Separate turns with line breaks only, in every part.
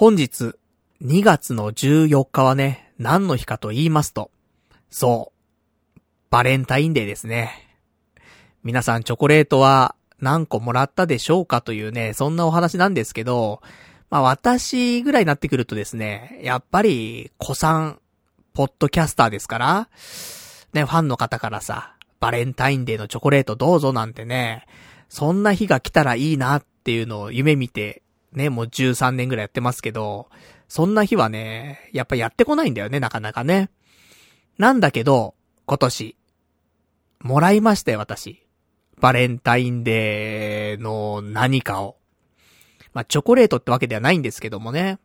本日、2月の14日はね、何の日かと言いますと、そう、バレンタインデーですね。皆さんチョコレートは何個もらったでしょうかというね、そんなお話なんですけど、まあ私ぐらいになってくるとですね、やっぱり、子さん、ポッドキャスターですから、ね、ファンの方からさ、バレンタインデーのチョコレートどうぞなんてね、そんな日が来たらいいなっていうのを夢見て、ね、もう13年ぐらいやってますけど、そんな日はね、やっぱやってこないんだよね、なかなかね。なんだけど、今年、もらいましたよ、私。バレンタインデーの何かを。まあ、チョコレートってわけではないんですけどもね。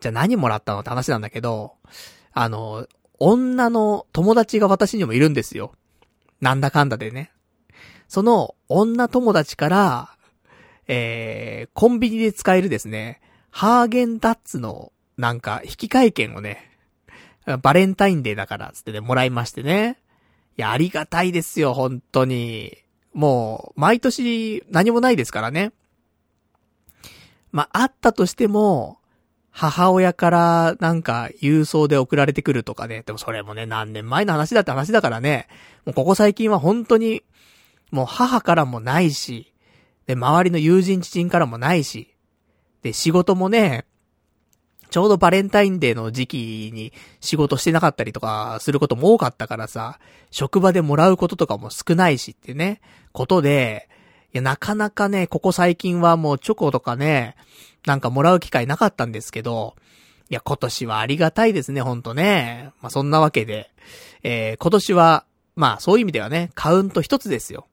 じゃあ何もらったのって話なんだけど、あの、女の友達が私にもいるんですよ。なんだかんだでね。その女友達から、えー、コンビニで使えるですね、ハーゲンダッツの、なんか、引換券をね、バレンタインデーだから、つってね、もらいましてね。いや、ありがたいですよ、本当に。もう、毎年何もないですからね。まあ、あったとしても、母親からなんか郵送で送られてくるとかね。でもそれもね、何年前の話だって話だからね。もうここ最近は本当に、もう母からもないし、で、周りの友人知人からもないし、で、仕事もね、ちょうどバレンタインデーの時期に仕事してなかったりとかすることも多かったからさ、職場でもらうこととかも少ないしってね、ことで、いや、なかなかね、ここ最近はもうチョコとかね、なんかもらう機会なかったんですけど、いや、今年はありがたいですね、ほんとね。まあ、そんなわけで、えー、今年は、まあ、そういう意味ではね、カウント一つですよ。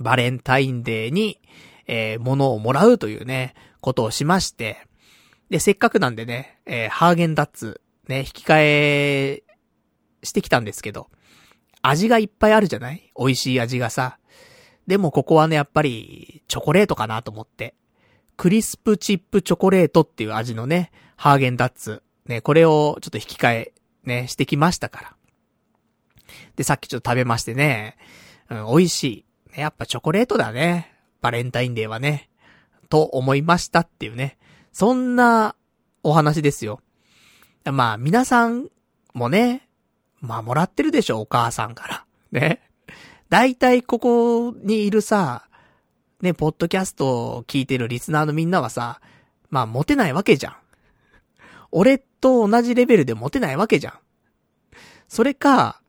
バレンタインデーに、えー、物をもらうというね、ことをしまして、で、せっかくなんでね、えー、ハーゲンダッツ、ね、引き換え、してきたんですけど、味がいっぱいあるじゃない？美味しい味がさ。でもここはね、やっぱり、チョコレートかなと思って。クリスプチップチョコレートっていう味のね、ハーゲンダッツ。ね、これをちょっと引き換え、ね、してきましたから。で、さっきちょっと食べましてね、うん、美味しい。やっぱチョコレートだね。バレンタインデーはね。と思いましたっていうね。そんなお話ですよ。まあ皆さんもね、まあもらってるでしょ、お母さんから。ね。大体ここにいるさ、ね、ポッドキャストを聞いてるリスナーのみんなはさ、まあモテないわけじゃん。俺と同じレベルでモテないわけじゃん。それか、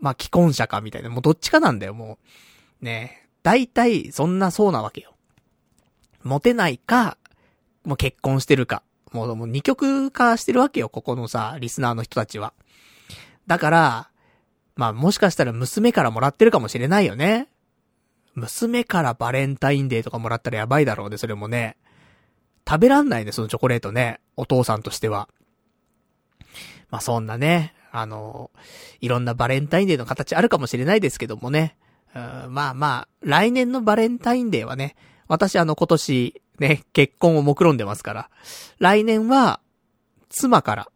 まあ既婚者かみたいな、もうどっちかなんだよ、もう。ね大体そんなそうなわけよ。モテないか、もう結婚してるか。もう、もう二極化してるわけよ、ここのさ、リスナーの人たちは。だから、まあもしかしたら娘からもらってるかもしれないよね。娘からバレンタインデーとかもらったらやばいだろうね、それもね。食べらんないね、そのチョコレートね。お父さんとしては。まあそんなね、あの、いろんなバレンタインデーの形あるかもしれないですけどもね。まあまあ、来年のバレンタインデーはね、私あの今年、ね、結婚を目論んでますから、来年は、妻から、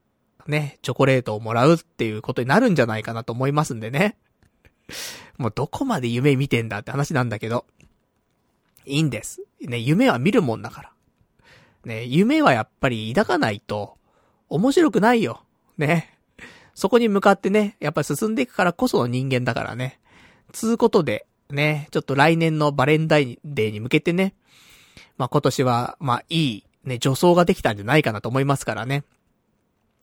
ね、チョコレートをもらうっていうことになるんじゃないかなと思いますんでね。もうどこまで夢見てんだって話なんだけど。いいんです。ね、夢は見るもんだから。ね、夢はやっぱり抱かないと、面白くないよ。ね。そこに向かってね、やっぱり進んでいくからこその人間だからね。つうことで、ね、ちょっと来年のバレンタインデーに向けてね、まあ、今年は、ま、いい、ね、女装ができたんじゃないかなと思いますからね。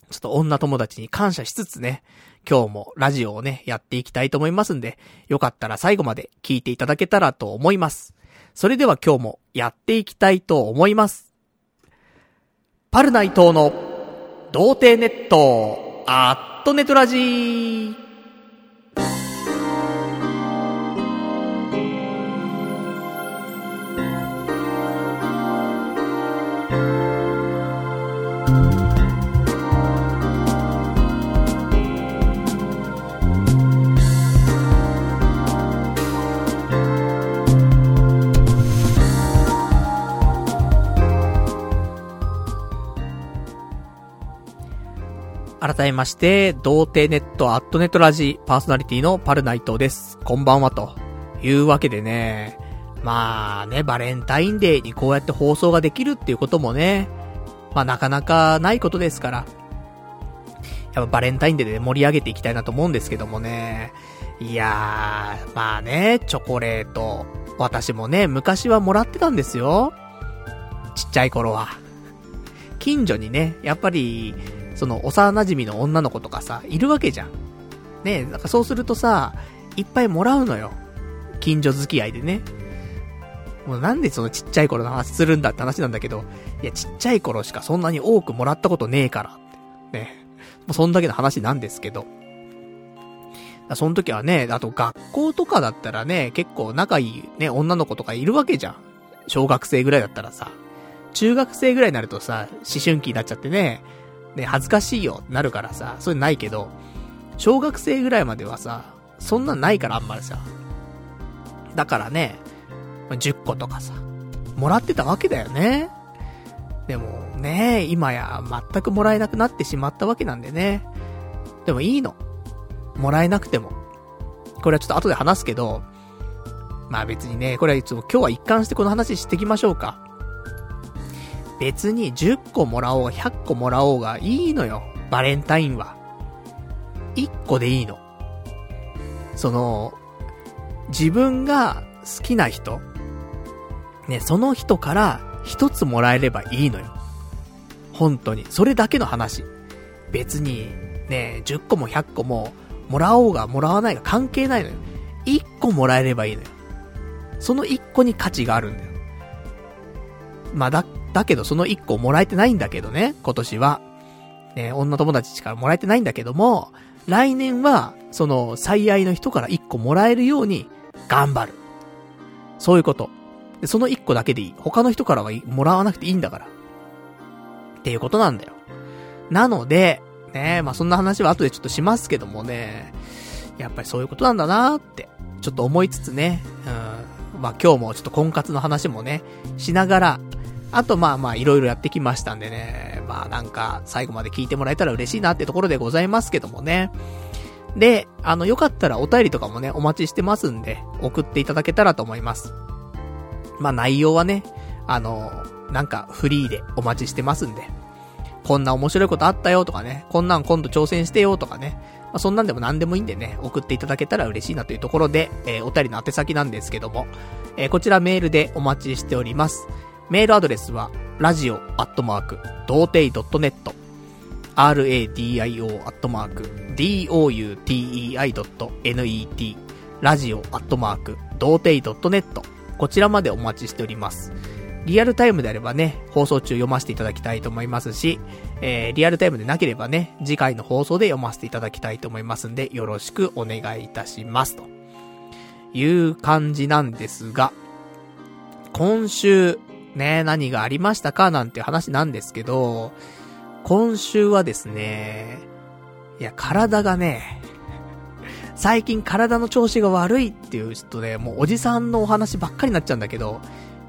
ちょっと女友達に感謝しつつね、今日もラジオをね、やっていきたいと思いますんで、よかったら最後まで聞いていただけたらと思います。それでは今日もやっていきたいと思います。パルナイトの童貞ネット、アットネトラジー。改めまして、童貞ネットアットネットラジパーソナリティのパルナイトです。こんばんはというわけでね、まあね、バレンタインデーにこうやって放送ができるっていうこともね、まあなかなかないことですから、やっぱバレンタインデーで盛り上げていきたいなと思うんですけどもね。いやー、まあね、チョコレート。私もね、昔はもらってたんですよ。ちっちゃい頃は。近所にね、やっぱり、その幼馴染の女の子とかさ、いるわけじゃん。ねなんかそうするとさ、いっぱいもらうのよ。近所付き合いでね。もうなんでそのちっちゃい頃の話するんだって話なんだけど、いやちっちゃい頃しかそんなに多くもらったことねえから。ね。もうそんだけの話なんですけど。その時はね、あと学校とかだったらね、結構仲いいね、女の子とかいるわけじゃん。小学生ぐらいだったらさ。中学生ぐらいになるとさ、思春期になっちゃってね、ね、恥ずかしいよ、なるからさ、そういうのないけど、小学生ぐらいまではさ、そんなんないからあんまりさ。だからね、10個とかさ、もらってたわけだよね。でもね、今や全くもらえなくなってしまったわけなんでね。でもいいの。もらえなくても。これはちょっと後で話すけど、まあ別にね、これはいつも今日は一貫してこの話していきましょうか。別に10個もらおう100個もらおうがいいのよ。バレンタインは。1個でいいの。その、自分が好きな人、ね、その人から一つもらえればいいのよ。本当に。それだけの話。別に、ね、10個も100個も、もらおうがもらわないが関係ないのよ。1個もらえればいいのよ。その1個に価値があるんだよ。まあ、だ、だけどその1個もらえてないんだけどね、今年は。ね、女友達からもらえてないんだけども、来年は、その、最愛の人から1個もらえるように、頑張る。そういうこと。で、その1個だけでいい。他の人からはもらわなくていいんだから。っていうことなんだよ。なので、ねまあそんな話は後でちょっとしますけどもね、やっぱりそういうことなんだなーって、ちょっと思いつつね、うん、まあ今日もちょっと婚活の話もね、しながら、あとまあまあいろいろやってきましたんでね、まあなんか最後まで聞いてもらえたら嬉しいなってところでございますけどもね。で、あのよかったらお便りとかもね、お待ちしてますんで、送っていただけたらと思います。まあ内容はね、あの、なんかフリーでお待ちしてますんで。こんな面白いことあったよとかね、こんなん今度挑戦してよとかね、まあ、そんなんでも何でもいいんでね、送っていただけたら嬉しいなというところで、えー、お便りの宛先なんですけども、えー、こちらメールでお待ちしております。メールアドレスは、ラジオアットマーク、童貞 .net、radio.doutei.net、ラジオアットマーク、童貞 .net、こちらまでお待ちしております。リアルタイムであればね、放送中読ませていただきたいと思いますし、えー、リアルタイムでなければね、次回の放送で読ませていただきたいと思いますんで、よろしくお願いいたします。という感じなんですが、今週、ね、何がありましたか？なんて話なんですけど、今週はですね、いや、体がね、最近体の調子が悪いっていう人で、もうおじさんのお話ばっかりになっちゃうんだけど、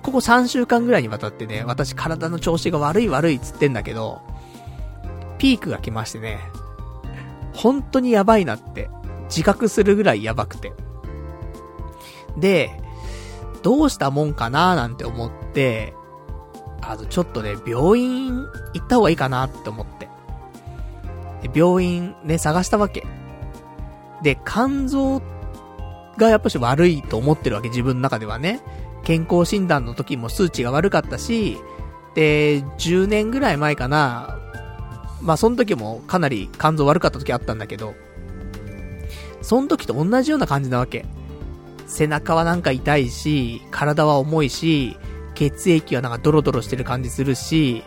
ここ3週間ぐらいにわたってね、私体の調子が悪い悪いっつってんだけど、ピークが来ましてね、本当にやばいなって、自覚するぐらいやばくて。で、どうしたもんかななんて思って、あの、ちょっとね、病院行った方がいいかなって思って。病院ね、探したわけ。で、肝臓がやっぱし悪いと思ってるわけ、自分の中ではね。健康診断の時も数値が悪かったし、で、10年ぐらい前かな、まあその時もかなり肝臓悪かった時あったんだけど、その時と同じような感じなわけ。背中はなんか痛いし、体は重いし、血液はなんかドロドロしてる感じするし、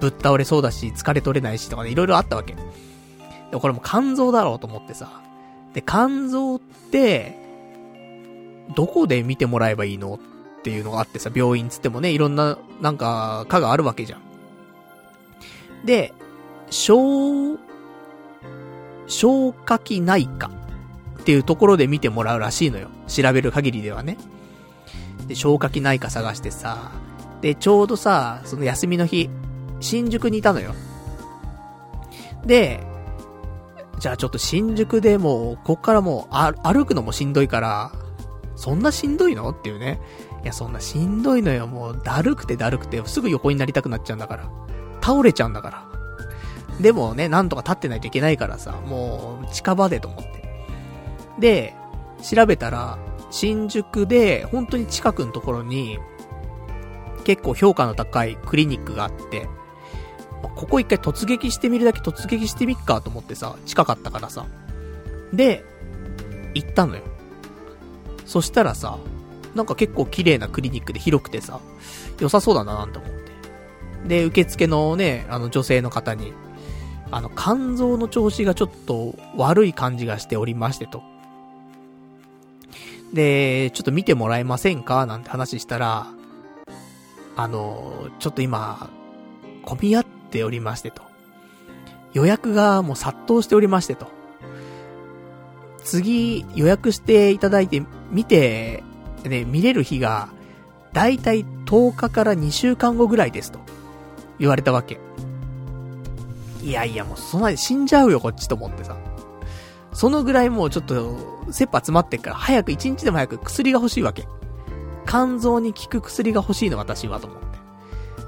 ぶっ倒れそうだし、疲れ取れないしとかね、いろいろあったわけ。で、これも肝臓だろうと思ってさ。で、肝臓って、どこで見てもらえばいいのっていうのがあってさ、病院つってもね、いろんな、なんか、科があるわけじゃん。で、消、消化器内科っていうところで見てもらうらしいのよ。調べる限りではね。で、消化器内科探してさ、で、ちょうどさ、その休みの日、新宿にいたのよ。で、じゃあちょっと新宿でもう、こっからもう、歩くのもしんどいから、そんなしんどいの？っていうね。いや、そんなしんどいのよ。もう、だるくてだるくて、すぐ横になりたくなっちゃうんだから。倒れちゃうんだから。でもね、なんとか立ってないといけないからさ、もう、近場でと思って。で、調べたら、新宿で、本当に近くのところに、結構評価の高いクリニックがあって、ここ一回突撃してみるだけ突撃してみっかと思ってさ、近かったからさ。で、行ったのよ。そしたらさ、なんか結構綺麗なクリニックで広くてさ、良さそうだななんて思って。で、受付のね、あの女性の方に、あの、肝臓の調子がちょっと悪い感じがしておりましてと。で、ちょっと見てもらえませんか？なんて話したら、あの、ちょっと今、混み合っておりましてと。予約がもう殺到しておりましてと。次予約していただいて見て、ね、見れる日が、だいたい10日から2週間後ぐらいですと。言われたわけ。いやいやもうそんなに死んじゃうよこっちと思ってさ。そのぐらいもうちょっと、切羽詰まってっから、早く一日でも早く薬が欲しいわけ。肝臓に効く薬が欲しいの私はと思っ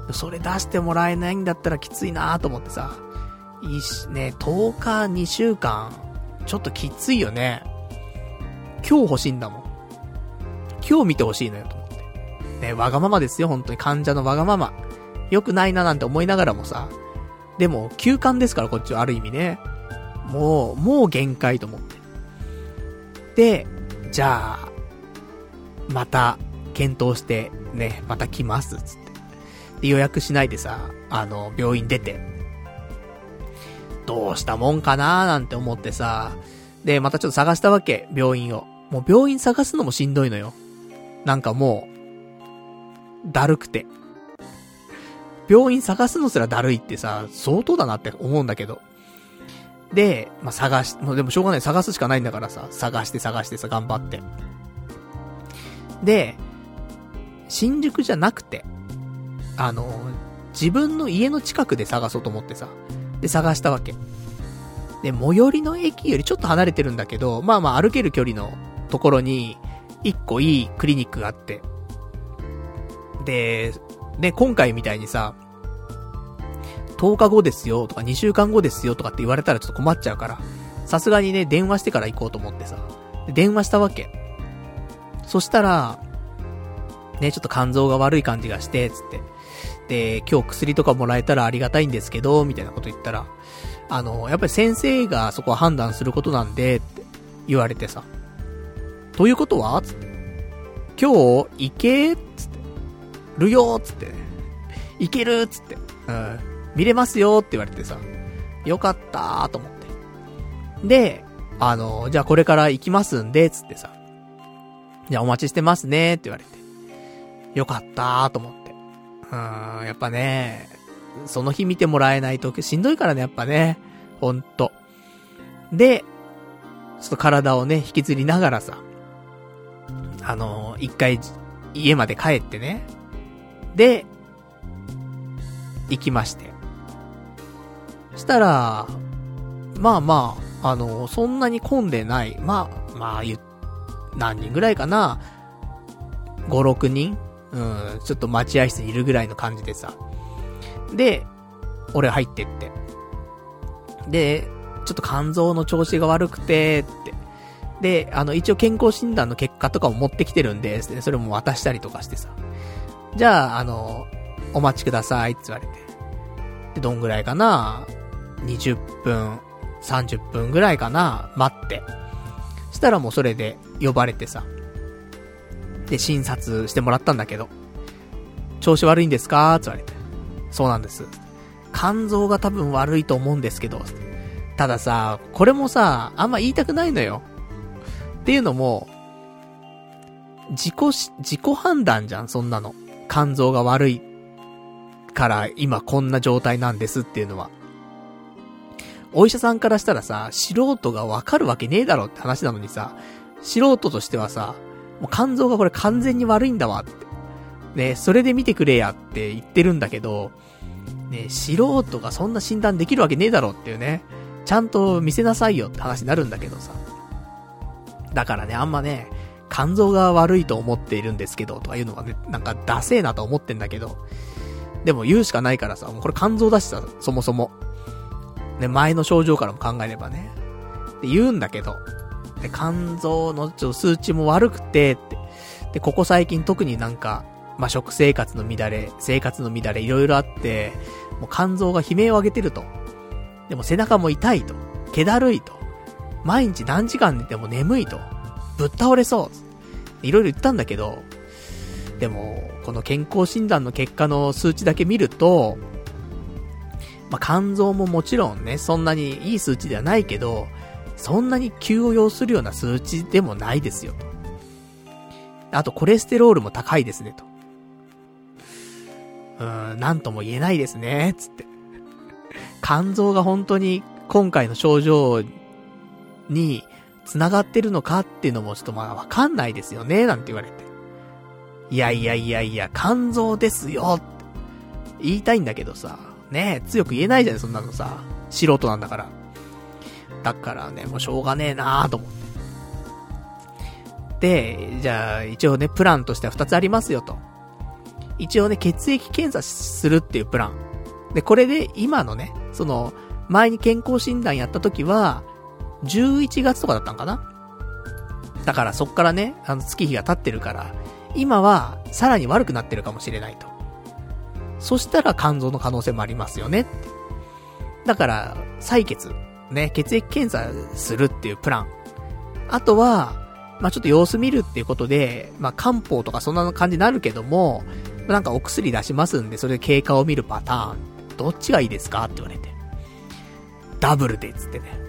て。それ出してもらえないんだったらきついなと思ってさ。いいし、ね、10日、2週間、ちょっときついよね。今日欲しいんだもん。今日見て欲しいのよと思って。ね、わがままですよ、本当に患者のわがまま。良くないななんて思いながらもさ。でも、休館ですから、こっちはある意味ね。もう、もう限界と思って。で、じゃあ、また、検討して、ね、また来ます、つって。で、予約しないでさ、あの、病院出て、どうしたもんかなーなんて思ってさ、で、またちょっと探したわけ、病院を。もう病院探すのもしんどいのよ。なんかもう、だるくて。病院探すのすらだるいってさ、相当だなって思うんだけど。で、まあ、探し、もうでもしょうがない、探すしかないんだからさ、探して探してさ、頑張って。で、新宿じゃなくて、あの、自分の家の近くで探そうと思ってさ、で、探したわけ。で、最寄りの駅よりちょっと離れてるんだけど、まあまあ歩ける距離のところに、一個いいクリニックがあって。で、ね、今回みたいにさ、10日後ですよとか2週間後ですよとかって言われたらちょっと困っちゃうから、さすがにね、電話してから行こうと思ってさ、電話したわけ。そしたら、ね、ちょっと肝臓が悪い感じがして、つって。で、今日薬とかもらえたらありがたいんですけど、みたいなこと言ったら、あの、やっぱり先生がそこは判断することなんで、って言われてさ。ということは？つって。今日、行け？つって。るよ？つって。行ける？つって。うん。見れますよって言われてさ、よかったーと思って。で、あの、じゃあこれから行きますんで、つってさ、じゃあお待ちしてますねって言われて。よかったーと思って。うーん、やっぱね、その日見てもらえないとしんどいからね、やっぱね。ほんと。で、ちょっと体をね、引きずりながらさ、あの一回、家まで帰ってね。で、行きまして。したら、まあまあ、あの、そんなに混んでない。まあ、まあ、何人ぐらいかな。5、6人うん、ちょっと待合室にいるぐらいの感じでさ。で、俺入ってって。で、ちょっと肝臓の調子が悪くて、って。で、あの、一応健康診断の結果とかも持ってきてるんで、それも渡したりとかしてさ。じゃあ、あの、お待ちくださいって言われて。で、どんぐらいかな20分、30分ぐらいかな待って。したらもうそれで呼ばれてさ。で、診察してもらったんだけど。調子悪いんですか？って言われて。そうなんです。肝臓が多分悪いと思うんですけど。たださ、これもさ、あんま言いたくないのよ。っていうのも、自己し、自己判断じゃん、そんなの。肝臓が悪いから今こんな状態なんですっていうのは。お医者さんからしたらさ、素人がわかるわけねえだろって話なのにさ、素人としてはさ、もう肝臓がこれ完全に悪いんだわって。ね、それで見てくれやって言ってるんだけど、ね、素人がそんな診断できるわけねえだろっていうね、ちゃんと見せなさいよって話になるんだけどさ。だからね、あんまね、肝臓が悪いと思っているんですけど、とかいうのはね、なんかダセーなと思ってんだけど、でも言うしかないからさ、もうこれ肝臓だしさ、そもそも。ね、前の症状からも考えればね。で、言うんだけど、で、肝臓のちょっと数値も悪くて、って。で、ここ最近特になんか、まあ、食生活の乱れ、生活の乱れ、いろいろあって、もう肝臓が悲鳴を上げてると。でも背中も痛いと。気だるいと。毎日何時間寝ても眠いと。ぶっ倒れそう。いろいろ言ったんだけど、でも、この健康診断の結果の数値だけ見ると、まあ、肝臓ももちろんね、そんなにいい数値ではないけど、そんなに急を要するような数値でもないですよ、と。あと、コレステロールも高いですね、と。うーん、なんとも言えないですね、つって。肝臓が本当に今回の症状に繋がってるのかっていうのもちょっとまあわかんないですよね、なんて言われて。いやいやいやいや、肝臓ですよって言いたいんだけどさ、ね強く言えないじゃん、そんなのさ。素人なんだから。だからね、もうしょうがねえなーと思って。で、じゃあ、一応ね、プランとしては2つありますよと。一応ね、血液検査するっていうプラン。で、これで今のね、その、前に健康診断やった時は、11月とかだったんかな？だからそっからね、あの月日が経ってるから、今はさらに悪くなってるかもしれないと。そしたら肝臓の可能性もありますよね。だから、採血、ね、血液検査するっていうプラン。あとは、まあ、ちょっと様子見るっていうことで、まあ、漢方とかそんな感じになるけども、なんかお薬出しますんで、それで経過を見るパターン。どっちがいいですかって言われて。ダブルで、つってね。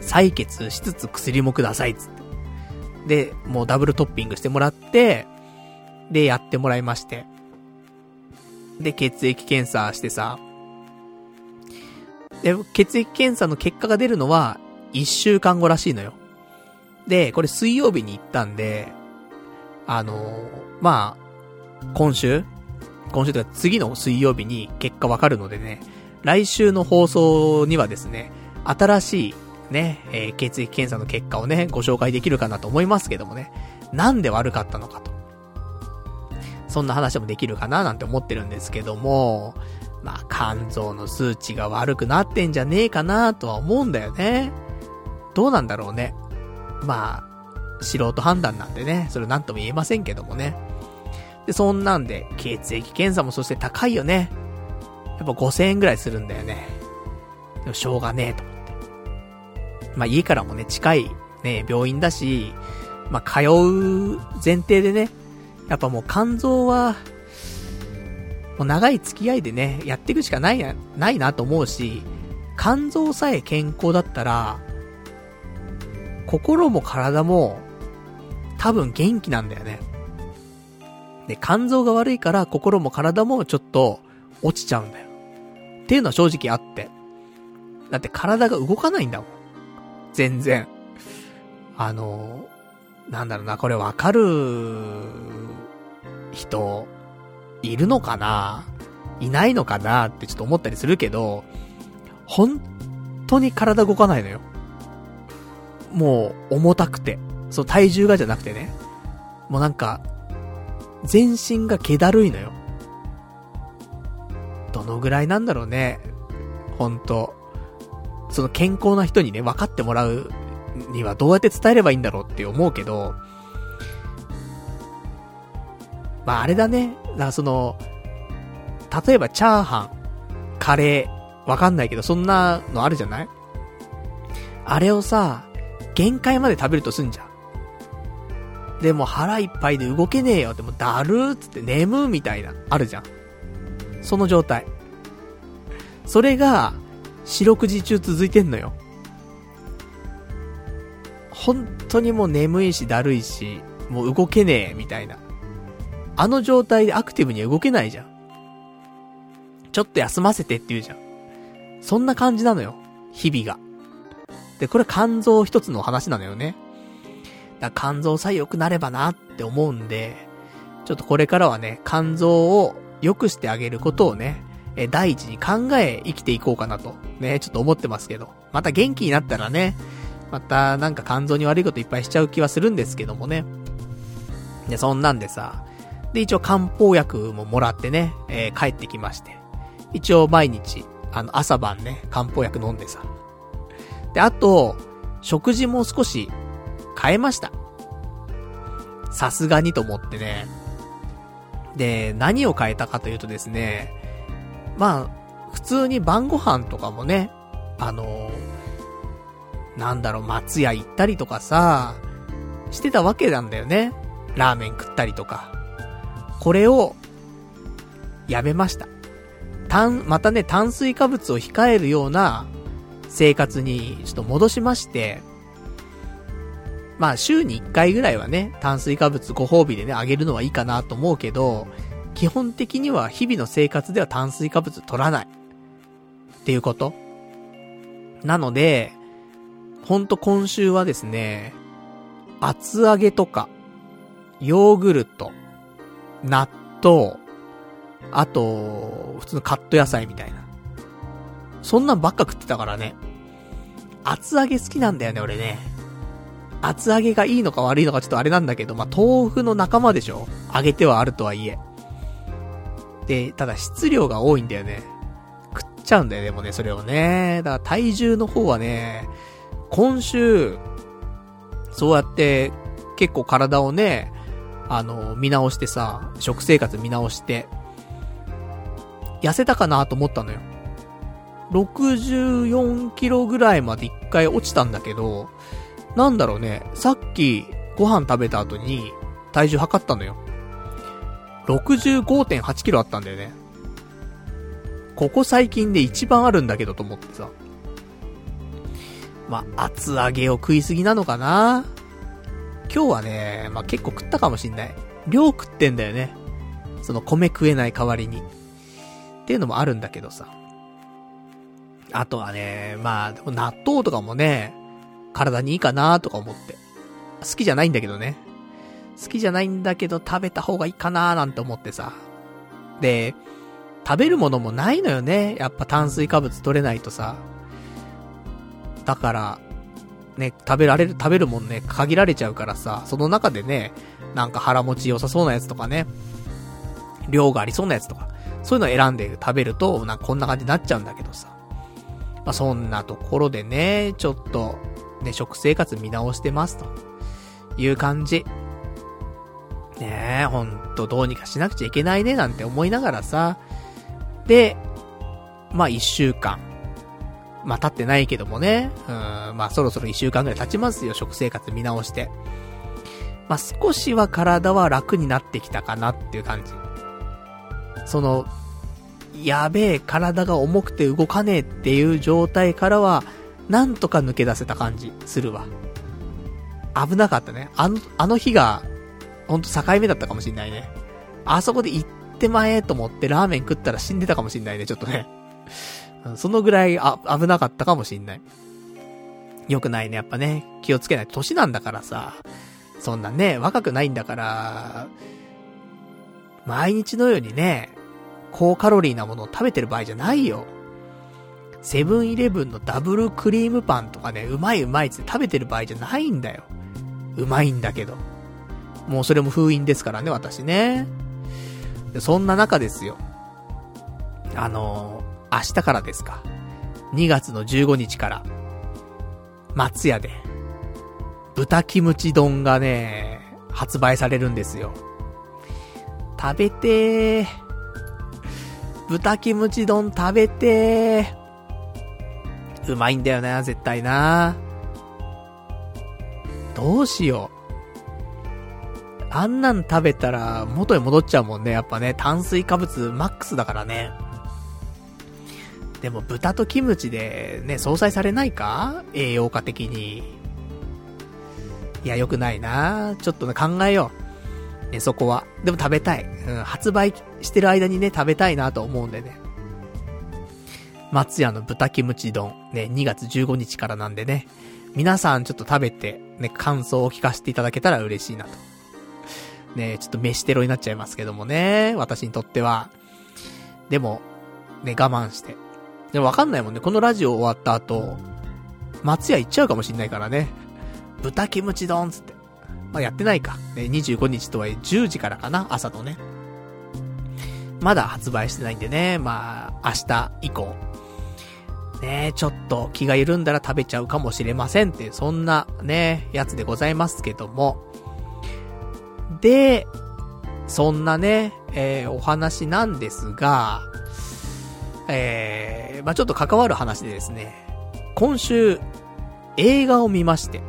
採血しつつ薬もください、つって。で、もうダブルトッピングしてもらって、で、やってもらいまして。で、血液検査してさ。で、血液検査の結果が出るのは、1週間後らしいのよ。で、これ水曜日に行ったんで、あのー、まあ、今週？今週とか次の水曜日に結果わかるのでね、来週の放送にはですね、新しいね、えー、血液検査の結果をね、ご紹介できるかなと思いますけどもね、なんで悪かったのかと。そんな話もできるかななんて思ってるんですけども、まあ、肝臓の数値が悪くなってんじゃねえかなとは思うんだよね。どうなんだろうね。まあ、素人判断なんでね、それなんとも言えませんけどもね。で、そんなんで、血液検査もそして高いよね。やっぱ5000円ぐらいするんだよね。でもしょうがねえと思って。まあ家からもね、近いね、病院だし、まあ通う前提でね、やっぱもう肝臓は、もう長い付き合いでね、やっていくしかないな、ないなと思うし、肝臓さえ健康だったら、心も体も、多分元気なんだよね。で、肝臓が悪いから心も体もちょっと落ちちゃうんだよ。っていうのは正直あって。だって体が動かないんだもん。全然。あの、なんだろうな、これわかる人、いるのかな？いないのかなってちょっと思ったりするけど、本当に体動かないのよ。もう、重たくて。そう、体重がじゃなくてね。もうなんか、全身が気だるいのよ。どのぐらいなんだろうね。ほんと。その健康な人にね、分かってもらうにはどうやって伝えればいいんだろうって思うけど、まああれだね。だからその、例えばチャーハン、カレー、わかんないけど、そんなのあるじゃない？あれをさ、限界まで食べるとすんじゃん。でも腹いっぱいで動けねえよ。でもうだるーっつって眠みたいな、あるじゃん。その状態。それが、四六時中続いてんのよ。本当にもう眠いしだるいし、もう動けねえ、みたいな。あの状態でアクティブには動けないじゃん。ちょっと休ませてって言うじゃん。そんな感じなのよ。日々が。で、これ肝臓一つの話なのよね。だ肝臓さえ良くなればなって思うんで、ちょっとこれからはね、肝臓を良くしてあげることをね、え、第一に考え生きていこうかなと、ね、ちょっと思ってますけど。また元気になったらね、またなんか肝臓に悪いこといっぱいしちゃう気はするんですけどもね。で、そんなんでさ、で、一応漢方薬ももらってね、えー、帰ってきまして。一応毎日、あの、朝晩ね、漢方薬飲んでさ。で、あと、食事も少し変えました。さすがにと思ってね。で、何を変えたかというとですね、まあ、普通に晩ご飯とかもね、あのなんだろう、松屋行ったりとかさ、してたわけなんだよね。ラーメン食ったりとか。これを、やめました。炭、またね、炭水化物を控えるような生活にちょっと戻しまして、まあ週に1回ぐらいはね、炭水化物ご褒美でね、あげるのはいいかなと思うけど、基本的には日々の生活では炭水化物取らない。っていうことなので、ほんと今週はですね、厚揚げとか、ヨーグルト、納豆、あと、普通のカット野菜みたいな。そんなんばっか食ってたからね。厚揚げ好きなんだよね、俺ね。厚揚げがいいのか悪いのかちょっとあれなんだけど、まあ、豆腐の仲間でしょ揚げてはあるとはいえ。で、ただ質量が多いんだよね。食っちゃうんだよね、でもね、それをね。だから体重の方はね、今週、そうやって結構体をね、あの、見直してさ、食生活見直して、痩せたかなと思ったのよ。64キロぐらいまで一回落ちたんだけど、なんだろうね、さっきご飯食べた後に体重測ったのよ。65.8キロあったんだよね。ここ最近で一番あるんだけどと思ってさ。まあ、厚揚げを食いすぎなのかな今日はね、まあ、結構食ったかもしんない。量食ってんだよね。その米食えない代わりに。っていうのもあるんだけどさ。あとはね、まあ、でも納豆とかもね、体にいいかなとか思って。好きじゃないんだけどね。好きじゃないんだけど食べた方がいいかななんて思ってさ。で、食べるものもないのよね。やっぱ炭水化物取れないとさ。だから、ね、食べられる、食べるもんね、限られちゃうからさ、その中でね、なんか腹持ち良さそうなやつとかね、量がありそうなやつとか、そういうのを選んで食べると、なんかこんな感じになっちゃうんだけどさ。まあ、そんなところでね、ちょっと、ね、食生活見直してますと。いう感じ。ねえ、ほんとどうにかしなくちゃいけないね、なんて思いながらさ。で、まあ一週間。まあ経ってないけどもね。うん、まあそろそろ一週間ぐらい経ちますよ、食生活見直して。まあ少しは体は楽になってきたかなっていう感じ。その、やべえ、体が重くて動かねえっていう状態からは、なんとか抜け出せた感じ、するわ。危なかったね。あの、あの日が、ほんと境目だったかもしんないね。あそこで行ってまえと思ってラーメン食ったら死んでたかもしんないね、ちょっとね。そのぐらいあ危なかったかもしんない。よくないね、やっぱね。気をつけない。年なんだからさ。そんなね、若くないんだから、毎日のようにね、高カロリーなものを食べてる場合じゃないよ。セブンイレブンのダブルクリームパンとかね、うまいうまいって食べてる場合じゃないんだよ。うまいんだけど。もうそれも封印ですからね、私ね。そんな中ですよ。あの、明日からですか。2月の15日から、松屋で、豚キムチ丼がね、発売されるんですよ。食べてー。豚キムチ丼食べてー。うまいんだよな、絶対な。どうしよう。あんなん食べたら元に戻っちゃうもんね。やっぱね、炭水化物マックスだからね。でも豚とキムチでね、相殺されないか？栄養価的に。いや、良くないなちょっとね、考えよう。ね、そこは。でも食べたい。うん、発売してる間にね、食べたいなと思うんでね。松屋の豚キムチ丼、ね、2月15日からなんでね。皆さんちょっと食べて、ね、感想を聞かせていただけたら嬉しいなと。ね、ちょっと飯テロになっちゃいますけどもね、私にとっては。でも、ね、我慢して。でもわかんないもんね、このラジオ終わった後、松屋行っちゃうかもしんないからね。豚キムチ丼つって。まあ、やってないか。ね、25日とはいえ10時からかな、朝のね。まだ発売してないんでね、まあ、明日以降。ねちょっと気が緩んだら食べちゃうかもしれませんって、そんなね、やつでございますけども。で、そんなね、えー、お話なんですが、えー、まあちょっと関わる話でですね、今週、映画を見まして。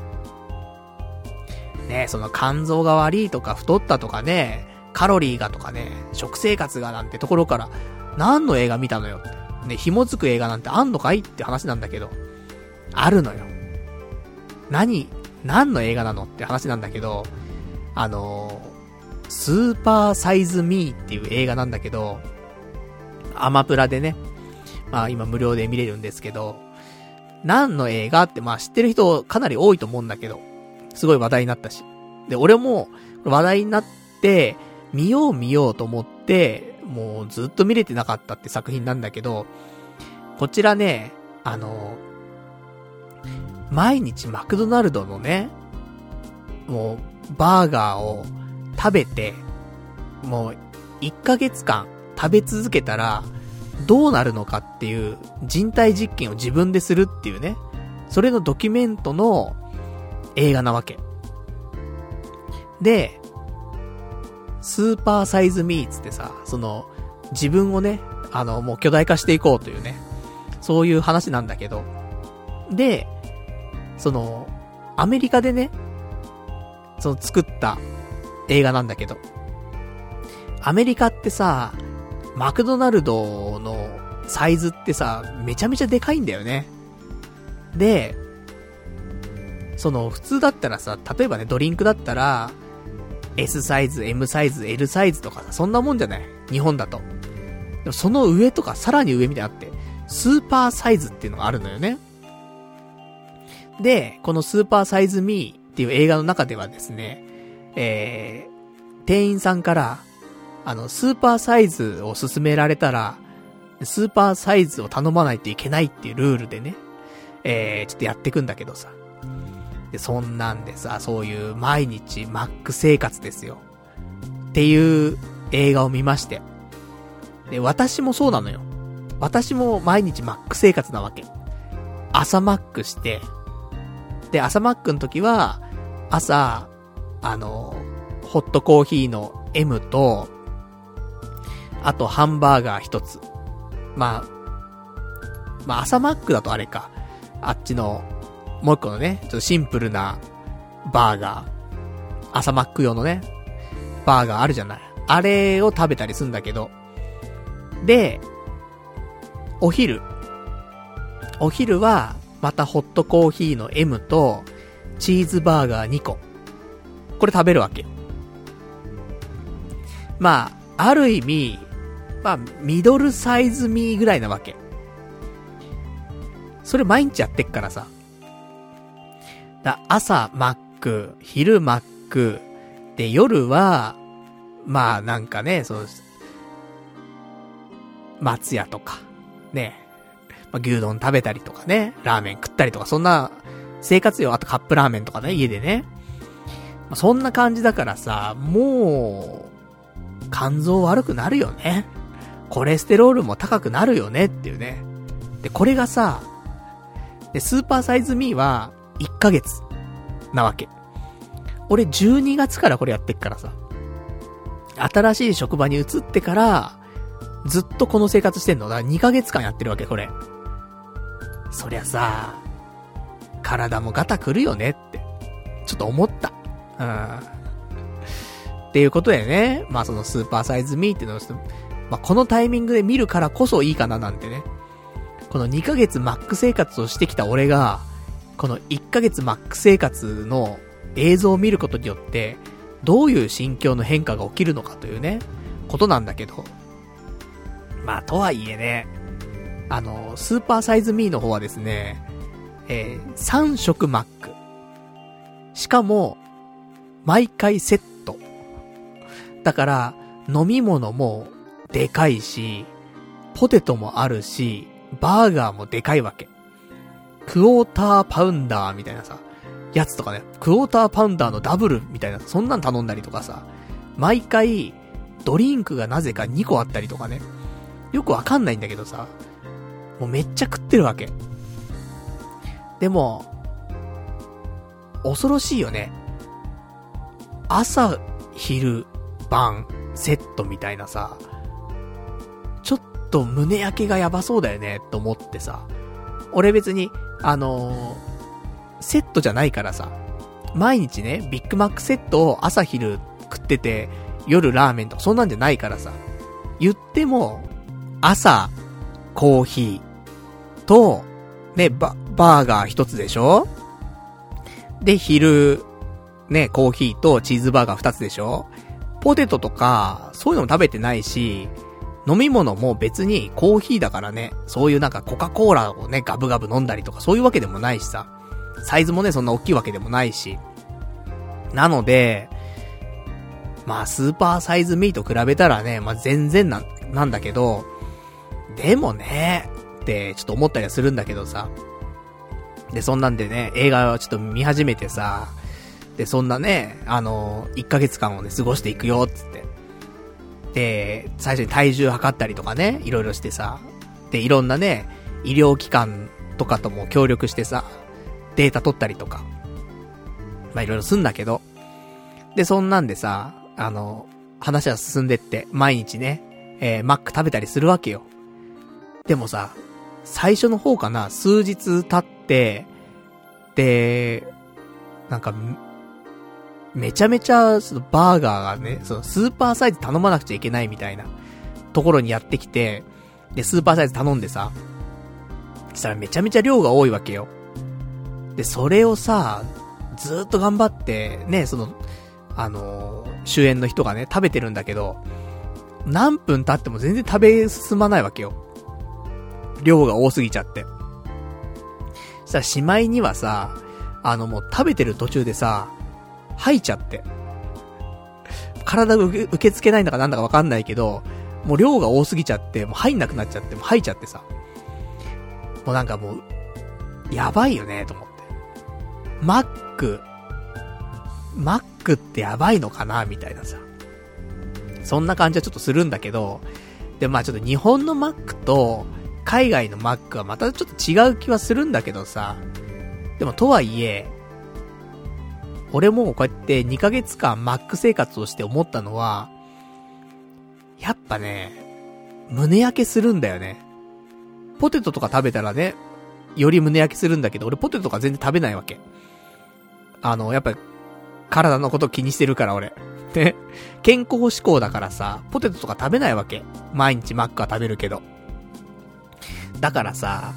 ね、その肝臓が悪いとか太ったとかね、カロリーがとかね、食生活がなんてところから、何の映画見たのよって。ね、紐づく映画なんてあんのかいって話なんだけど、あるのよ。何、何の映画なのって話なんだけど、あのー、スーパーサイズミーっていう映画なんだけど、アマプラでね、まあ今無料で見れるんですけど、何の映画ってまあ知ってる人かなり多いと思うんだけど、すごい話題になったし。で、俺も話題になって、見よう見ようと思って、もうずっと見れてなかったって作品なんだけど、こちらね、あの、毎日マクドナルドのね、もう、バーガーを食べて、もう、1ヶ月間食べ続けたら、どうなるのかっていう人体実験を自分でするっていうね、それのドキュメントの映画なわけ。で、スーパーサイズミーツってさ、その、自分をね、あの、もう巨大化していこうというね、そういう話なんだけど、で、その、アメリカでね、その作った映画なんだけど、アメリカってさ、マクドナルドのサイズってさ、めちゃめちゃでかいんだよね。で、その、普通だったらさ、例えばね、ドリンクだったら、S サイズ、M サイズ、L サイズとかさ、そんなもんじゃない？日本だと。でもその上とか、さらに上みたいなあって、スーパーサイズっていうのがあるのよね。で、このスーパーサイズミーっていう映画の中ではですね、えー、店員さんから、あの、スーパーサイズを勧められたら、スーパーサイズを頼まないといけないっていうルールでね、えー、ちょっとやってくんだけどさ。で、そんなんでさ、そういう毎日マック生活ですよ。っていう映画を見まして。で、私もそうなのよ。私も毎日マック生活なわけ。朝マックして、で、朝マックの時は、朝、あの、ホットコーヒーの M と、あとハンバーガー一つ。まあ、まあ朝マックだとあれか。あっちの、もう一個のね、ちょっとシンプルなバーガー。朝マック用のね、バーガーあるじゃない。あれを食べたりするんだけど。で、お昼。お昼は、またホットコーヒーの M と、チーズバーガー2個。これ食べるわけ。まあ、ある意味、まあ、ミドルサイズミーぐらいなわけ。それ毎日やってっからさ。だ朝マック、昼マック、で、夜は、まあなんかね、そう、松屋とか、ね、まあ、牛丼食べたりとかね、ラーメン食ったりとか、そんな生活よ。あとカップラーメンとかね、家でね。まあ、そんな感じだからさ、もう、肝臓悪くなるよね。コレステロールも高くなるよねっていうね。で、これがさ、で、スーパーサイズミーは、1ヶ月、なわけ。俺12月からこれやってっからさ。新しい職場に移ってから、ずっとこの生活してんの。だから2ヶ月間やってるわけ、これ。そりゃさ、体もガタくるよねって、ちょっと思った。うん。っていうことでね、まあそのスーパーサイズミーっていうのをまあ、このタイミングで見るからこそいいかななんてね。この2ヶ月マック生活をしてきた俺が、この1ヶ月マック生活の映像を見ることによって、どういう心境の変化が起きるのかというね、ことなんだけど。まあ、とはいえね、あの、スーパーサイズミーの方はですね、えー、3食マック。しかも、毎回セット。だから、飲み物もでかいし、ポテトもあるし、バーガーもでかいわけ。クォーターパウンダーみたいなさ、やつとかね、クォーターパウンダーのダブルみたいな、そんなん頼んだりとかさ、毎回、ドリンクがなぜか2個あったりとかね、よくわかんないんだけどさ、もうめっちゃ食ってるわけ。でも、恐ろしいよね。朝、昼、晩、セットみたいなさ、と胸焼けがやばそうだよね、と思ってさ。俺別に、あのー、セットじゃないからさ、毎日ね、ビッグマックセットを朝昼食ってて、夜ラーメンとかそんなんじゃないからさ、言っても、朝、コーヒーと、ね、バ、バーガー一つでしょ？で、昼、ね、コーヒーとチーズバーガー二つでしょ？ポテトとか、そういうのも食べてないし、飲み物も別にコーヒーだからね、そういうなんかコカ・コーラをね、ガブガブ飲んだりとかそういうわけでもないしさ。サイズもね、そんな大きいわけでもないし。なので、まあ、スーパーサイズミーと比べたらね、まあ全然な、なんだけど、でもね、ってちょっと思ったりはするんだけどさ。で、そんなんでね、映画をちょっと見始めてさ、で、そんなね、あの、1ヶ月間をね、過ごしていくよ、つって。で、最初に体重測ったりとかね、いろいろしてさ、で、いろんなね、医療機関とかとも協力してさ、データ取ったりとか、まあいろいろすんだけど、で、そんなんでさ、あの、話は進んでって、毎日ね、えー、マック食べたりするわけよ。でもさ、最初の方かな、数日経って、で、なんか、めちゃめちゃ、そのバーガーがね、そのスーパーサイズ頼まなくちゃいけないみたいなところにやってきて、で、スーパーサイズ頼んでさ、したらめちゃめちゃ量が多いわけよ。で、それをさ、ずっと頑張って、ね、その、あのー、主演の人がね、食べてるんだけど、何分経っても全然食べ進まないわけよ。量が多すぎちゃって。したらしまいにはさ、あのもう食べてる途中でさ、吐いちゃって。体が受け付けないんだかなんだかわかんないけど、もう量が多すぎちゃって、もう入んなくなっちゃって、もう吐いちゃってさ。もうなんかもう、やばいよね、と思って。マック、マックってやばいのかなみたいなさ。そんな感じはちょっとするんだけど、で、まあちょっと日本のマックと、海外のマックはまたちょっと違う気はするんだけどさ。でもとはいえ、俺もこうやって2ヶ月間マック生活をして思ったのは、やっぱね、胸焼けするんだよね。ポテトとか食べたらね、より胸焼けするんだけど、俺ポテトとか全然食べないわけ。あの、やっぱ、体のこと気にしてるから俺。で、健康志向だからさ、ポテトとか食べないわけ。毎日マックは食べるけど。だからさ、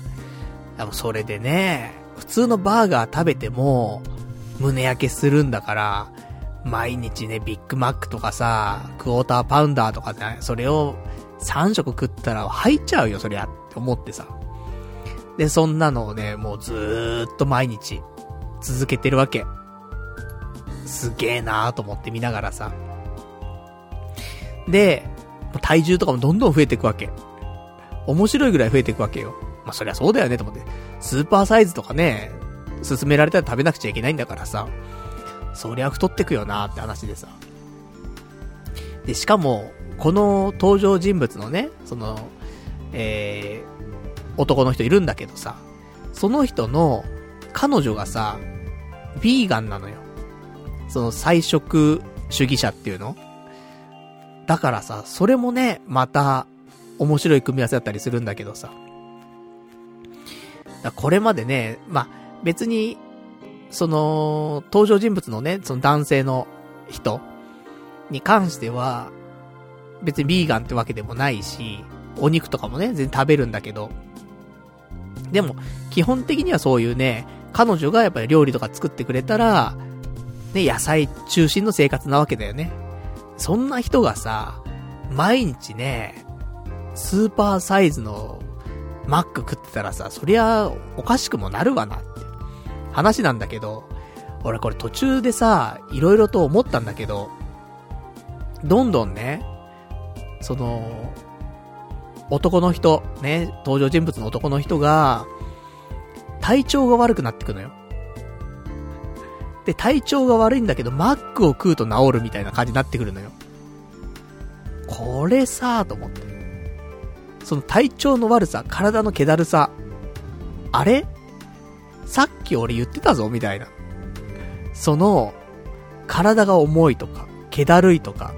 それでね、普通のバーガー食べても、胸焼けするんだから、毎日ね、ビッグマックとかさ、クォーターパウンダーとかね、それを3食食ったら入っちゃうよ、そりゃ、って思ってさ。で、そんなのをね、もうずーっと毎日、続けてるわけ。すげえなーと思って見ながらさ。で、体重とかもどんどん増えていくわけ。面白いぐらい増えていくわけよ。まあ、そりゃそうだよね、と思って。スーパーサイズとかね、勧められたら食べなくちゃいけないんだからさ。そりゃ太ってくよなって話でさ。で、しかも、この登場人物のね、その、えー、男の人いるんだけどさ、その人の、彼女がさ、ビーガンなのよ。その菜食主義者っていうのだからさ、それもね、また、面白い組み合わせだったりするんだけどさ。これまでね、まあ、別に、その、登場人物のね、その男性の人に関しては、別にビーガンってわけでもないし、お肉とかもね、全然食べるんだけど、でも、基本的にはそういうね、彼女がやっぱり料理とか作ってくれたら、ね、野菜中心の生活なわけだよね。そんな人がさ、毎日ね、スーパーサイズのマック食ってたらさ、そりゃ、おかしくもなるわなっ話なんだけど、俺これ途中でさ、いろいろと思ったんだけど、どんどんね、その、男の人、ね、登場人物の男の人が、体調が悪くなってくのよ。で、体調が悪いんだけど、マックを食うと治るみたいな感じになってくるのよ。これさ、と思って。その体調の悪さ、体の気だるさ、あれさっき俺言ってたぞ、みたいな。その、体が重いとか、気だるいとか、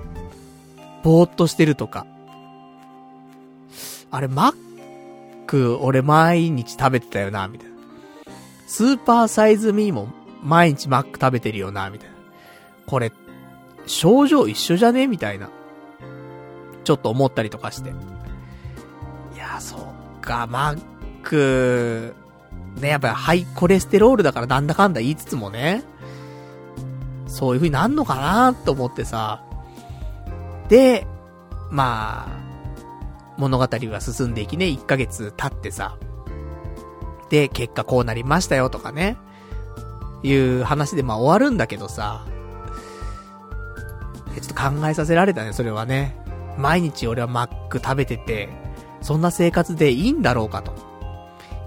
ぼーっとしてるとか。あれ、マック、俺毎日食べてたよな、みたいな。スーパーサイズミーも毎日マック食べてるよな、みたいな。これ、症状一緒じゃね？みたいな。ちょっと思ったりとかして。いや、そっか、マック、ね、やっぱりハイコレステロールだからなんだかんだ言いつつもね、そういう風になんのかなと思ってさ。で、まあ、物語が進んでいきね、1ヶ月経ってさ。で、結果こうなりましたよとかね。いう話でまあ終わるんだけどさ。ちょっと考えさせられたね、それはね。毎日俺はマック食べてて、そんな生活でいいんだろうかと。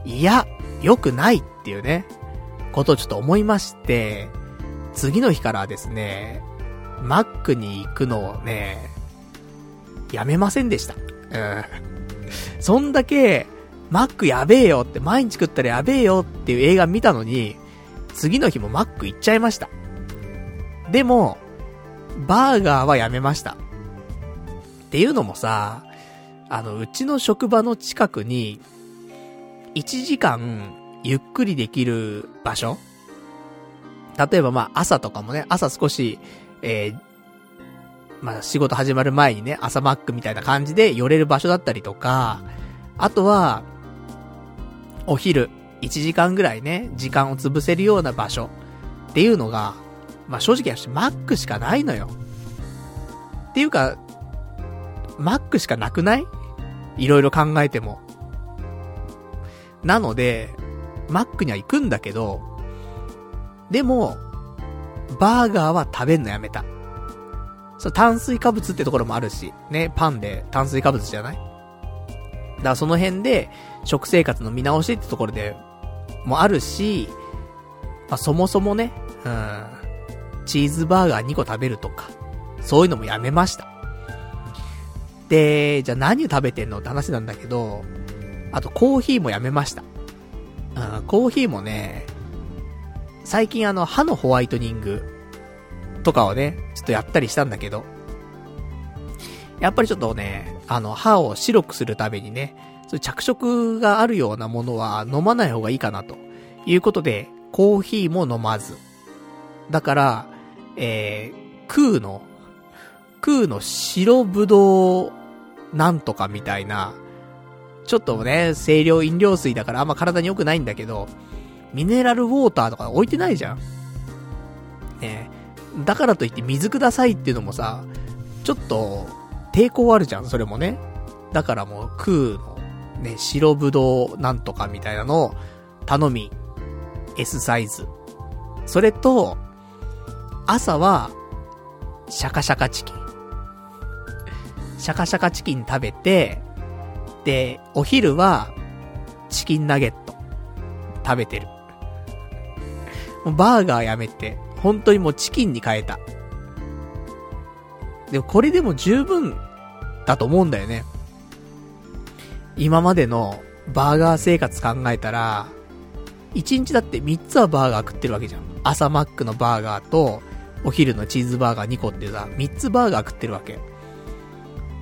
いや、良くないっていうね、ことをちょっと思いまして、次の日からですね、マックに行くのをね、やめませんでした。うん。そんだけ、マックやべえよって、毎日食ったらやべえよっていう映画見たのに、次の日もマック行っちゃいました。でも、バーガーはやめました。っていうのもさ、あの、うちの職場の近くに、1時間ゆっくりできる場所？例えばまあ朝とかもね、朝少し、えー、まあ仕事始まる前にね、朝マックみたいな感じで寄れる場所だったりとか、あとは、お昼、1時間ぐらいね、時間を潰せるような場所っていうのが、まあ正直言し、マックしかないのよ。っていうか、マックしかなくない？いろいろ考えても。なので、マックには行くんだけど、でも、バーガーは食べんのやめた。そう、炭水化物ってところもあるし、ね、パンで炭水化物じゃない？だからその辺で、食生活の見直しってところで、もあるし、まあ、そもそもね、うん、チーズバーガー2個食べるとか、そういうのもやめました。で、じゃあ何を食べてんのって話なんだけど、あとコーヒーもやめました。うん、コーヒーもね、最近あの歯のホワイトニングとかをね、ちょっとやったりしたんだけど、やっぱりちょっとね、あの歯を白くするためにね、そ着色があるようなものは飲まない方がいいかなということで、コーヒーも飲まず。だから、えー、空の、空の白ぶどうなんとかみたいな、ちょっとね、清涼飲料水だからあんま体に良くないんだけど、ミネラルウォーターとか置いてないじゃん。ねだからといって水くださいっていうのもさ、ちょっと、抵抗あるじゃん、それもね。だからもう、空の、ね、白ぶどうなんとかみたいなのを、頼み、S サイズ。それと、朝は、シャカシャカチキン。シャカシャカチキン食べて、で、お昼は、チキンナゲット、食べてる。もうバーガーやめて、本当にもうチキンに変えた。でもこれでも十分だと思うんだよね。今までのバーガー生活考えたら、1日だって3つはバーガー食ってるわけじゃん。朝マックのバーガーと、お昼のチーズバーガー2個ってさ、3つバーガー食ってるわけ。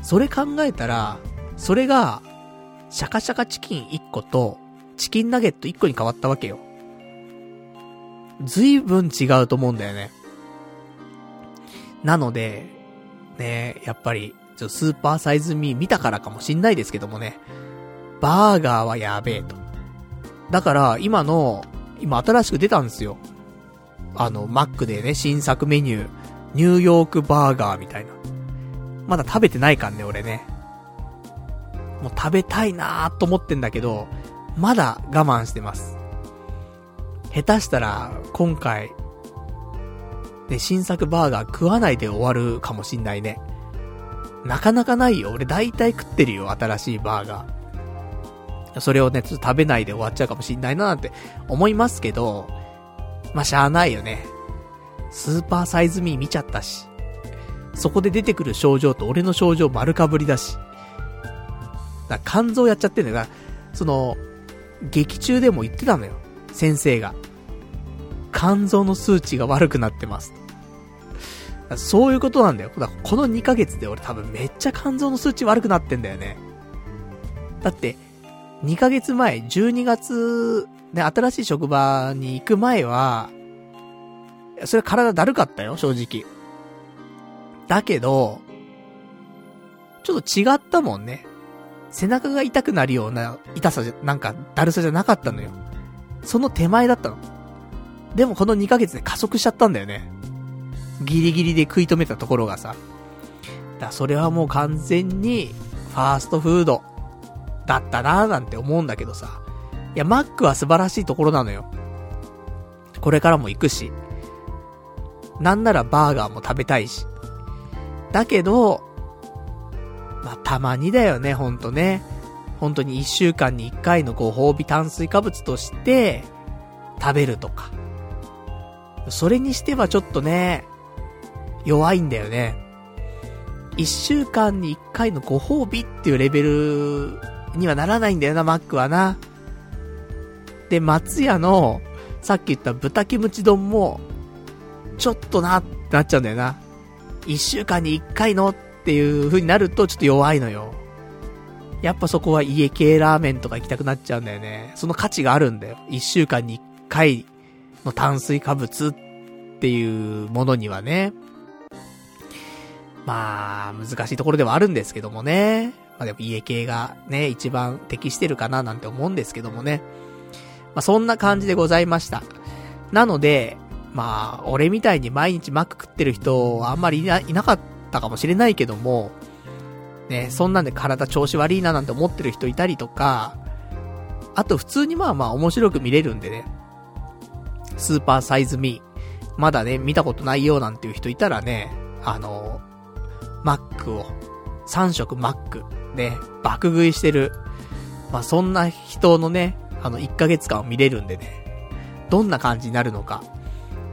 それ考えたら、それが、シャカシャカチキン1個と、チキンナゲット1個に変わったわけよ。随分違うと思うんだよね。なので、ねやっぱり、ちょスーパーサイズミー見たからかもしんないですけどもね、バーガーはやべえと。だから、今の、今新しく出たんですよ。あの、マックでね、新作メニュー、ニューヨークバーガーみたいな。まだ食べてないかんね、俺ね。もう食べたいなーと思ってんだけど、まだ我慢してます。下手したら、今回、ね、新作バーガー食わないで終わるかもしんないね。なかなかないよ。俺大体食ってるよ、新しいバーガー。それをね、ちょっと食べないで終わっちゃうかもしんないななんて思いますけど、まあ、しゃあないよね。スーパーサイズミー見ちゃったし。そこで出てくる症状と俺の症状丸かぶりだし。だ肝臓やっちゃってんだよな。その、劇中でも言ってたのよ。先生が。肝臓の数値が悪くなってます。そういうことなんだよ。だこの2ヶ月で俺多分めっちゃ肝臓の数値悪くなってんだよね。だって、2ヶ月前、12月、ね、新しい職場に行く前は、それ体だるかったよ、正直。だけど、ちょっと違ったもんね。背中が痛くなるような痛さじゃ、なんか、だるさじゃなかったのよ。その手前だったの。でもこの2ヶ月で加速しちゃったんだよね。ギリギリで食い止めたところがさ。だそれはもう完全に、ファーストフード、だったなーなんて思うんだけどさ。いや、マックは素晴らしいところなのよ。これからも行くし。なんならバーガーも食べたいし。だけど、まあ、たまにだよね、ほんとね。本当に一週間に一回のご褒美炭水化物として、食べるとか。それにしてはちょっとね、弱いんだよね。一週間に一回のご褒美っていうレベルにはならないんだよな、マックはな。で、松屋の、さっき言った豚キムチ丼も、ちょっとなってなっちゃうんだよな。一週間に一回のっっていう風になるとちょっと弱いのよ。やっぱそこは家系ラーメンとか行きたくなっちゃうんだよね。その価値があるんだよ。一週間に一回の炭水化物っていうものにはね。まあ、難しいところではあるんですけどもね。まあでも家系がね、一番適してるかななんて思うんですけどもね。まあそんな感じでございました。なので、まあ、俺みたいに毎日マック食ってる人はあんまりいな、いなかったたかもしれないけども、ね、そんなんで体調子悪いななんて思ってる人いたりとか、あと普通にまあまあ面白く見れるんでね、スーパーサイズミー、まだね、見たことないよなんていう人いたらね、あの、マックを、3食マック、ね、爆食いしてる、まあそんな人のね、あの1ヶ月間を見れるんでね、どんな感じになるのか、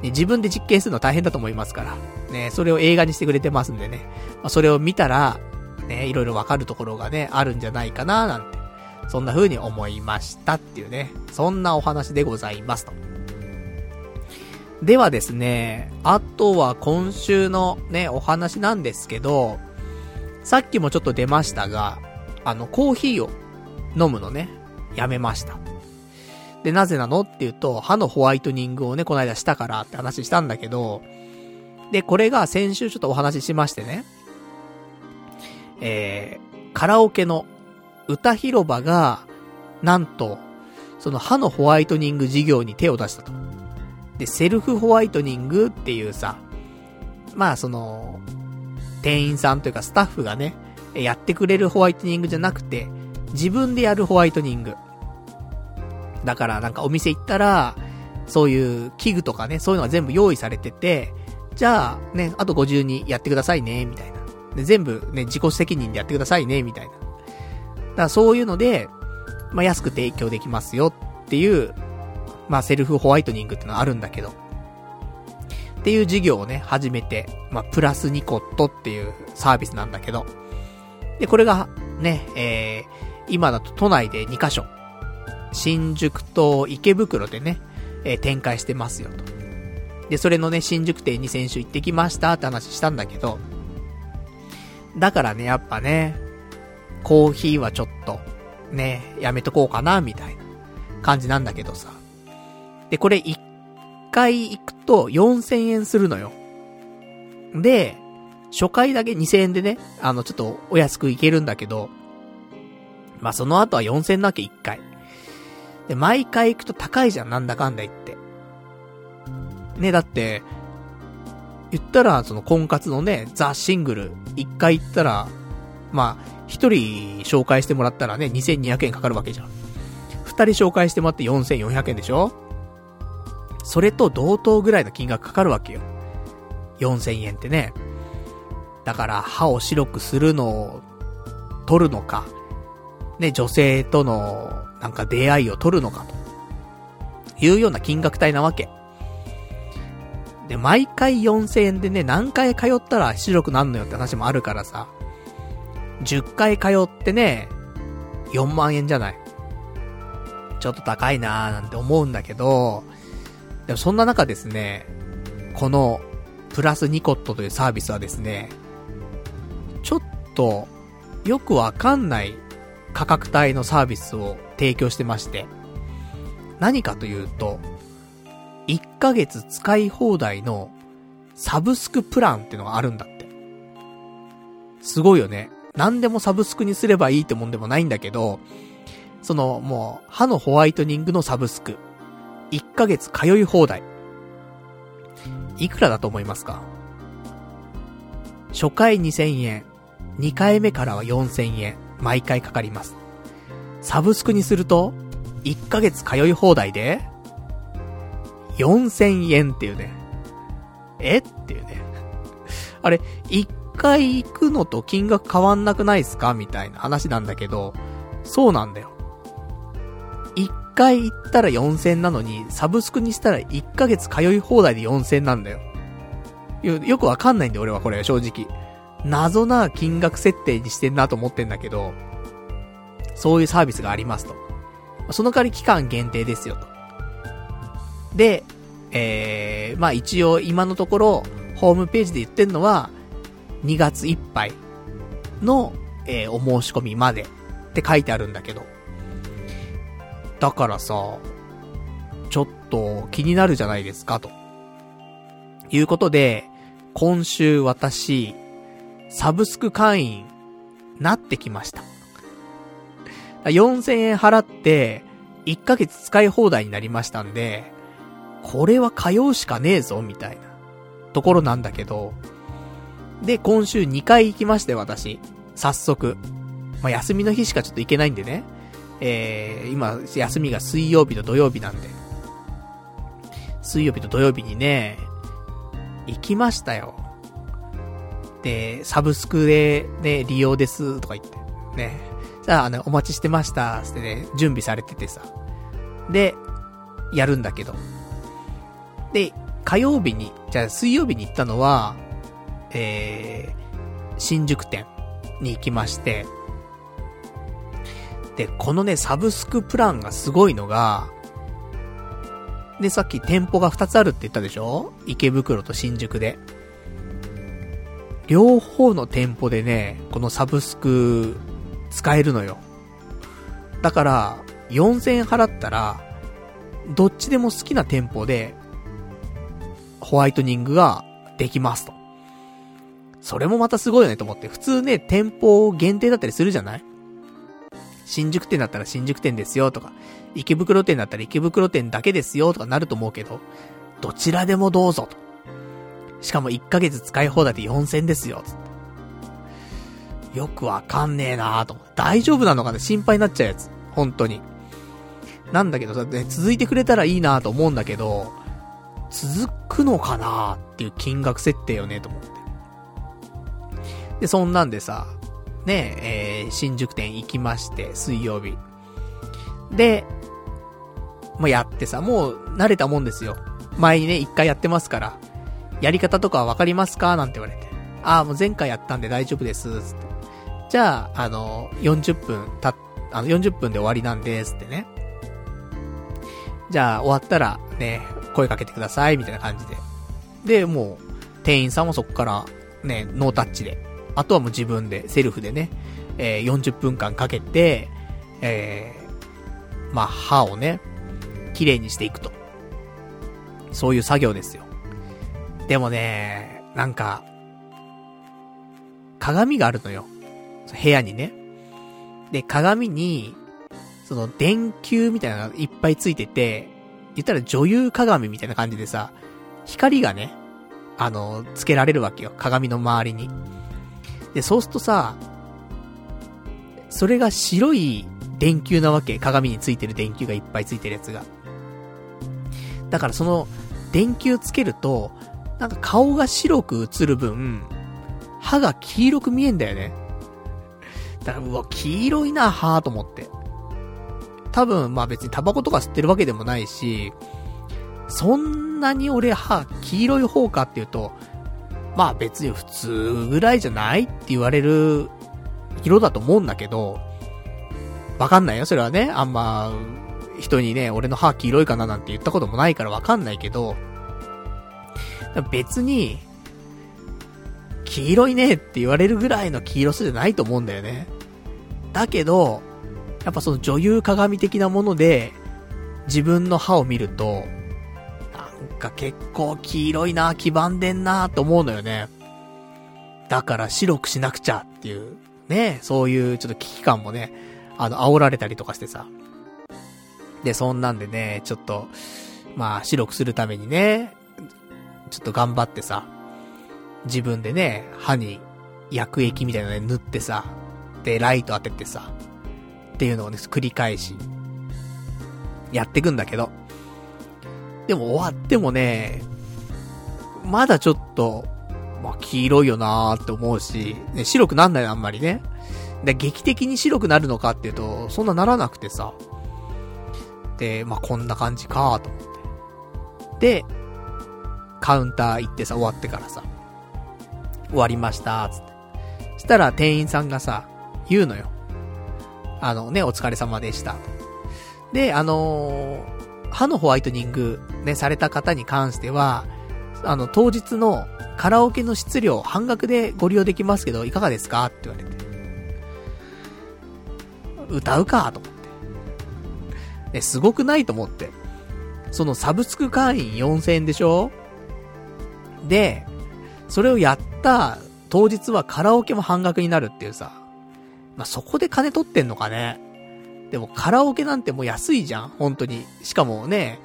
ね、自分で実験するの大変だと思いますから、ね、それを映画にしてくれてますんでね、まあ、それを見たら、ね、いろいろわかるところがね、あるんじゃないかな、なんて、そんな風に思いましたっていうね、そんなお話でございますと。ではですね、あとは今週のね、お話なんですけど、さっきもちょっと出ましたが、あの、コーヒーを飲むのね、やめました。で、なぜなのっていうと、歯のホワイトニングをね、この間したからって話したんだけど、で、これが先週ちょっとお話ししましてね、えー、カラオケの歌広場が、なんと、その歯のホワイトニング事業に手を出したと。で、セルフホワイトニングっていうさ、まあその、店員さんというかスタッフがね、やってくれるホワイトニングじゃなくて、自分でやるホワイトニング。だからなんかお店行ったら、そういう器具とかね、そういうのが全部用意されてて、じゃあね、あと52やってくださいね、みたいな。で、全部ね、自己責任でやってくださいね、みたいな。だからそういうので、まあ、安く提供できますよっていう、まあ、セルフホワイトニングってのはあるんだけど。っていう事業をね、始めて、まあ、プラスニコットっていうサービスなんだけど。で、これが、ね、えー、今だと都内で2カ所。新宿と池袋でね、えー、展開してますよと。で、それのね、新宿店に先週行ってきましたって話したんだけど、だからね、やっぱね、コーヒーはちょっと、ね、やめとこうかな、みたいな感じなんだけどさ。で、これ一回行くと4000円するのよ。で、初回だけ2000円でね、あの、ちょっとお安く行けるんだけど、まあ、その後は4000円なわけ1回。で、毎回行くと高いじゃん、なんだかんだ言って。ね、だって、言ったら、その婚活のね、ザ・シングル、一回行ったら、まあ、一人紹介してもらったらね、2200円かかるわけじゃん。二人紹介してもらって4400円でしょ？それと同等ぐらいの金額かかるわけよ。4000円ってね。だから、歯を白くするのを取るのか、ね、女性とのなんか出会いを取るのかと。いうような金額帯なわけ。で、毎回4000円でね、何回通ったら出力なんのよって話もあるからさ。10回通ってね、4万円じゃない。ちょっと高いなーなんて思うんだけど、でもそんな中ですね、この、プラスニコットというサービスはですね、ちょっと、よくわかんない価格帯のサービスを提供してまして、何かというと、1ヶ月使い放題のサブスクプランってのがあるんだって。すごいよね。何でもサブスクにすればいいってもんでもないんだけど、その、もう、歯のホワイトニングのサブスク。1ヶ月通い放題。いくらだと思いますか？初回2000円。2回目からは4000円。毎回かかります。サブスクにすると、1ヶ月通い放題で、4000円っていうね。え？っていうね。あれ、1回行くのと金額変わんなくないっすか？みたいな話なんだけど、そうなんだよ。1回行ったら4000なのに、サブスクにしたら1ヶ月通い放題で4000なんだよ。よ、よくわかんないんだよ、俺はこれ、正直。謎な金額設定にしてんなと思ってんだけど、そういうサービスがありますと。その代わり期間限定ですよと。で、えー、まあ一応今のところ、ホームページで言ってんのは、2月いっぱいの、えー、お申し込みまでって書いてあるんだけど。だからさ、ちょっと気になるじゃないですか、と。いうことで、今週私、サブスク会員、なってきました。4000円払って、1ヶ月使い放題になりましたんで、これは通うしかねえぞ、みたいな、ところなんだけど、で、今週2回行きまして、私。早速。まあ、休みの日しかちょっと行けないんでね。えー、今、休みが水曜日と土曜日なんで。水曜日と土曜日にね、行きましたよ。で、サブスクでね、利用ですとか言って、ね。じゃあ、ね、お待ちしてました、つってね、準備されててさ。で、やるんだけど。で、火曜日に、じゃあ水曜日に行ったのは、えー、新宿店に行きまして、で、このね、サブスクプランがすごいのが、で、さっき店舗が2つあるって言ったでしょ？池袋と新宿で。両方の店舗でね、このサブスク使えるのよ。だから、4000円払ったら、どっちでも好きな店舗で、ホワイトニングができますと。それもまたすごいよねと思って。普通ね、店舗限定だったりするじゃない？新宿店だったら新宿店ですよとか、池袋店だったら池袋店だけですよとかなると思うけど、どちらでもどうぞと。しかも1ヶ月使い放題で4000ですよ、よくわかんねえなーと思って。大丈夫なのかな？心配になっちゃうやつ。本当に。なんだけどさ、ね、続いてくれたらいいなと思うんだけど、続くのかなっていう金額設定よね、と思って。で、そんなんでさ、ねえ、ー、新宿店行きまして、水曜日。で、もうやってさ、もう慣れたもんですよ。前にね、一回やってますから。やり方とかわかりますかなんて言われて。ああ、もう前回やったんで大丈夫です、つって。じゃあ、あの、40分た、あの、40分で終わりなんで、つってね。じゃあ、終わったら、ね、声かけてください、みたいな感じで。で、もう、店員さんもそこから、ね、ノータッチで。あとはもう自分で、セルフでね、えー、40分間かけて、えー、まあ、歯をね、綺麗にしていくと。そういう作業ですよ。でもね、なんか、鏡があるのよ。部屋にね。で、鏡に、その電球みたいなのがいっぱいついてて、言ったら女優鏡みたいな感じでさ、光がね、あの、つけられるわけよ。鏡の周りに。で、そうするとさ、それが白い電球なわけ。鏡についてる電球がいっぱいついてるやつが。だからその、電球つけると、なんか顔が白く映る分、歯が黄色く見えんだよね。だから、うわ、黄色いな、歯と思って。多分、まあ別にタバコとか吸ってるわけでもないし、そんなに俺歯黄色い方かっていうと、まあ別に普通ぐらいじゃないって言われる色だと思うんだけど、わかんないよ、それはね。あんま、人にね、俺の歯黄色いかななんて言ったこともないからわかんないけど、別に、黄色いねって言われるぐらいの黄色さじゃないと思うんだよね。だけど、やっぱその女優鏡的なもので、自分の歯を見ると、なんか結構黄色いな、黄ばんでんなと思うのよね。だから白くしなくちゃっていう、ね、そういうちょっと危機感もね、あの、煽られたりとかしてさ。で、そんなんでね、ちょっと、まあ、白くするためにね、ちょっと頑張ってさ、自分でね、歯に薬液みたいなのね、塗ってさ、で、ライト当ててさ、っていうのをね、繰り返し、やっていくんだけど。でも終わってもね、まだちょっと、まあ、黄色いよなーって思うし、ね、白くなんないあんまりね。で、劇的に白くなるのかっていうと、そんなならなくてさ。で、まあ、こんな感じかと思って。で、カウンター行ってさ、終わってからさ、終わりましたつって。したら店員さんがさ、言うのよ。あのね、お疲れ様でした。で、あのー、歯のホワイトニングね、された方に関しては、あの、当日のカラオケの質量半額でご利用できますけど、いかがですか？って言われて。歌うか？と思って。ね、すごくない？と思って。そのサブスク会員4000円でしょ？で、それをやった当日はカラオケも半額になるっていうさ。まあ、そこで金取ってんのかね？でもカラオケなんてもう安いじゃん本当に。しかもね、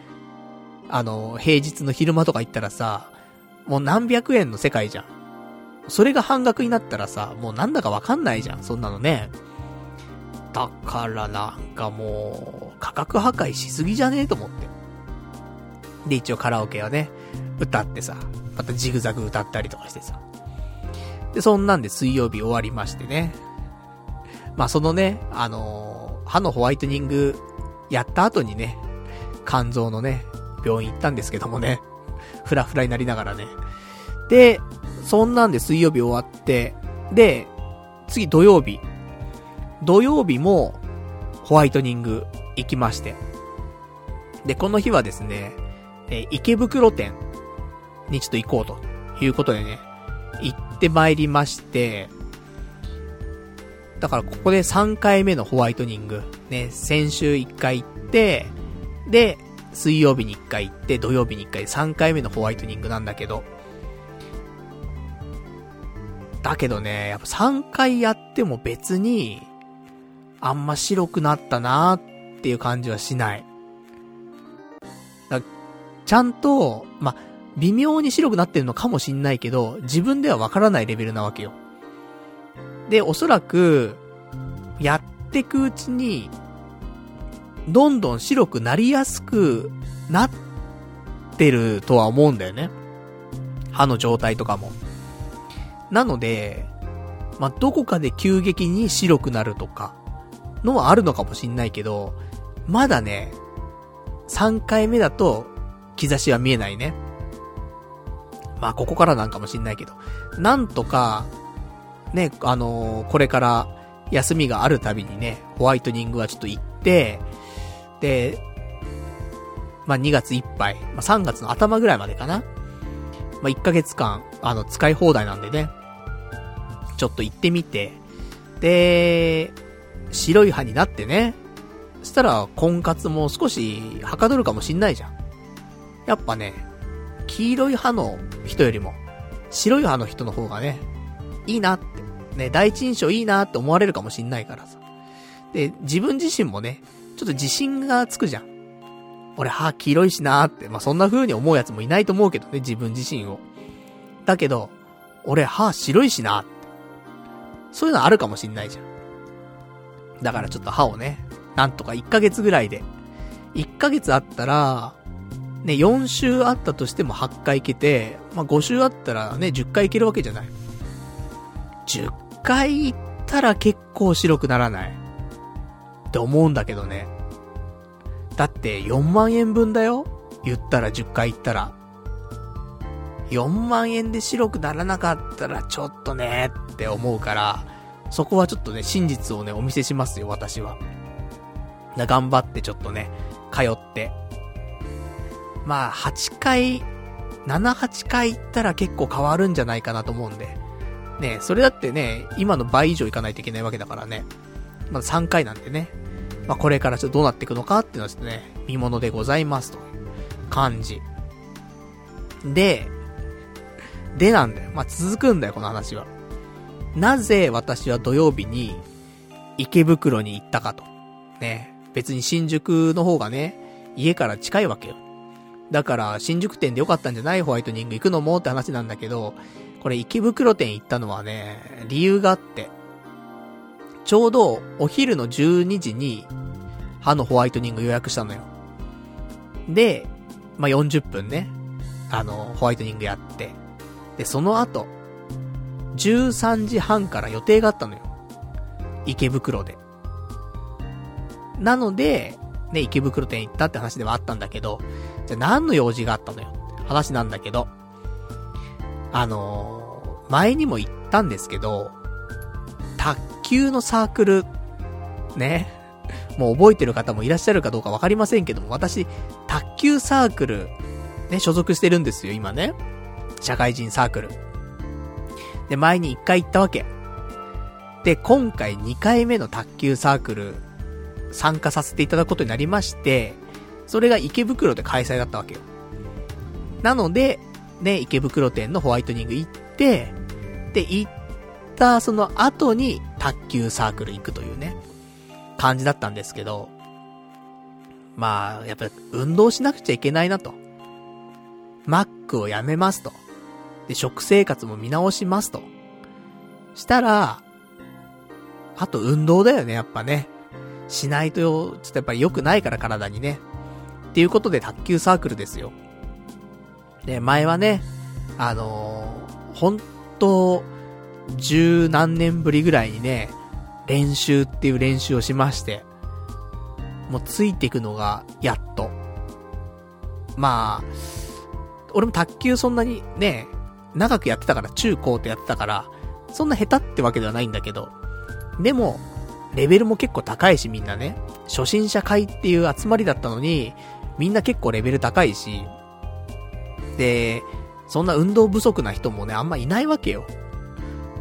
あの、平日の昼間とか行ったらさ、もう何百円の世界じゃん。それが半額になったらさ、もうなんだかわかんないじゃん、そんなのね。だからなんかもう、価格破壊しすぎじゃね？えと思って。で、一応カラオケはね、歌ってさ、またジグザグ歌ったりとかしてさ。で、そんなんで水曜日終わりましてね。まあ、そのね、あのー、歯のホワイトニングやった後にね、肝臓のね、病院行ったんですけどもね、ふらふらになりながらね。で、そんなんで水曜日終わって、で、次土曜日。土曜日も、ホワイトニング行きまして。で、この日はですね、えー、池袋店にちょっと行こうということでね、行って参りまして、だからここで3回目のホワイトニング、ね、先週1回行って、で、水曜日に1回行って、土曜日に1回3回目のホワイトニングなんだけど、だけどね、やっぱ3回やっても別に、あんま白くなったなーっていう感じはしない。ちゃんと、ま微妙に白くなってるのかもしんないけど、自分ではわからないレベルなわけよ。で、おそらく、やってくうちに、どんどん白くなりやすくなってるとは思うんだよね。歯の状態とかも。なので、まあ、どこかで急激に白くなるとか、のはあるのかもしんないけど、まだね、3回目だと、兆しは見えないね。まあ、ここからなんかもしんないけど。なんとか、ね、あのー、これから休みがあるたびにね、ホワイトニングはちょっと行って、で、まあ、2月いっぱい、まあ、3月の頭ぐらいまでかな。まあ、1ヶ月間、あの、使い放題なんでね、ちょっと行ってみて、で、白い歯になってね、そしたら、婚活も少し、はかどるかもしんないじゃん。やっぱね、黄色い歯の人よりも、白い歯の人の方がね、いいなって、ね、第一印象いいなって思われるかもしんないからさ。で、自分自身もね、ちょっと自信がつくじゃん。俺歯黄色いしなーって、まあ、そんな風に思うやつもいないと思うけどね、自分自身を。だけど、俺歯白いしなーって。そういうのあるかもしんないじゃん。だからちょっと歯をね、なんとか1ヶ月ぐらいで。1ヶ月あったら、ね、4週あったとしても8回行けて、まあ、5週あったらね、10回行けるわけじゃない。10回行ったら結構白くならない？って思うんだけどね。だって4万円分だよ？言ったら10回言ったら。4万円で白くならなかったらちょっとねって思うから、そこはちょっとね、真実をね、お見せしますよ、私は。頑張ってちょっとね、通って。まあ、8回、7、8回行ったら結構変わるんじゃないかなと思うんで。ね、それだってね、今の倍以上行かないといけないわけだからね。まだ3回なんでね。まあ、これからちょっとどうなっていくのかっていうのはですね、見物でございますと感じ。で、でなんだよ。まあ、続くんだよ、この話は。なぜ私は土曜日に池袋に行ったかと。ね。別に新宿の方がね、家から近いわけよ。だから、新宿店でよかったんじゃないホワイトニング行くのもって話なんだけど、これ池袋店行ったのはね、理由があって。ちょうどお昼の12時に歯のホワイトニング予約したのよ。で、まあ、40分ね、あの、ホワイトニングやって。で、その後、13時半から予定があったのよ。池袋で。なので、ね、池袋店行ったって話ではあったんだけど、じゃあ何の用事があったのよ。話なんだけど、あの、前にも言ったんですけど、卓球のサークル、ね、もう覚えてる方もいらっしゃるかどうかわかりませんけども、私、卓球サークル、ね、所属してるんですよ、今ね。社会人サークル。で、前に1回行ったわけ。で、今回2回目の卓球サークル、参加させていただくことになりまして、それが池袋で開催だったわけよ。なので、ね、池袋店のホワイトニング行って、で、行ったその後に卓球サークル行くというね、感じだったんですけど、まあ、やっぱ運動しなくちゃいけないなと。マックをやめますと。で、食生活も見直しますと。したら、あと運動だよね、やっぱね。しないと、ちょっとやっぱり良くないから体にね。っていうことで卓球サークルですよ。で、前はね、あのー、本当十何年ぶりぐらいにね、練習っていう練習をしまして、もうついていくのが、やっと。まあ、俺も卓球そんなにね、長くやってたから、中高ってやってたから、そんな下手ってわけではないんだけど、でも、レベルも結構高いしみんなね、初心者会っていう集まりだったのに、みんな結構レベル高いし、で、そんな運動不足な人もね、あんまいないわけよ。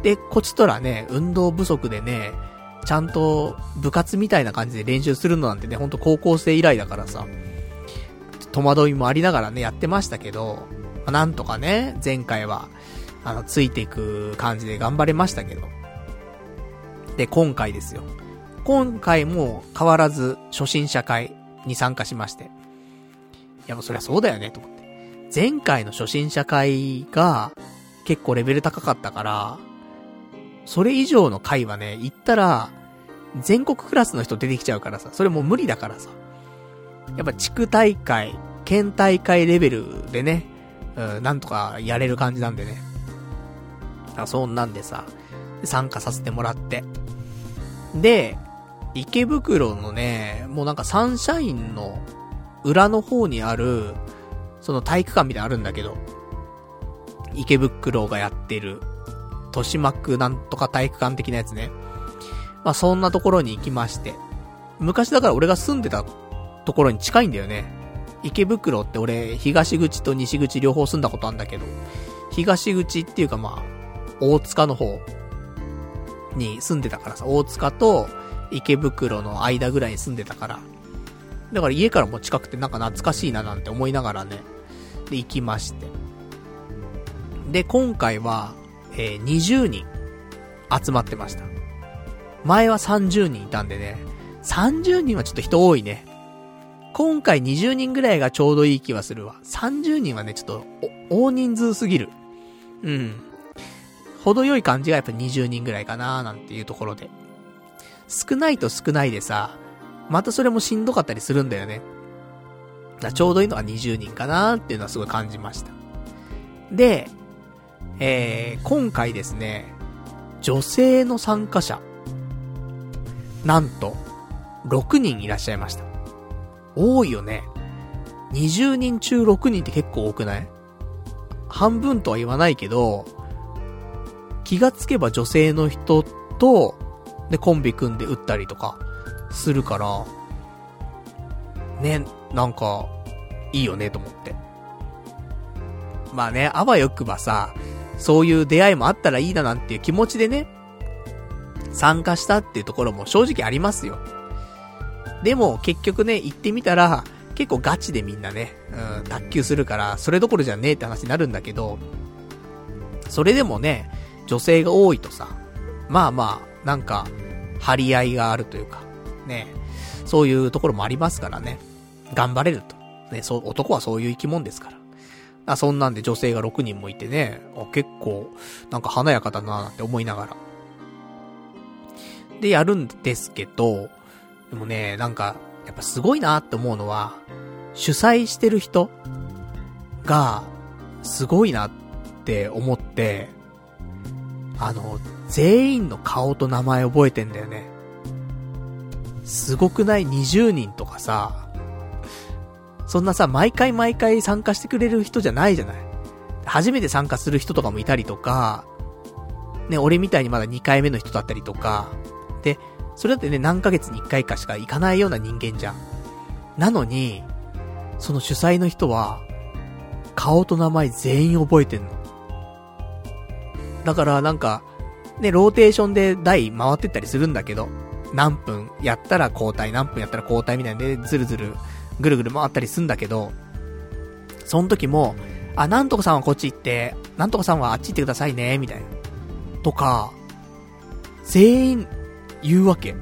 で、こちとらね、運動不足でね、ちゃんと部活みたいな感じで練習するのなんてね、ほんと高校生以来だからさ、戸惑いもありながらね、やってましたけど、まあ、なんとかね、前回は、あの、ついていく感じで頑張れましたけど。で、今回ですよ。今回も変わらず初心者会に参加しまして。いや、もうそりゃそうだよね、と思って。前回の初心者会が結構レベル高かったから、それ以上の回はね、行ったら、全国クラスの人出てきちゃうからさ、それもう無理だからさ。やっぱ地区大会、県大会レベルでね、うん、なんとかやれる感じなんでね。あそんなんでさ、参加させてもらって。で、池袋のね、もうなんかサンシャインの裏の方にある、その体育館みたいなのあるんだけど、池袋がやってる、豊島区なんとか体育館的なやつね。まあそんなところに行きまして。昔だから俺が住んでたところに近いんだよね。池袋って俺、東口と西口両方住んだことあるんだけど、東口っていうかまあ、大塚の方に住んでたからさ、大塚と池袋の間ぐらいに住んでたから、だから家からも近くてなんか懐かしいななんて思いながらね、で、行きまして。で、今回は、えー、20人集まってました。前は30人いたんでね、30人はちょっと人多いね。今回20人ぐらいがちょうどいい気はするわ。30人はね、ちょっと、大人数すぎる。うん。程よい感じがやっぱ20人ぐらいかなーなんていうところで。少ないと少ないでさ、またそれもしんどかったりするんだよね。だちょうどいいのが20人かなっていうのはすごい感じました。で、えー、今回ですね、女性の参加者、なんと、6人いらっしゃいました。多いよね。20人中6人って結構多くない？半分とは言わないけど、気がつけば女性の人と、で、コンビ組んで打ったりとか、するから、ね、なんか、いいよね、と思って。まあね、あわよくばさ、そういう出会いもあったらいいななんていう気持ちでね、参加したっていうところも正直ありますよ。でも、結局ね、行ってみたら、結構ガチでみんなね、うん、卓球するから、それどころじゃねえって話になるんだけど、それでもね、女性が多いとさ、まあまあ、なんか、張り合いがあるというか、ね、そういうところもありますからね、頑張れると。ね、そう、男はそういう生き物ですから。あそんなんで女性が6人もいてね、あ結構、なんか華やかだななんて思いながら。で、やるんですけど、でもね、なんか、やっぱすごいなって思うのは、主催してる人が、すごいなって思って、あの、全員の顔と名前覚えてんだよね。すごくない ?20 人とかさ、そんなさ、毎回毎回参加してくれる人じゃないじゃない。初めて参加する人とかもいたりとか、ね、俺みたいにまだ2回目の人だったりとか、で、それだってね、何ヶ月に1回かしか行かないような人間じゃん。なのに、その主催の人は、顔と名前全員覚えてんの。だからなんか、ね、ローテーションで台回ってったりするんだけど、何分やったら交代、何分やったら交代みたいなで、ずるずる、ぐるぐる回ったりすんだけど、その時も、あ、なんとかさんはこっち行って、なんとかさんはあっち行ってくださいね、みたいな。とか、全員言うわけ。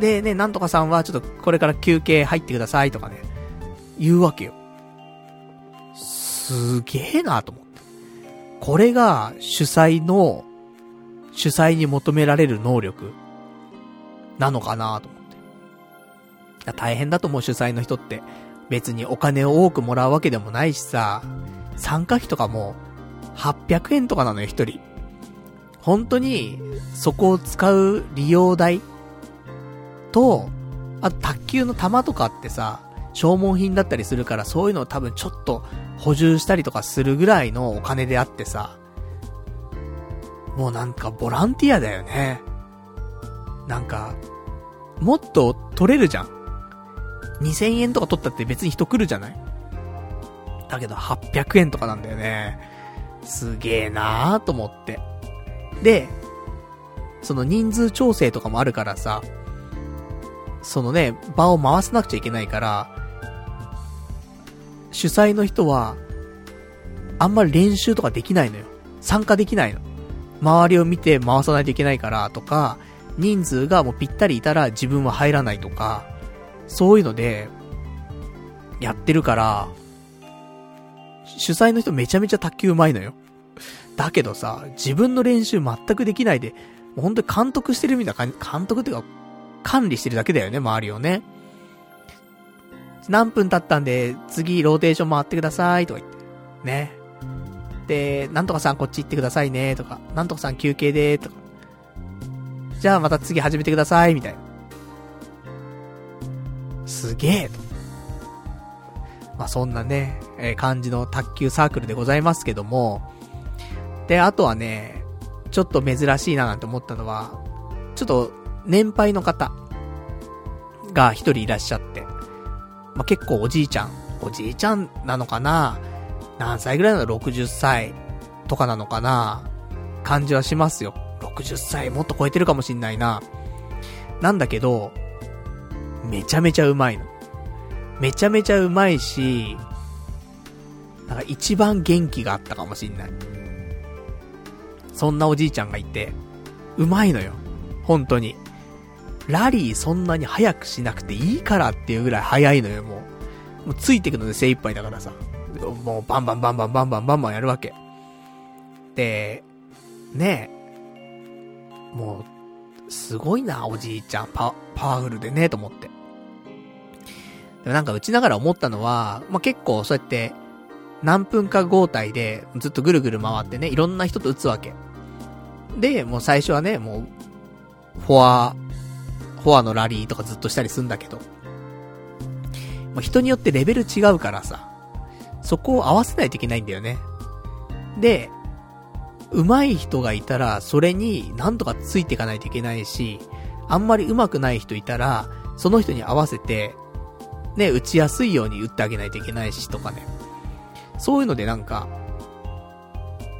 で、ね、なんとかさんはちょっとこれから休憩入ってくださいとかね、言うわけよ。すげえなと思って。これが主催の、主催に求められる能力なのかなと思って。大変だと思う主催の人って。別にお金を多くもらうわけでもないしさ、参加費とかも800円とかなのよ、一人。本当に、そこを使う利用代と、あと卓球の球とかってさ、消耗品だったりするからそういうのを多分ちょっと補充したりとかするぐらいのお金であってさ、もうなんかボランティアだよね。なんか、もっと取れるじゃん。2000円とか取ったって別に人来るじゃない？だけど800円とかなんだよね。すげえなーと思って。で、その人数調整とかもあるからさ、そのね、場を回さなくちゃいけないから、主催の人は、あんまり練習とかできないのよ。参加できないの。周りを見て回さないといけないからとか、人数がもうぴったりいたら自分は入らないとか、そういうので、やってるから、主催の人めちゃめちゃ卓球上手いのよ。だけどさ、自分の練習全くできないで、もう本当に監督してるみたいな監督っていうか、管理してるだけだよね、周りをね。何分経ったんで、次ローテーション回ってください、とか言って。ね。で、なんとかさんこっち行ってくださいね、とか。なんとかさん休憩で、とか。じゃあまた次始めてください、みたいな。すげえ、と。まあ、そんなね、えー、感じの卓球サークルでございますけども、で、あとはね、ちょっと珍しいななんて思ったのは、ちょっと、年配の方が一人いらっしゃって、まあ、結構おじいちゃん、おじいちゃんなのかな？何歳ぐらいなの ?60 歳とかなのかな？感じはしますよ。60歳もっと超えてるかもしんないな。なんだけど、めちゃめちゃうまいの。めちゃめちゃうまいし、なんか一番元気があったかもしんない。そんなおじいちゃんがいて、うまいのよ。本当に。ラリーそんなに早くしなくていいからっていうぐらい早いのよ、もう。もうついてくので精一杯だからさ。もうバンバンバンバンバンバンバンバンやるわけ。で、ねえ。もう、すごいな、おじいちゃん。パ、パワフルでね、と思って。でもなんか打ちながら思ったのは、まあ、結構そうやって、何分か交代でずっとぐるぐる回ってね、いろんな人と打つわけ。で、もう最初はね、もう、フォア、フォアのラリーとかずっとしたりすんだけど、まあ、人によってレベル違うからさ、そこを合わせないといけないんだよね。で、上手い人がいたら、それになんとかついていかないといけないし、あんまり上手くない人いたら、その人に合わせて、ね、打ちやすいように打ってあげないといけないしとかね。そういうのでなんか、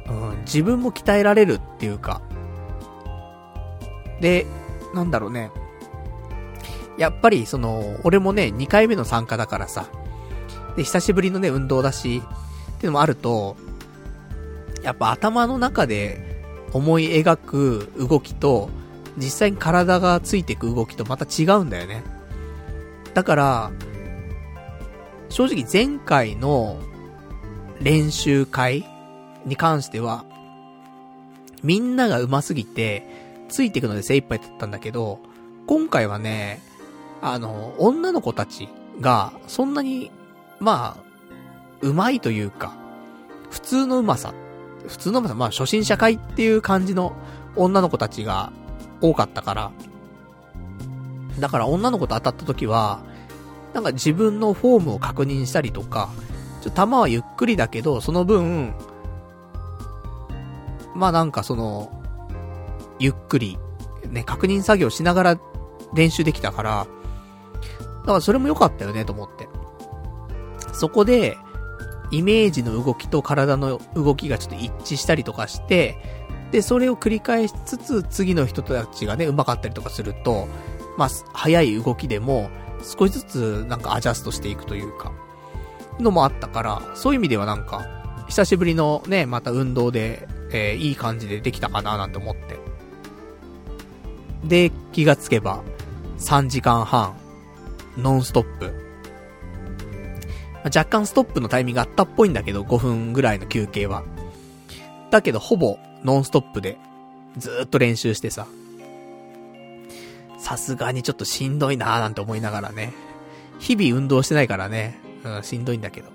うん、自分も鍛えられるっていうか、で、なんだろうね。やっぱり、その、俺もね、2回目の参加だからさ、で、久しぶりのね、運動だし、っていうのもあると、やっぱ頭の中で思い描く動きと、実際に体がついていく動きとまた違うんだよね。だから、正直前回の練習会に関しては、みんなが上手すぎて、ついていくので精一杯だったんだけど、今回はね、あの、女の子たちが、そんなに、まあ、上手いというか、普通の上手さ、普通の上手さ、まあ初心者会っていう感じの女の子たちが多かったから、だから女の子と当たった時は、なんか自分のフォームを確認したりとか、ちょ、球はゆっくりだけど、その分、まあなんかその、ゆっくり、ね、確認作業しながら練習できたから、だからそれも良かったよね、と思って。そこで、イメージの動きと体の動きがちょっと一致したりとかして、で、それを繰り返しつつ、次の人たちがね、上手かったりとかすると、まあ、早い動きでも、少しずつなんかアジャストしていくというか、のもあったから、そういう意味ではなんか、久しぶりのね、また運動で、えー、いい感じでできたかななんて思って。で、気がつけば、3時間半、ノンストップ。若干ストップのタイミングあったっぽいんだけど、5分ぐらいの休憩は。だけど、ほぼ、ノンストップで、ずーっと練習してさ。さすがにちょっとしんどいなーなんて思いながらね。日々運動してないからね。うん、しんどいんだけど。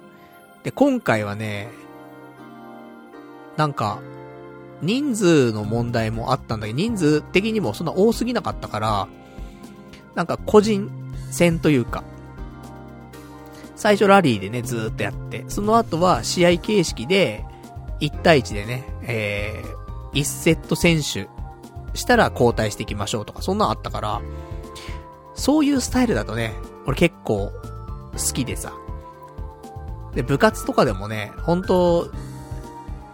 で、今回はね、なんか、人数の問題もあったんだけど、人数的にもそんな多すぎなかったから、なんか個人戦というか、最初ラリーでね、ずーっとやって、その後は試合形式で、1対1でね、えー、1セット選手したら交代していきましょうとか、そんなのあったから、そういうスタイルだとね、俺結構好きでさ。で、部活とかでもね、本当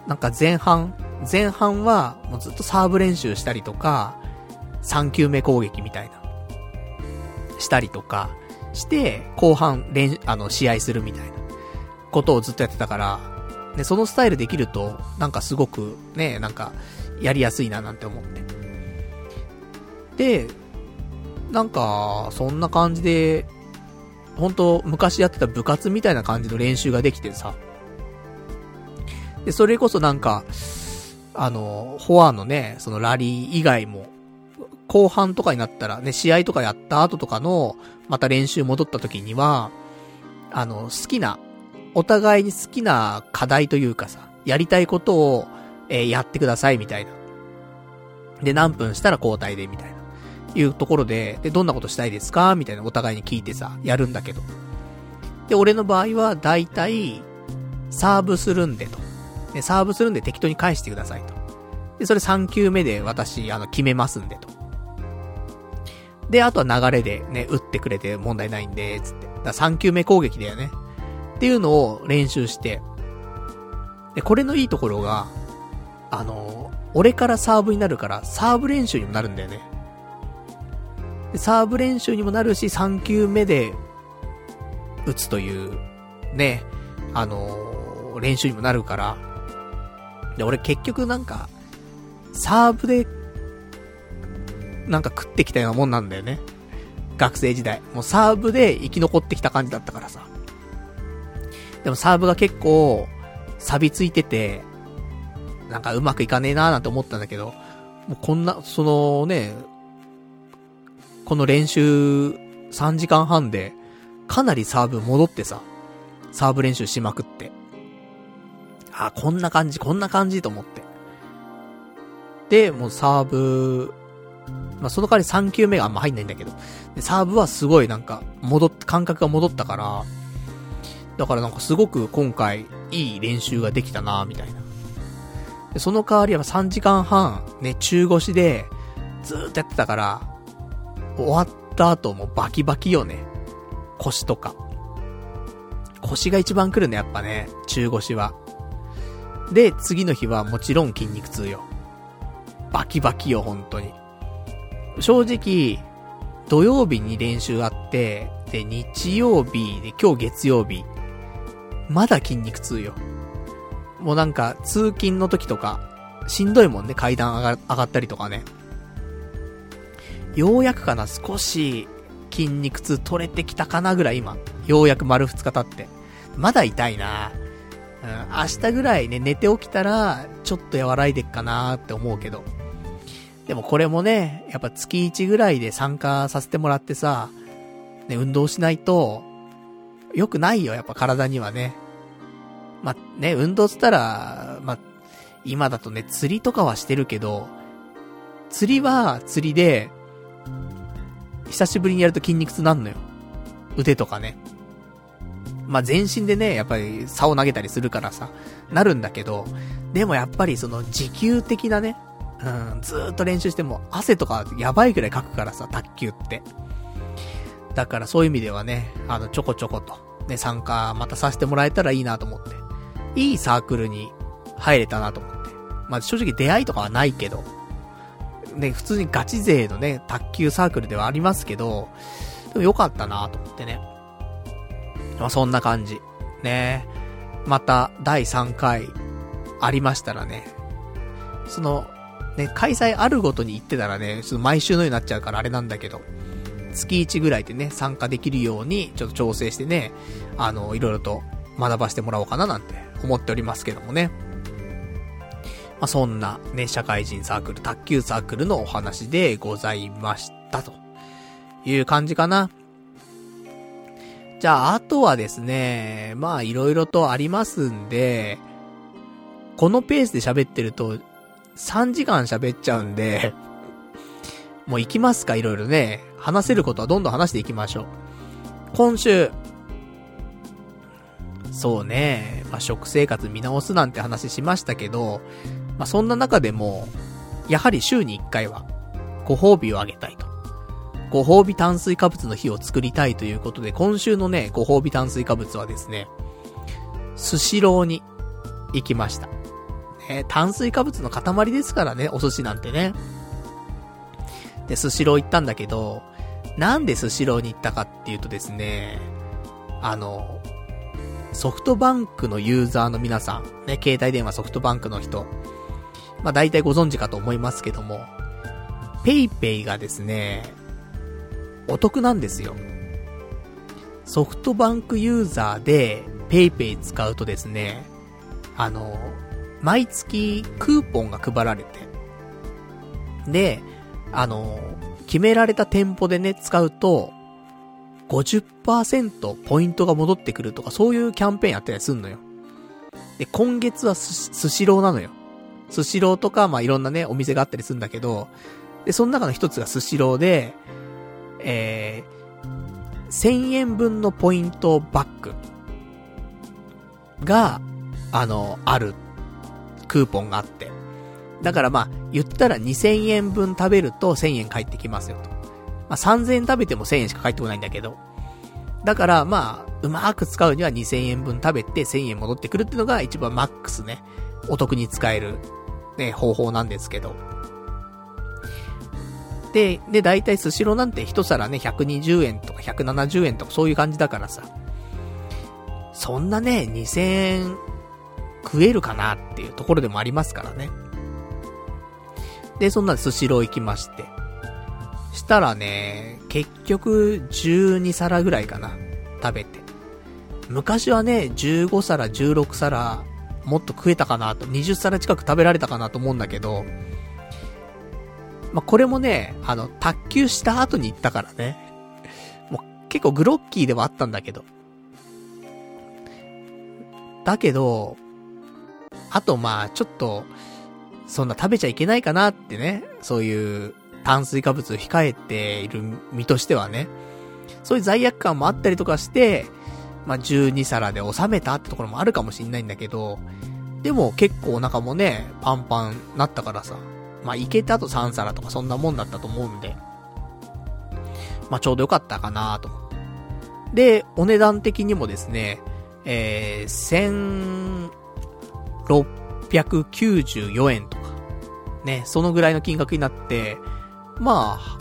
なんか前半、前半はもうずっとサーブ練習したりとか、3球目攻撃みたいな、したりとかして、後半練、あの、試合するみたいなことをずっとやってたから、で、そのスタイルできると、なんかすごくね、なんか、やりやすいななんて思って。で、なんか、そんな感じで、本当昔やってた部活みたいな感じの練習ができてさ。で、それこそなんか、あの、フォアのね、そのラリー以外も、後半とかになったらね、試合とかやった後とかの、また練習戻った時には、あの、好きな、お互いに好きな課題というかさ、やりたいことを、えー、やってくださいみたいな。で、何分したら交代でみたいな。いうところで、で、どんなことしたいですか？みたいなお互いに聞いてさ、やるんだけど。で、俺の場合は、だいたい、サーブするんでと。で、サーブするんで適当に返してくださいと。で、それ3球目で私、あの、決めますんでと。で、あとは流れでね、打ってくれて問題ないんで、つって。だ3球目攻撃だよね。っていうのを練習して。で、これのいいところが、あの、俺からサーブになるから、サーブ練習にもなるんだよね。サーブ練習にもなるし、3球目で、打つという、ね、あのー、練習にもなるから。で、俺結局なんか、サーブで、なんか食ってきたようなもんなんだよね。学生時代。もうサーブで生き残ってきた感じだったからさ。でもサーブが結構、錆びついてて、なんかうまくいかねえなーなんて思ったんだけど、もうこんな、そのね、この練習3時間半で、かなりサーブ戻ってさ、サーブ練習しまくって。あ、こんな感じ、こんな感じと思って。で、もうサーブまあ、その代わり3球目があんま入んないんだけど。で、サーブはすごいなんか、戻っ、感覚が戻ったから、だからなんかすごく今回、いい練習ができたなみたいな。で、その代わりは3時間半、ね、中腰で、ずーっとやってたから、終わった後もバキバキよね。腰とか。腰が一番来るね、やっぱね、中腰は。で、次の日はもちろん筋肉痛よ。バキバキよ、本当に。正直、土曜日に練習あって、で、日曜日で今日月曜日、まだ筋肉痛よ。もうなんか、通勤の時とか、しんどいもんね、階段上が上がったりとかね。ようやくかな、少し筋肉痛取れてきたかなぐらい今。ようやく丸2日経って。まだ痛いなうん、明日ぐらいね、寝て起きたら、ちょっと和らいでっかなって思うけど。でもこれもね、やっぱ月1ぐらいで参加させてもらってさ、ね、運動しないと、良くないよ、やっぱ体にはね。まね、運動つったら、ま今だとね、釣りとかはしてるけど、釣りは釣りで、久しぶりにやると筋肉痛なんのよ。腕とかね。まあ、全身でね、やっぱり竿投げたりするからさ、なるんだけど、でもやっぱりその持久的なね、うん、ずーっと練習しても汗とかやばいくらいかくからさ、卓球って。だからそういう意味ではね、あの、ちょこちょこと、ね、参加またさせてもらえたらいいなと思って。いいサークルに入れたなと思って。まあ、正直出会いとかはないけど、ね、普通にガチ勢のね、卓球サークルではありますけど、でもよかったなと思ってね。まあ、そんな感じ。ねまた、第3回、ありましたらね、その、ね、開催あるごとに行ってたらね、ちょっと毎週のようになっちゃうからあれなんだけど、月1ぐらいでね、参加できるように、ちょっと調整してね、あの、いろいろと学ばしてもらおうかななんて思っておりますけどもね。まあ、そんなね、社会人サークル、卓球サークルのお話でございましたという感じかな。じゃあ、あとはですね、まあ、いろいろとありますんで、このペースで喋ってると、3時間喋っちゃうんで、もう行きますか、いろいろね。話せることはどんどん話していきましょう。今週。そうね。まあ、食生活見直すなんて話しましたけど、まあ、そんな中でも、やはり週に1回は、ご褒美をあげたいと。ご褒美炭水化物の日を作りたいということで、今週のね、ご褒美炭水化物はですね、スシローに行きました。ね、炭水化物の塊ですからね、お寿司なんてね。で、スシロー行ったんだけど、なんでスシローに行ったかっていうとですね、あの、ソフトバンクのユーザーの皆さん、ね、携帯電話ソフトバンクの人、まあ大体ご存知かと思いますけども、 PayPay がですね、お得なんですよ。ソフトバンクユーザーで PayPay 使うとですね、あの、毎月クーポンが配られて、で、あの、決められた店舗でね、使うと、50%ポイントが戻ってくるとか、そういうキャンペーンやったりすんのよ。で、今月はスシローなのよ。スシローとか、まあ、いろんなね、お店があったりするんだけど、で、その中の一つがスシローで、えー、1000円分のポイントバックが、あの、あるクーポンがあって。だからまあ、言ったら2000円分食べると1000円返ってきますよと。まあ3000円食べても1000円しか返ってこないんだけど。だからまあ、うまく使うには2000円分食べて1000円戻ってくるっていうのが一番マックスね、お得に使える、ね、方法なんですけど。で、で、大体スシローなんて一皿ね、120円とか170円とかそういう感じだからさ。そんなね、2000円食えるかなっていうところでもありますからね。で、そんなスシロー行きまして。したらね、結局12皿ぐらいかな。食べて。昔はね、15皿、16皿、もっと食えたかなと、20皿近く食べられたかなと思うんだけど、まあ、これもね、あの、卓球した後に行ったからね。もう結構グロッキーではあったんだけど。だけど、あとまあ、ちょっと、そんな食べちゃいけないかなってね、そういう、炭水化物を控えている身としてはね、そういう罪悪感もあったりとかして、まあ、12皿で収めたってところもあるかもしんないんだけど、でも結構お腹もね、パンパンなったからさ、まあ、いけたと3皿とかそんなもんだったと思うんで、まあ、ちょうどよかったかなと。で、お値段的にもですね、えー、1694円とか、ね、そのぐらいの金額になって、まあ、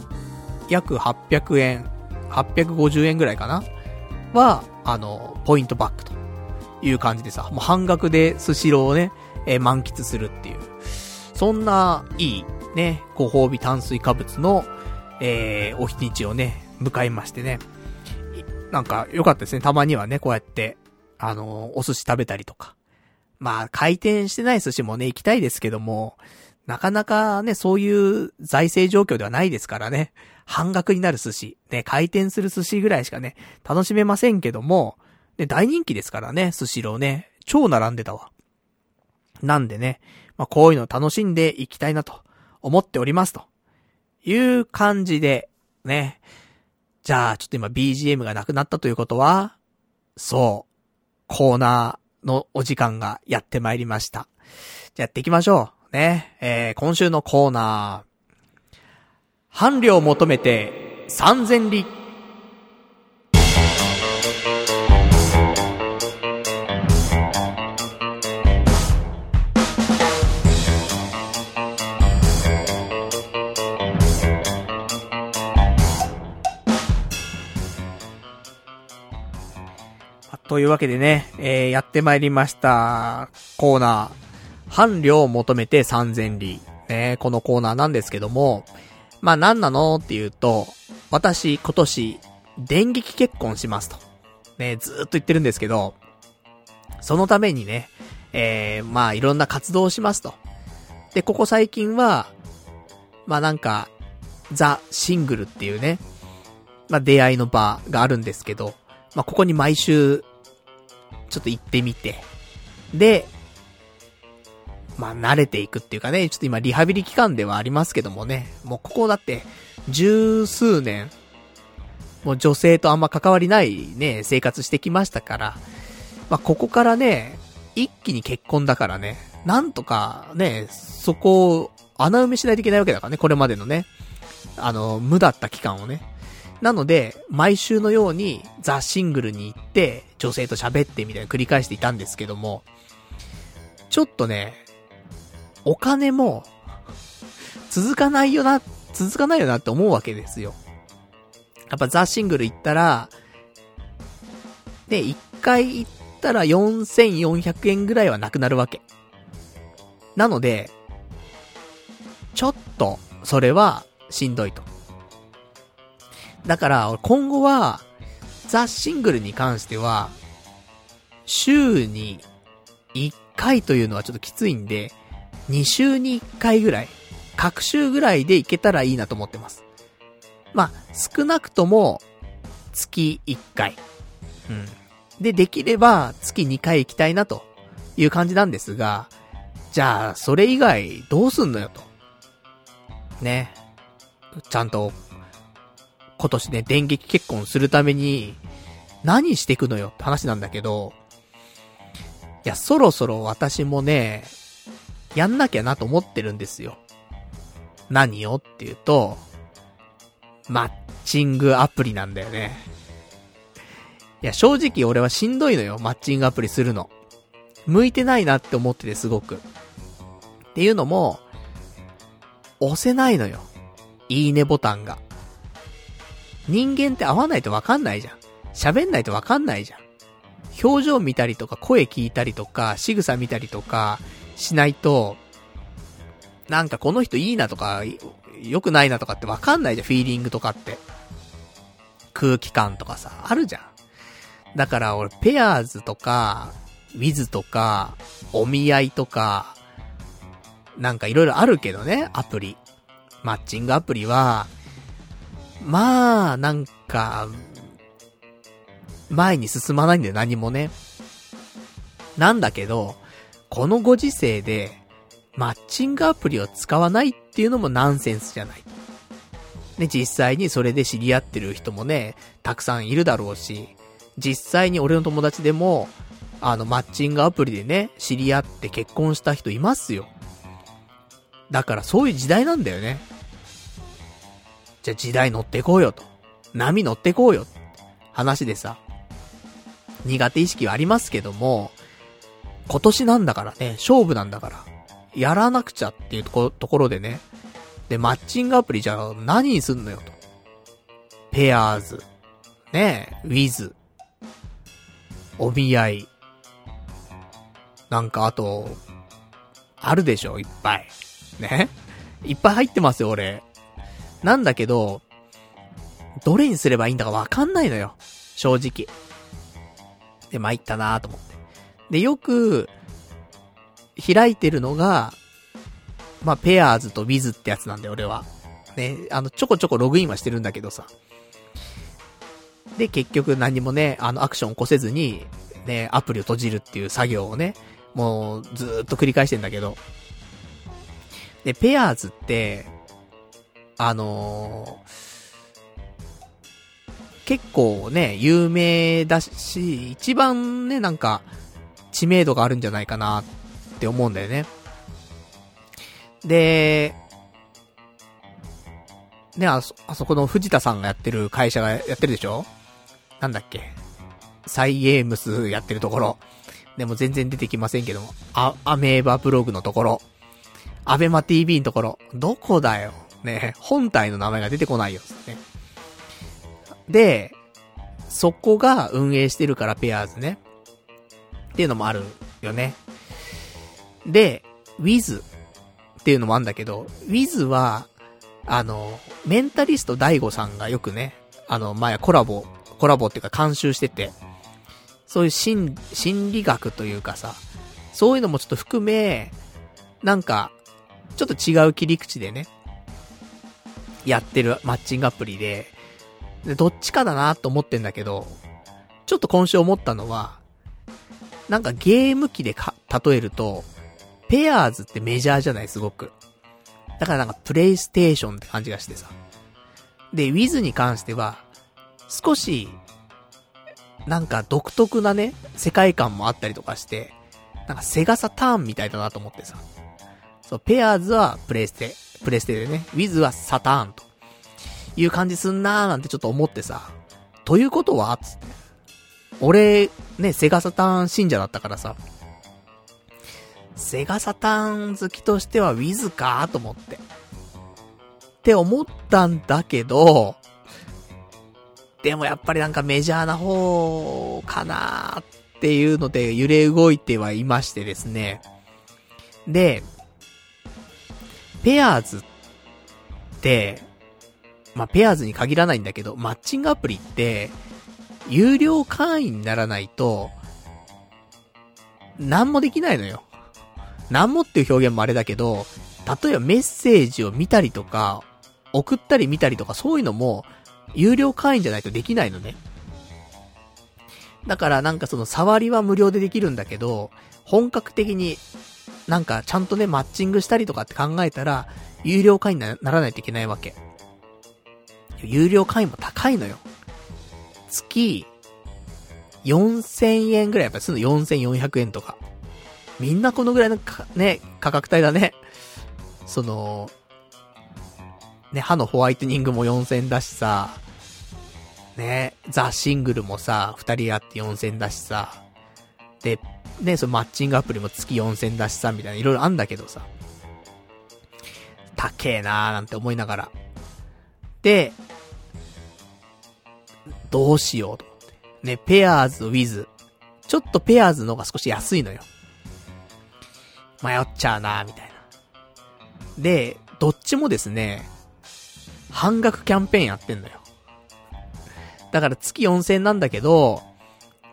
約800円、850円ぐらいかなは、あの、ポイントバックという感じでさ、もう半額でスシローをね、えー、満喫するっていう、そんな、いい、ね、ご褒美炭水化物の、えー、お日にちをね、迎えましてね。なんか、良かったですね。たまにはね、こうやって、あのお寿司食べたりとか。まあ、回転してない寿司もね、行きたいですけども、なかなかね、そういう財政状況ではないですからね。半額になる寿司、ね、回転する寿司ぐらいしかね、楽しめませんけども、ね、大人気ですからね、寿司ローね、超並んでたわ。なんでね、まあ、こういうの楽しんでいきたいなと思っておりますと。いう感じで、ね。じゃあ、ちょっと今 BGM がなくなったということは、そう、コーナーのお時間がやってまいりました。じゃあやっていきましょう。ね。えー、今週のコーナー。伴侶を求めて三千里。というわけでね、えー、やってまいりました、コーナー、伴侶を求めて3000里。ね、このコーナーなんですけども、まあ何なの？っていうと、私今年、電撃結婚しますと。ね、ずーっと言ってるんですけど、そのためにね、えー、まあいろんな活動をしますと。で、ここ最近は、まあなんか、ザ・シングルっていうね、まあ出会いの場があるんですけど、まあここに毎週ちょっと行ってみて、で、まあ、慣れていくっていうかね、ちょっと今リハビリ期間ではありますけどもね、もうここだって、十数年、もう女性とあんま関わりないね、生活してきましたから、まあ、ここからね、一気に結婚だからね、なんとかね、そこを穴埋めしないといけないわけだからね、これまでのね、あの、無だった期間をね。なので、毎週のようにザ・シングルに行って、女性と喋ってみたいな繰り返していたんですけども、ちょっとね、お金も、続かないよな、続かないよなって思うわけですよ。やっぱザ・シングル行ったら、で、一回行ったら4400円ぐらいはなくなるわけ。なので、ちょっと、それは、しんどいと。だから、今後は、ザ・シングルに関しては、週に1回というのはちょっときついんで、2週に1回ぐらい、各週ぐらいでいけたらいいなと思ってます。まあ、少なくとも、月1回。うん。で、できれば、月2回行きたいなという感じなんですが、じゃあ、それ以外、どうすんのよと。ね。ちゃんと今年ね、電撃結婚するために、何していくのよって話なんだけど、いや、そろそろ私もね、やんなきゃなと思ってるんですよ。何よっていうと、マッチングアプリなんだよね。いや、正直俺はしんどいのよ、マッチングアプリするの。向いてないなって思っててすごく。っていうのも、押せないのよ。いいねボタンが。人間って会わないとわかんないじゃん。喋んないとわかんないじゃん。表情見たりとか、声聞いたりとか、仕草見たりとか、しないと、なんかこの人いいなとか、良くないなとかってわかんないじゃん、フィーリングとかって。空気感とかさ、あるじゃん。だから俺、ペアーズとか、ウィズとか、お見合いとか、なんかいろいろあるけどね、アプリ。マッチングアプリは、まあ、なんか、前に進まないんだよ、何もね。なんだけど、このご時世で、マッチングアプリを使わないっていうのもナンセンスじゃない。ね、実際にそれで知り合ってる人もね、たくさんいるだろうし、実際に俺の友達でも、あの、マッチングアプリでね、知り合って結婚した人いますよ。だからそういう時代なんだよね。じゃあ時代乗ってこうよと。波乗ってこうよ。話でさ。苦手意識はありますけども、今年なんだからね、勝負なんだから。やらなくちゃっていうとこ、ろでね。で、マッチングアプリじゃあ何にすんのよと。ペアーズ。ねえ、ウィズ。お見合い。なんかあと、あるでしょ、いっぱい。ねいっぱい入ってますよ、俺。なんだけど、どれにすればいいんだかわかんないのよ。正直。で、参ったなーと思って。で、よく、開いてるのが、まあ、ペアーズとウィズってやつなんで、俺は。ね、あの、ちょこちょこログインはしてるんだけどさ。で、結局何もね、あの、アクション起こせずに、ね、アプリを閉じるっていう作業をね、もう、ずっと繰り返してんだけど。で、ペアーズって、あのー、結構ね、有名だし、一番ね、なんか、知名度があるんじゃないかなって思うんだよね。で、ね、あそ、あそこの藤田さんがやってる会社がやってるでしょ？なんだっけ？サイエームスやってるところ。でも全然出てきませんけども。あ、アメーバブログのところ。アベマ TV のところ。どこだよ？ね、本体の名前が出てこないよ。ね。で、そこが運営してるからペアーズね。っていうのもあるよね。で、Wiz っていうのもあるんだけど、Wiz は、あの、メンタリスト DAIGO さんがよくね、あの、前コラボ、コラボっていうか監修してて、そういう心、心理学というかさ、そういうのもちょっと含め、なんか、ちょっと違う切り口でね、やってるマッチングアプリで、で、どっちかだなと思ってんだけど、ちょっと今週思ったのは、なんかゲーム機でか、例えると、ペアーズってメジャーじゃない、すごく。だからなんかプレイステーションって感じがしてさ。で、ウィズに関しては、少し、なんか独特なね、世界観もあったりとかして、なんかセガサターンみたいだなと思ってさ。そう、ペアーズはプレイステ、プレイステでね、ウィズはサターンと。いう感じすんなーなんてちょっと思ってさ。ということはつって。俺、ね、セガサターン信者だったからさ。セガサターン好きとしてはウィズかーと思って。って思ったんだけど、でもやっぱりなんかメジャーな方かなっていうので揺れ動いてはいましてですね。で、ペアーズって、まあ、ペアーズに限らないんだけど、マッチングアプリって、有料会員にならないと、何もできないのよ。何もっていう表現もあれだけど、例えばメッセージを見たりとか、送ったり見たりとかそういうのも、有料会員じゃないとできないのね。だからなんかその触りは無料でできるんだけど、本格的になんかちゃんとね、マッチングしたりとかって考えたら、有料会員にならないといけないわけ。有料会員も高いのよ。月、4000円ぐらいやっぱりするの4400円とか。みんなこのぐらいのね、価格帯だね。その、ね、歯のホワイトニングも4000だしさ、ね、ザ・シングルもさ、二人あって4000だしさ、で、ね、そのマッチングアプリも月4000だしさ、みたいな、いろいろあんだけどさ、高えなーなんて思いながら。で、どうしようと思って。ね、ペアーズ、ウィズ。ちょっとペアーズの方が少し安いのよ。迷っちゃうなみたいな。で、どっちもですね、半額キャンペーンやってんのよ。だから月4000なんだけど、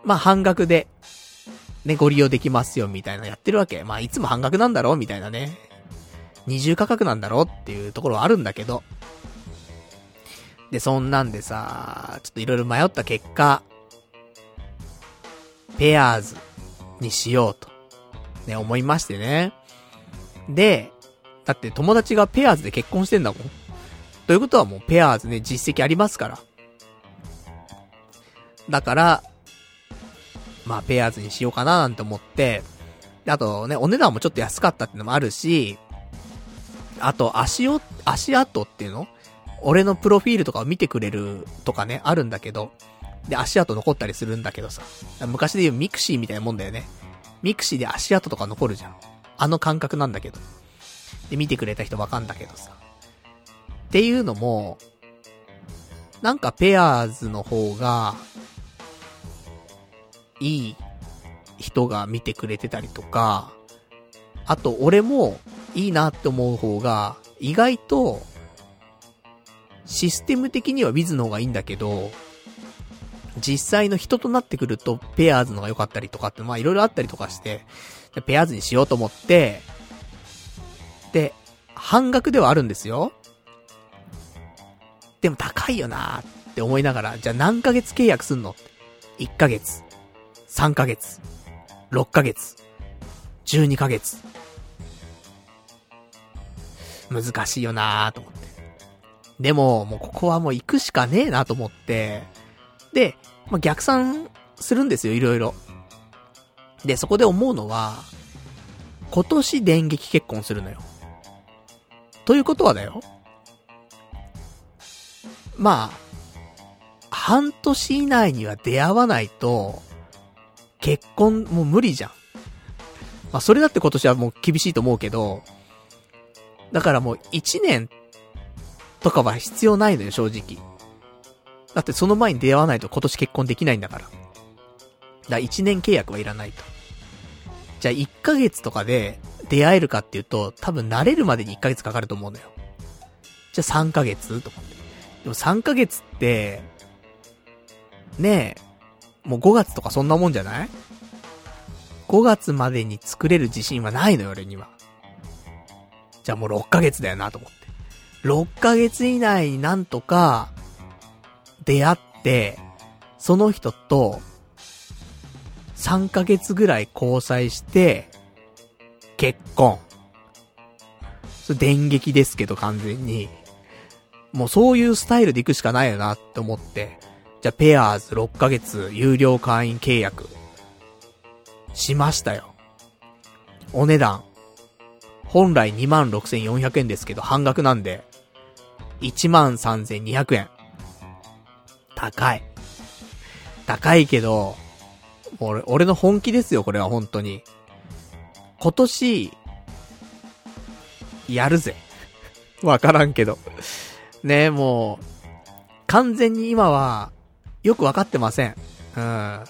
まあ半額で、ね、ご利用できますよ、みたいなやってるわけ。まあいつも半額なんだろうみたいなね。二重価格なんだろうっていうところはあるんだけど。で、そんなんでさ、ちょっといろいろ迷った結果、ペアーズにしようと、ね、思いましてね。で、だって友達がペアーズで結婚してんだもん。ということはもうペアーズね、実績ありますから。だから、まあ、ペアーズにしようかななんて思って、あとね、お値段もちょっと安かったってのもあるし、あと、足を、足跡っていうの俺のプロフィールとかを見てくれるとかね、あるんだけど、で、足跡残ったりするんだけどさ。昔で言う mixi みたいなもんだよね。 mixi で足跡とか残るじゃん。あの感覚なんだけど。で、見てくれた人わかんだけどさ。っていうのも、なんか Pairs の方が、いい人が見てくれてたりとか、あと俺もいいなって思う方が、意外と、システム的には Wiz の方がいいんだけど、実際の人となってくると、ペアーズのが良かったりとかって、まあいろいろあったりとかして、ペアーズにしようと思って、で、半額ではあるんですよ。でも高いよなーって思いながら、じゃあ何ヶ月契約すんの ?1 ヶ月、3ヶ月、6ヶ月、12ヶ月。難しいよなーと思って。でも、もうここはもう行くしかねえなと思って、で、まあ、逆算するんですよ、いろいろ。で、そこで思うのは、今年電撃結婚するのよ。ということはだよ。まあ、半年以内には出会わないと、結婚もう無理じゃん。まあ、それだって今年はもう厳しいと思うけど、だからもう1年とかは必要ないのよ、正直。だってその前に出会わないと今年結婚できないんだから。だから1年契約はいらないと。じゃあ1ヶ月とかで出会えるかっていうと、多分慣れるまでに1ヶ月かかると思うのよ。じゃあ3ヶ月と思って。でも3ヶ月って、ねえ、もう5月とかそんなもんじゃない ?5 月までに作れる自信はないのよ、俺には。じゃあもう6ヶ月だよなと思って。6ヶ月以内になんとか、出会って、その人と、3ヶ月ぐらい交際して、結婚。それ電撃ですけど完全に。もうそういうスタイルで行くしかないよなって思って。じゃあペアーズ6ヶ月有料会員契約。しましたよ。お値段。本来26,400円ですけど半額なんで、13,200円。高い。高いけど、俺、俺の本気ですよ、これは本当に。今年、やるぜ。わからんけど。ねもう、完全に今は、よくわかってません。うん。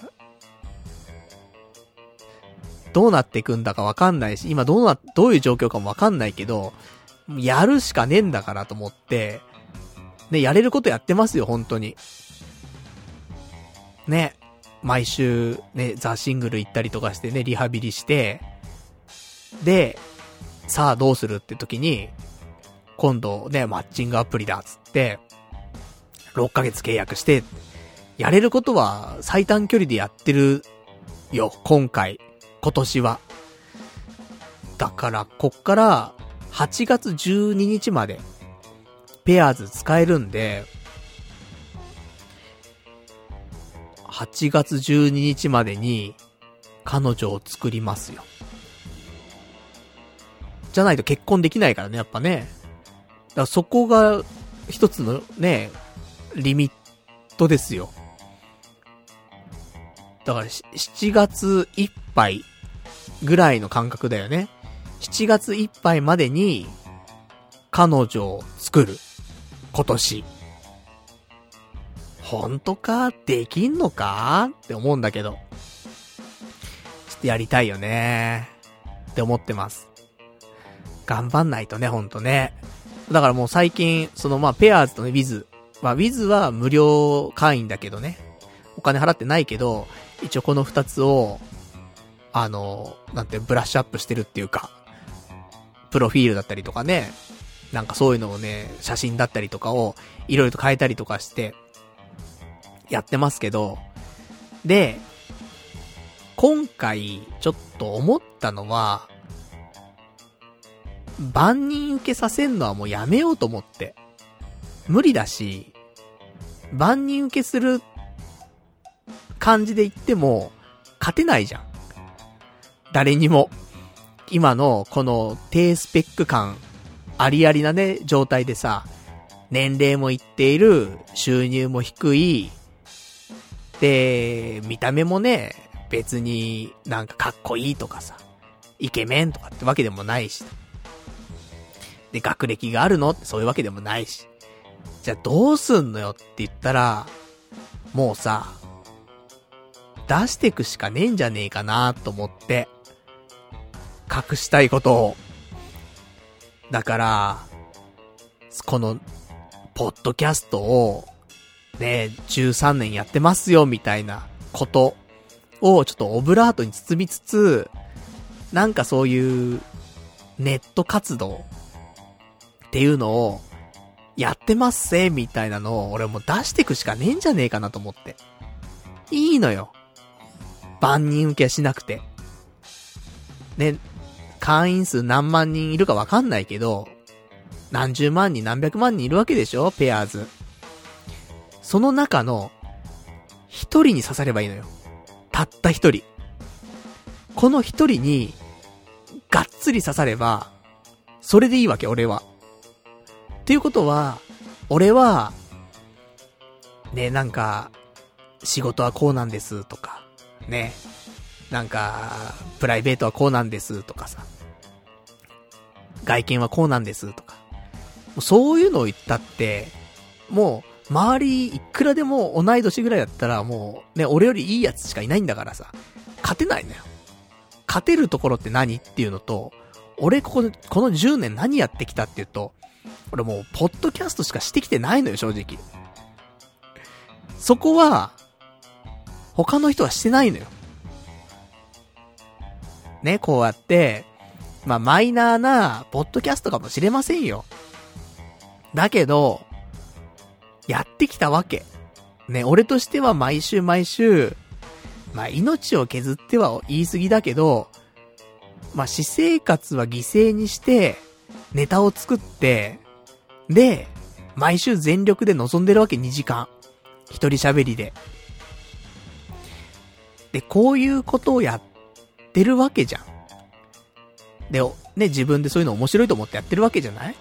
どうなっていくんだかわかんないし、今どうな、どういう状況かもわかんないけど、やるしかねえんだからと思って、ね、やれることやってますよ、本当に。ね、毎週、ね、ザ・シングル行ったりとかしてね、リハビリして、で、さあどうするって時に、今度ね、マッチングアプリだっ、つって、6ヶ月契約して、やれることは最短距離でやってるよ、今回、今年は。だから、こっから、8月12日まで、ペアーズ使えるんで、8月12日までに、彼女を作りますよ。じゃないと結婚できないからね、やっぱね。だからそこが、一つのね、リミットですよ。だから、7月いっぱいぐらいの感覚だよね。7月いっぱいまでに、彼女を作る。今年。本当か？できんのか？って思うんだけど。ちょっとやりたいよねって思ってます。頑張んないとね、ほんとね。だからもう最近、そのまあ、ペアーズとね、ウィズ。まあ、ウィズは無料会員だけどね。お金払ってないけど、一応この二つを、あの、なんて、ブラッシュアップしてるっていうか、プロフィールだったりとかね、なんかそういうのをね、写真だったりとかを、いろいろと変えたりとかして、やってますけど、で、今回、ちょっと思ったのは、万人受けさせんのはもうやめようと思って。無理だし、万人受けする感じで言っても、勝てないじゃん。誰にも。今の、この低スペック感、ありありなね、状態でさ、年齢もいっている、収入も低い、で、見た目もね、別になんかかっこいいとかさ、イケメンとかってわけでもないし。で、学歴があるの？ってそういうわけでもないし。じゃあどうすんのよって言ったら、もうさ、出してくしかねえんじゃねえかなと思って、隠したいことを。だから、この、ポッドキャストを、ね、13年やってますよ、みたいなことをちょっとオブラートに包みつつ、なんかそういうネット活動っていうのをやってますせ、みたいなのを俺も出してくしかねえんじゃねえかなと思って。いいのよ。万人受けしなくて。ね、会員数何万人いるかわかんないけど、何十万人何百万人いるわけでしょ？ペアーズ。その中の、一人に刺さればいいのよ。たった一人。この一人に、がっつり刺されば、それでいいわけ、俺は。っていうことは、俺は、ね、なんか、仕事はこうなんですとか、ね、なんか、プライベートはこうなんですとかさ、外見はこうなんですとか、そういうのを言ったって、もう、周り、いくらでも同い年ぐらいだったら、もう、ね、俺よりいいやつしかいないんだからさ、勝てないのよ。勝てるところって何っていうのと、俺ここ、この10年何やってきたっていうと、俺もう、ポッドキャストしかしてきてないのよ、正直。そこは、他の人はしてないのよ。ね、こうやって、まあ、マイナーな、ポッドキャストかもしれませんよ。だけど、やってきたわけ。ね、俺としては毎週毎週、まあ、命を削っては言い過ぎだけど、まあ、私生活は犠牲にして、ネタを作って、で、毎週全力で臨んでるわけ2時間。一人喋りで。で、こういうことをやってるわけじゃん。で、ね、自分でそういうの面白いと思ってやってるわけじゃない？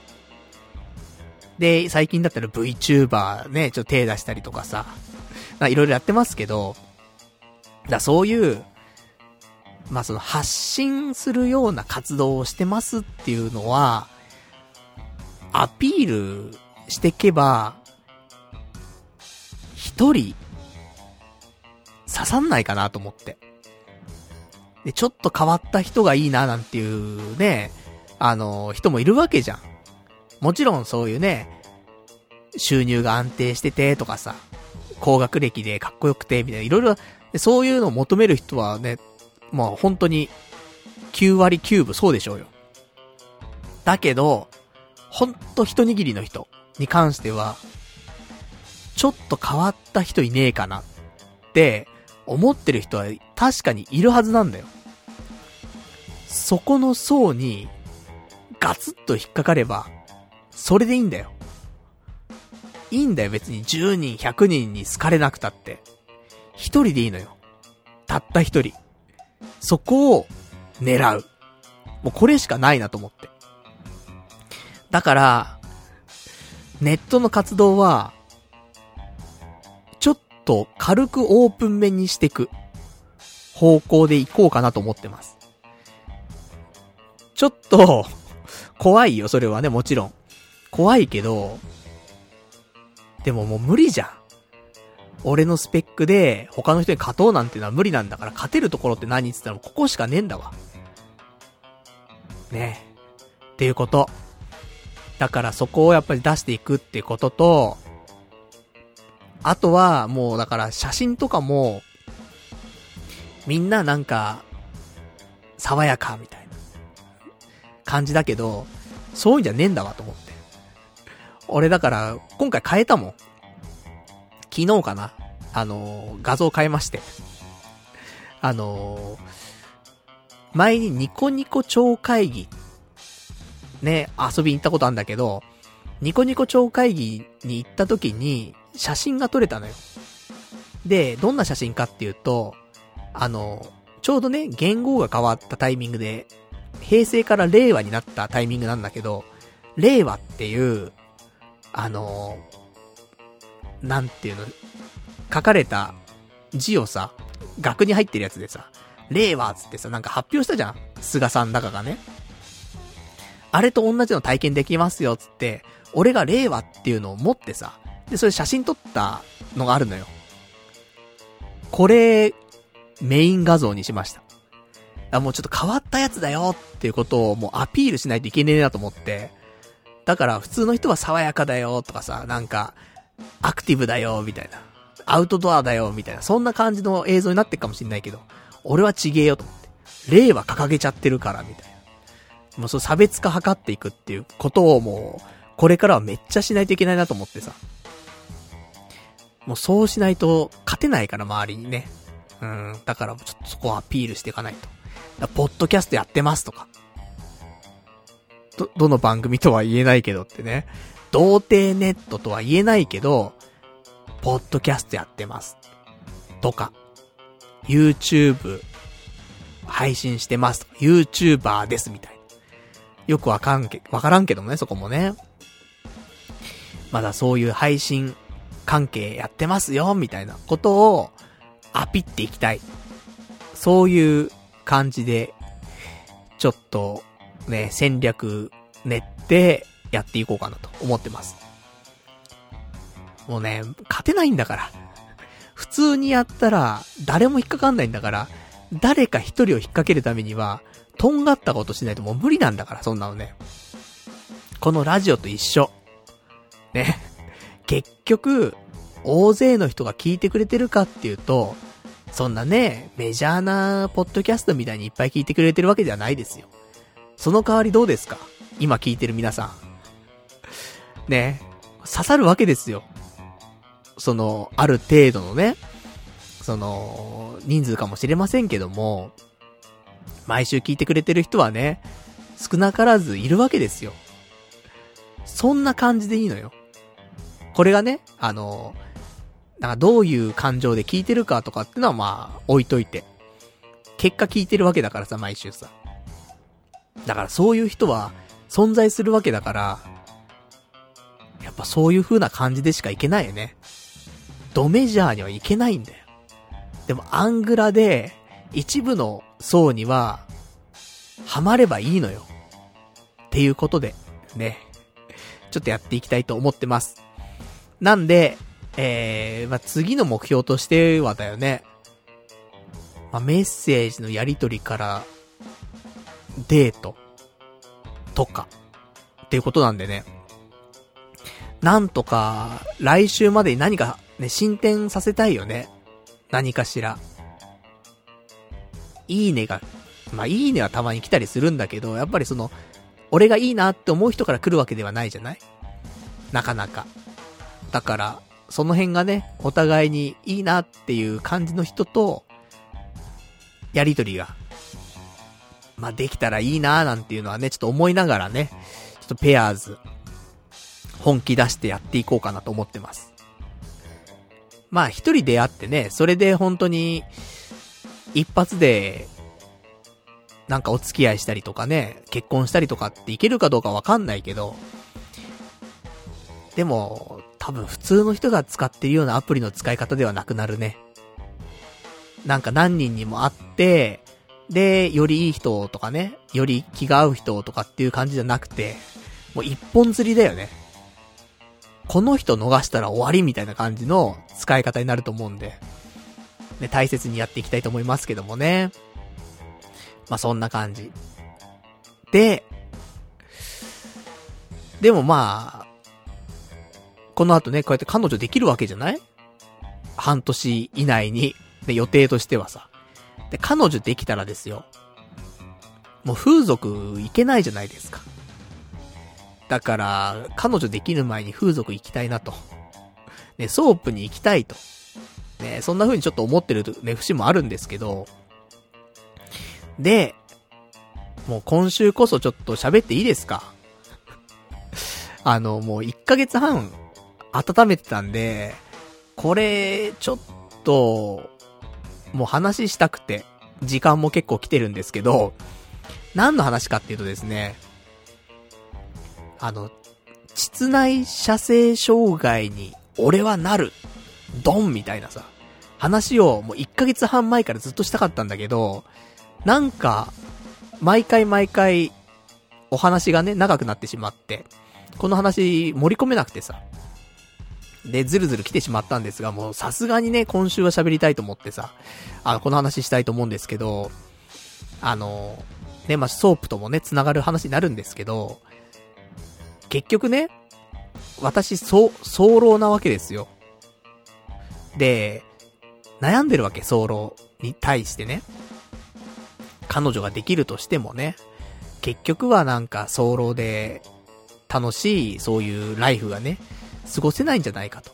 で、最近だったら VTuber ね、ちょっと手出したりとかさ、いろいろやってますけど、だそういう、まあその発信するような活動をしてますっていうのは、アピールしてけば、一人、刺さんないかなと思って。で、ちょっと変わった人がいいななんていうね、あの、人もいるわけじゃん。もちろんそういうね、収入が安定しててとかさ、高学歴でかっこよくて、みたいな、いろいろ、そういうのを求める人はね、まあ本当に、9割9分そうでしょうよ。だけど、ほんと一握りの人に関しては、ちょっと変わった人いねえかなって思ってる人は確かにいるはずなんだよ。そこの層にガツッと引っかかれば、それでいいんだよ。いいんだよ別に10人、100人に好かれなくたって。一人でいいのよ。たった一人。そこを狙う。もうこれしかないなと思って。だから、ネットの活動は、ちょっと軽くオープン面にしていく方向で行こうかなと思ってます。ちょっと、怖いよ、それはね、もちろん。怖いけど、でももう無理じゃん。俺のスペックで他の人に勝とうなんてのは無理なんだから勝てるところって何って言ったらここしかねえんだわ。ねえっていうこと。だからそこをやっぱり出していくっていうことと、あとはもうだから写真とかも、みんななんか、爽やかみたいな感じだけど、そういうんじゃねえんだわと思って。俺だから、今回変えたもん。昨日かなあのー、画像変えまして。あのー、前にニコニコ超会議、ね、遊びに行ったことあるんだけど、ニコニコ超会議に行った時に、写真が撮れたのよ。で、どんな写真かっていうと、あの、ちょうどね、言語が変わったタイミングで、平成から令和になったタイミングなんだけど、令和っていう、あの、なんていうの、書かれた字をさ、額に入ってるやつでさ、令和つってさ、なんか発表したじゃん菅さんだかがね。あれと同じの体験できますよっ、つって、俺が令和っていうのを持ってさ、で、それ写真撮ったのがあるのよ。これ、メイン画像にしました。あ、もうちょっと変わったやつだよっていうことをもうアピールしないといけねえなと思って。だから普通の人は爽やかだよとかさ、なんか、アクティブだよみたいな。アウトドアだよみたいな。そんな感じの映像になってるかもしんないけど、俺はちげえよと思って。令和掲げちゃってるからみたいな。もうそう差別化図っていくっていうことをもう、これからはめっちゃしないといけないなと思ってさ。もうそうしないと勝てないから周りにね。うん。だからちょっとそこをアピールしていかないと。ポッドキャストやってますとか。ど、どの番組とは言えないけどってね。童貞ネットとは言えないけど、ポッドキャストやってます。とか。YouTube 配信してます。YouTuber ですみたいな。よくわかんけ、わからんけどもね、そこもね。まだそういう配信関係やってますよ、みたいなことをアピっていきたい。そういう感じで、ちょっとね、戦略練ってやっていこうかなと思ってます。もうね、勝てないんだから。普通にやったら、誰も引っかかんないんだから、誰か一人を引っ掛けるためには、とんがったことしないともう無理なんだから、そんなのね。このラジオと一緒。ね。結局、大勢の人が聞いてくれてるかっていうと、そんなね、メジャーなポッドキャストみたいにいっぱい聞いてくれてるわけではないですよ。その代わりどうですか？今聞いてる皆さん。ね、刺さるわけですよ。その、ある程度のね、その、人数かもしれませんけども、毎週聞いてくれてる人はね、少なからずいるわけですよ。そんな感じでいいのよ。これがね、あの、なんかどういう感情で聞いてるかとかってのはまあ、置いといて。結果聞いてるわけだからさ、毎週さ。だからそういう人は存在するわけだから、やっぱそういう風な感じでしかいけないよね。ドメジャーにはいけないんだよ。でもアングラで一部の層には、ハマればいいのよ。っていうことで、ね。ちょっとやっていきたいと思ってます。なんで、えー、まあ、次の目標としてはだよね。まあ、メッセージのやりとりから、デート、とか、っていうことなんでね。なんとか、来週までに何かね、進展させたいよね。何かしら。いいねが、まあ、いいねはたまに来たりするんだけど、やっぱりその、俺がいいなって思う人から来るわけではないじゃない？なかなか。だから、その辺がね、お互いにいいなっていう感じの人と、やりとりが、まあ、できたらいいなーなんていうのはね、ちょっと思いながらね、ちょっとペアーズ、本気出してやっていこうかなと思ってます。まあ、一人で会ってね、それで本当に、一発で、なんかお付き合いしたりとかね、結婚したりとかっていけるかどうかわかんないけど、でも、多分普通の人が使ってるようなアプリの使い方ではなくなるね。なんか何人にも会って、で、よりいい人とかね、より気が合う人とかっていう感じじゃなくて、もう一本釣りだよね。この人逃したら終わりみたいな感じの使い方になると思うんで、ね、大切にやっていきたいと思いますけどもね。まあ、そんな感じ。で、でもまあ、この後ね、こうやって彼女できるわけじゃない？半年以内に、で、予定としてはさ。で、彼女できたらですよ。もう風俗行けないじゃないですか。だから、彼女できる前に風俗行きたいなと。ね、ソープに行きたいと。ね、そんな風にちょっと思ってるね、節もあるんですけど。で、もう今週こそちょっと喋っていいですか？あの、もう1ヶ月半温めてたんで、これ、ちょっと、もう話したくて、時間も結構来てるんですけど、何の話かっていうとですね、あの、膣内射精障害に俺はなる、ドンみたいなさ、話をもう1ヶ月半前からずっとしたかったんだけど、なんか、毎回毎回、お話がね、長くなってしまって、この話盛り込めなくてさ。で、ずるずる来てしまったんですが、もうさすがにね、今週は喋りたいと思ってさ、あの、この話したいと思うんですけど、あの、ね、まあ、ソープともね、繋がる話になるんですけど、結局ね、私、そう、早漏なわけですよ。で、悩んでるわけ、早漏に対してね。彼女ができるとしてもね、結局はなんか早漏で楽しいそういうライフがね、過ごせないんじゃないかと。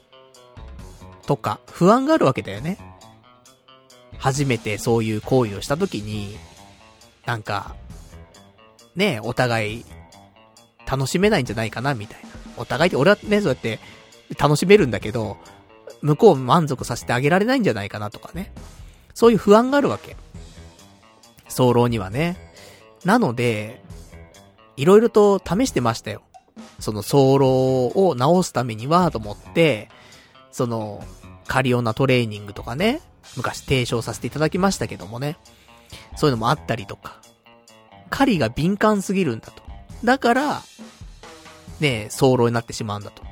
とか、不安があるわけだよね。初めてそういう行為をした時に、なんか、ねえお互い、楽しめないんじゃないかな、みたいな。お互いって、俺はね、そうやって、楽しめるんだけど、向こう満足させてあげられないんじゃないかなとかね。そういう不安があるわけ。早漏にはね。なので、いろいろと試してましたよ。その早漏を直すためには、と思って、その、カリオナトレーニングとかね、昔提唱させていただきましたけどもね。そういうのもあったりとか。狩りが敏感すぎるんだと。だから、ね早漏になってしまうんだと。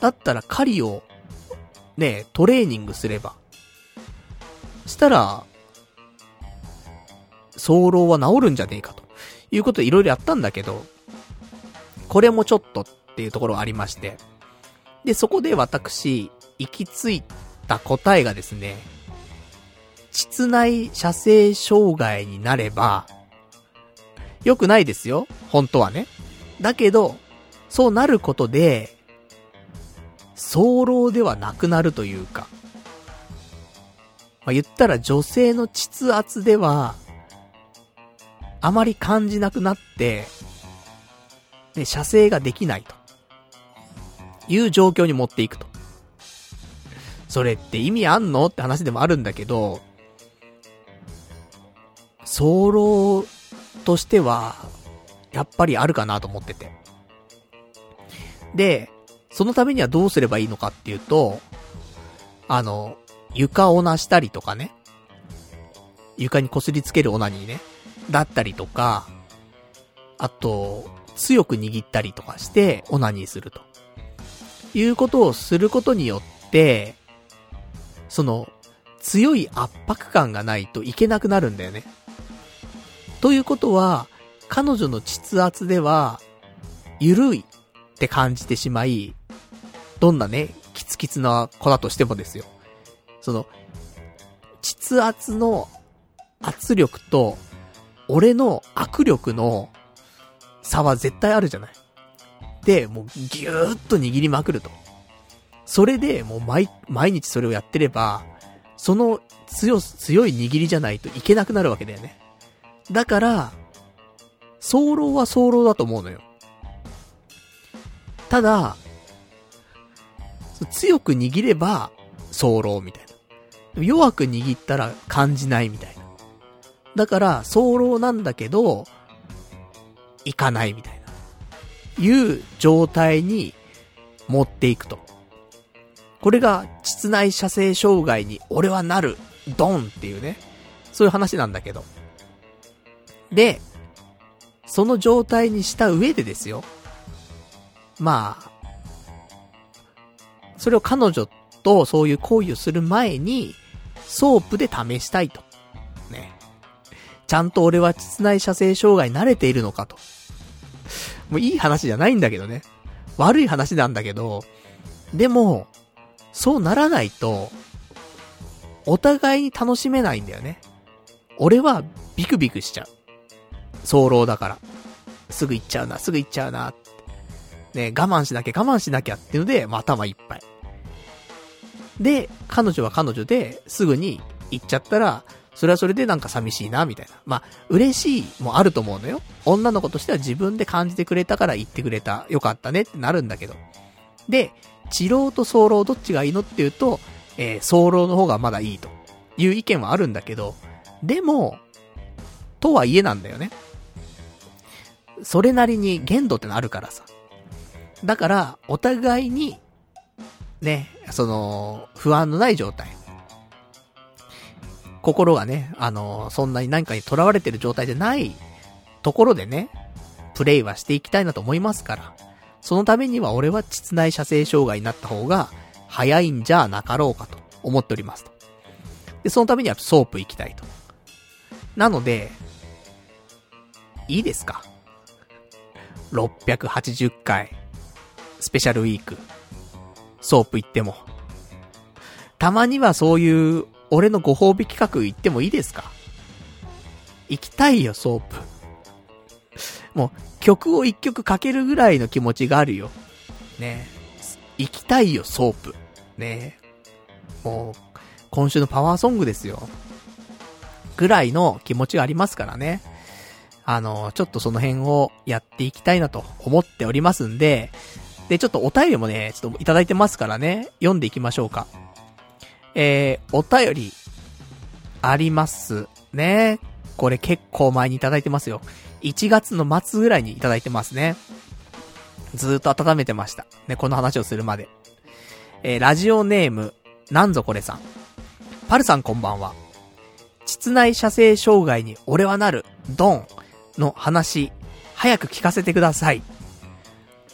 だったら狩りを、ねトレーニングすれば。したら、早漏は治るんじゃねえかと。いうことでいろいろやったんだけど、これもちょっとっていうところがありまして。で、そこで私、行き着いた答えがですね、膣内射精障害になれば、良くないですよ。本当はね。だけど、そうなることで、早漏ではなくなるというか、まあ、言ったら女性の膣圧では、あまり感じなくなって、ね、射精ができないと。いう状況に持っていくと。それって意味あんの？って話でもあるんだけど、早漏としては、やっぱりあるかなと思ってて。で、そのためにはどうすればいいのかっていうと、あの、床をなしたりとかね。床に擦りつけるオナニーね。だったりとか、あと、強く握ったりとかして、オナニーすると。いうことをすることによって、その、強い圧迫感がないといけなくなるんだよね。ということは、彼女の膣圧では、ゆるいって感じてしまい、どんなね、キツキツな子だとしてもですよ。その、膣圧の圧力と、俺の握力の差は絶対あるじゃない。で、もうぎゅーっと握りまくると。それで、もう毎、毎日それをやってれば、その強、強い握りじゃないといけなくなるわけだよね。だから、早漏は早漏だと思うのよ。ただ、強く握れば、早漏みたいな。弱く握ったら感じないみたいな。だから、早漏なんだけど、いかないみたいな。いう状態に持っていくと。これが、膣内射精障害に俺はなる、ドンっていうね。そういう話なんだけど。で、その状態にした上でですよ。まあ、それを彼女とそういう行為をする前に、ソープで試したいと。ね。ちゃんと俺は膣内射精障害なれているのかと。もういい話じゃないんだけどね。悪い話なんだけど、でも、そうならないと、お互いに楽しめないんだよね。俺はビクビクしちゃう。早漏だから。すぐ行っちゃうな、すぐ行っちゃうな、って。ね、我慢しなきゃ我慢しなきゃっていうので、まあ、頭いっぱい。で、彼女は彼女で、すぐに行っちゃったら、それはそれでなんか寂しいな、みたいな。まあ、嬉しいもあると思うのよ。女の子としては自分で感じてくれたから言ってくれた。よかったねってなるんだけど。で、治療と早漏どっちがいいのっていうと、えー、早漏の方がまだいいという意見はあるんだけど、でも、とはいえなんだよね。それなりに限度ってのあるからさ。だから、お互いに、ね、その、不安のない状態。心がね、あの、そんなに何かに囚われてる状態でないところでね、プレイはしていきたいなと思いますから。そのためには俺は膣内射精障害になった方が早いんじゃなかろうかと思っておりますと。で、そのためにはソープ行きたいと。なので、いいですか ?680 回、スペシャルウィーク、ソープ行っても。たまにはそういう俺のご褒美企画行ってもいいですか？行きたいよ、ソープ。もう、曲を一曲かけるぐらいの気持ちがあるよ。ね行きたいよ、ソープ。ねもう、今週のパワーソングですよ。ぐらいの気持ちがありますからね。あの、ちょっとその辺をやっていきたいなと思っておりますんで、で、ちょっとお便りもね、ちょっといただいてますからね、読んでいきましょうか。えー、お便り、ありますね。これ結構前にいただいてますよ。1月の末ぐらいにいただいてますね。ずーっと温めてました。ね、この話をするまで。えー、ラジオネーム、なんぞこれさん。パルさんこんばんは。膣内射精障害に俺はなる、ドンの話、早く聞かせてください。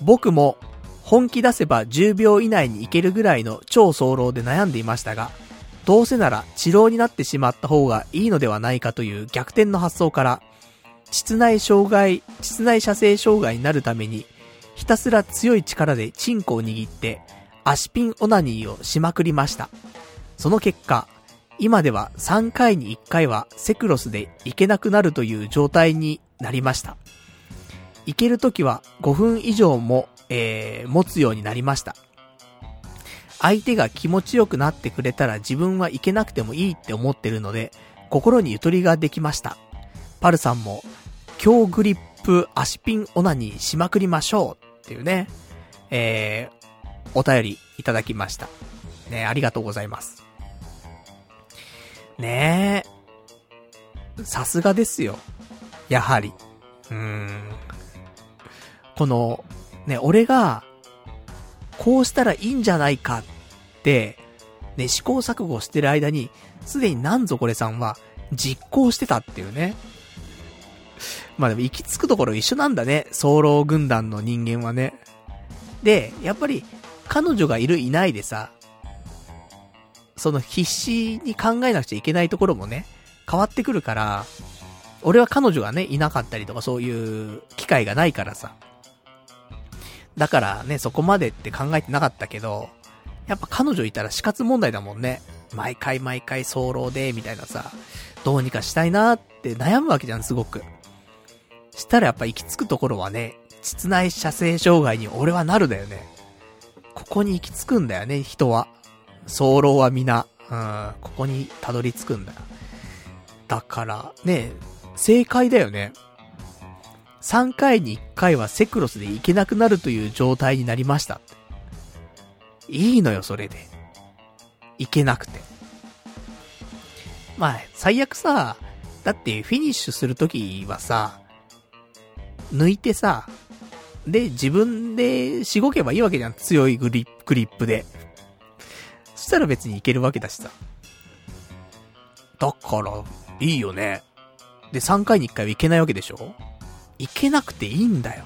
僕も本気出せば10秒以内に行けるぐらいの超早漏で悩んでいましたが、どうせなら治療になってしまった方がいいのではないかという逆転の発想から、膣内障害、膣内射精障害になるために、ひたすら強い力でチンコを握って、足ピンオナニーをしまくりました。その結果、今では3回に1回はセクロスで行けなくなるという状態になりました。行けるときは5分以上もえー、持つようになりました。相手が気持ちよくなってくれたら自分はいけなくてもいいって思ってるので、心にゆとりができました。パルさんも、強グリップ足ピンオナニーしまくりましょうっていうね、えー、お便りいただきました。ねありがとうございます。ねえ、さすがですよ。やはり。うーん。この、ね、俺が、こうしたらいいんじゃないかって、ね、試行錯誤してる間に、すでになんぞこれさんは、実行してたっていうね。まあでも行き着くところ一緒なんだね、早漏軍団の人間はね。で、やっぱり、彼女がいるいないでさ、その必死に考えなくちゃいけないところもね、変わってくるから、俺は彼女がね、いなかったりとかそういう機会がないからさ、だからね、そこまでって考えてなかったけど、やっぱ彼女いたら死活問題だもんね。毎回毎回早漏で、みたいなさ、どうにかしたいなって悩むわけじゃん、すごく。したらやっぱ行き着くところはね、膣内射精障害に俺はなるだよね。ここに行き着くんだよね、人は。早漏は皆、うん、ここにたどり着くんだよ。だから、ね、正解だよね。3回に1回はセクロスで行けなくなるという状態になりました。いいのよ、それで。行けなくて。まあ、最悪さ、だってフィニッシュするときはさ、抜いてさ、で、自分でしごけばいいわけじゃん。強いグリップ、グリップで。そしたら別にいけるわけだしさ。だから、いいよね。で、3回に1回はいけないわけでしょ？いけなくていいんだよ。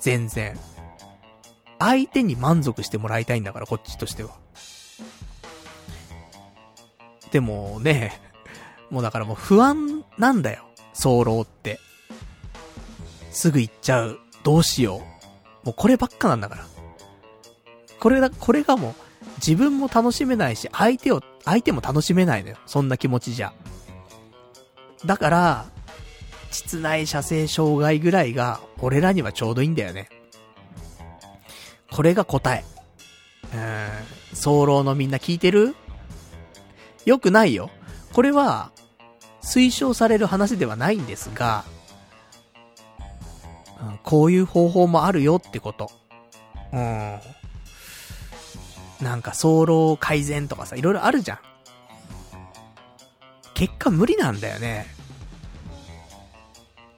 全然。相手に満足してもらいたいんだから、こっちとしては。でもね、もうだからもう不安なんだよ。早漏って。すぐ行っちゃう。どうしよう。もうこればっかなんだから。これだ、これがもう、自分も楽しめないし、相手を、相手も楽しめないのよ。そんな気持ちじゃ。だから、膣内射精障害ぐらいが、俺らにはちょうどいいんだよね。これが答え。うーん、早漏のみんな聞いてる？よくないよ。これは、推奨される話ではないんですが、うん、こういう方法もあるよってこと。うん。なんか、早漏改善とかさ、いろいろあるじゃん。結果無理なんだよね。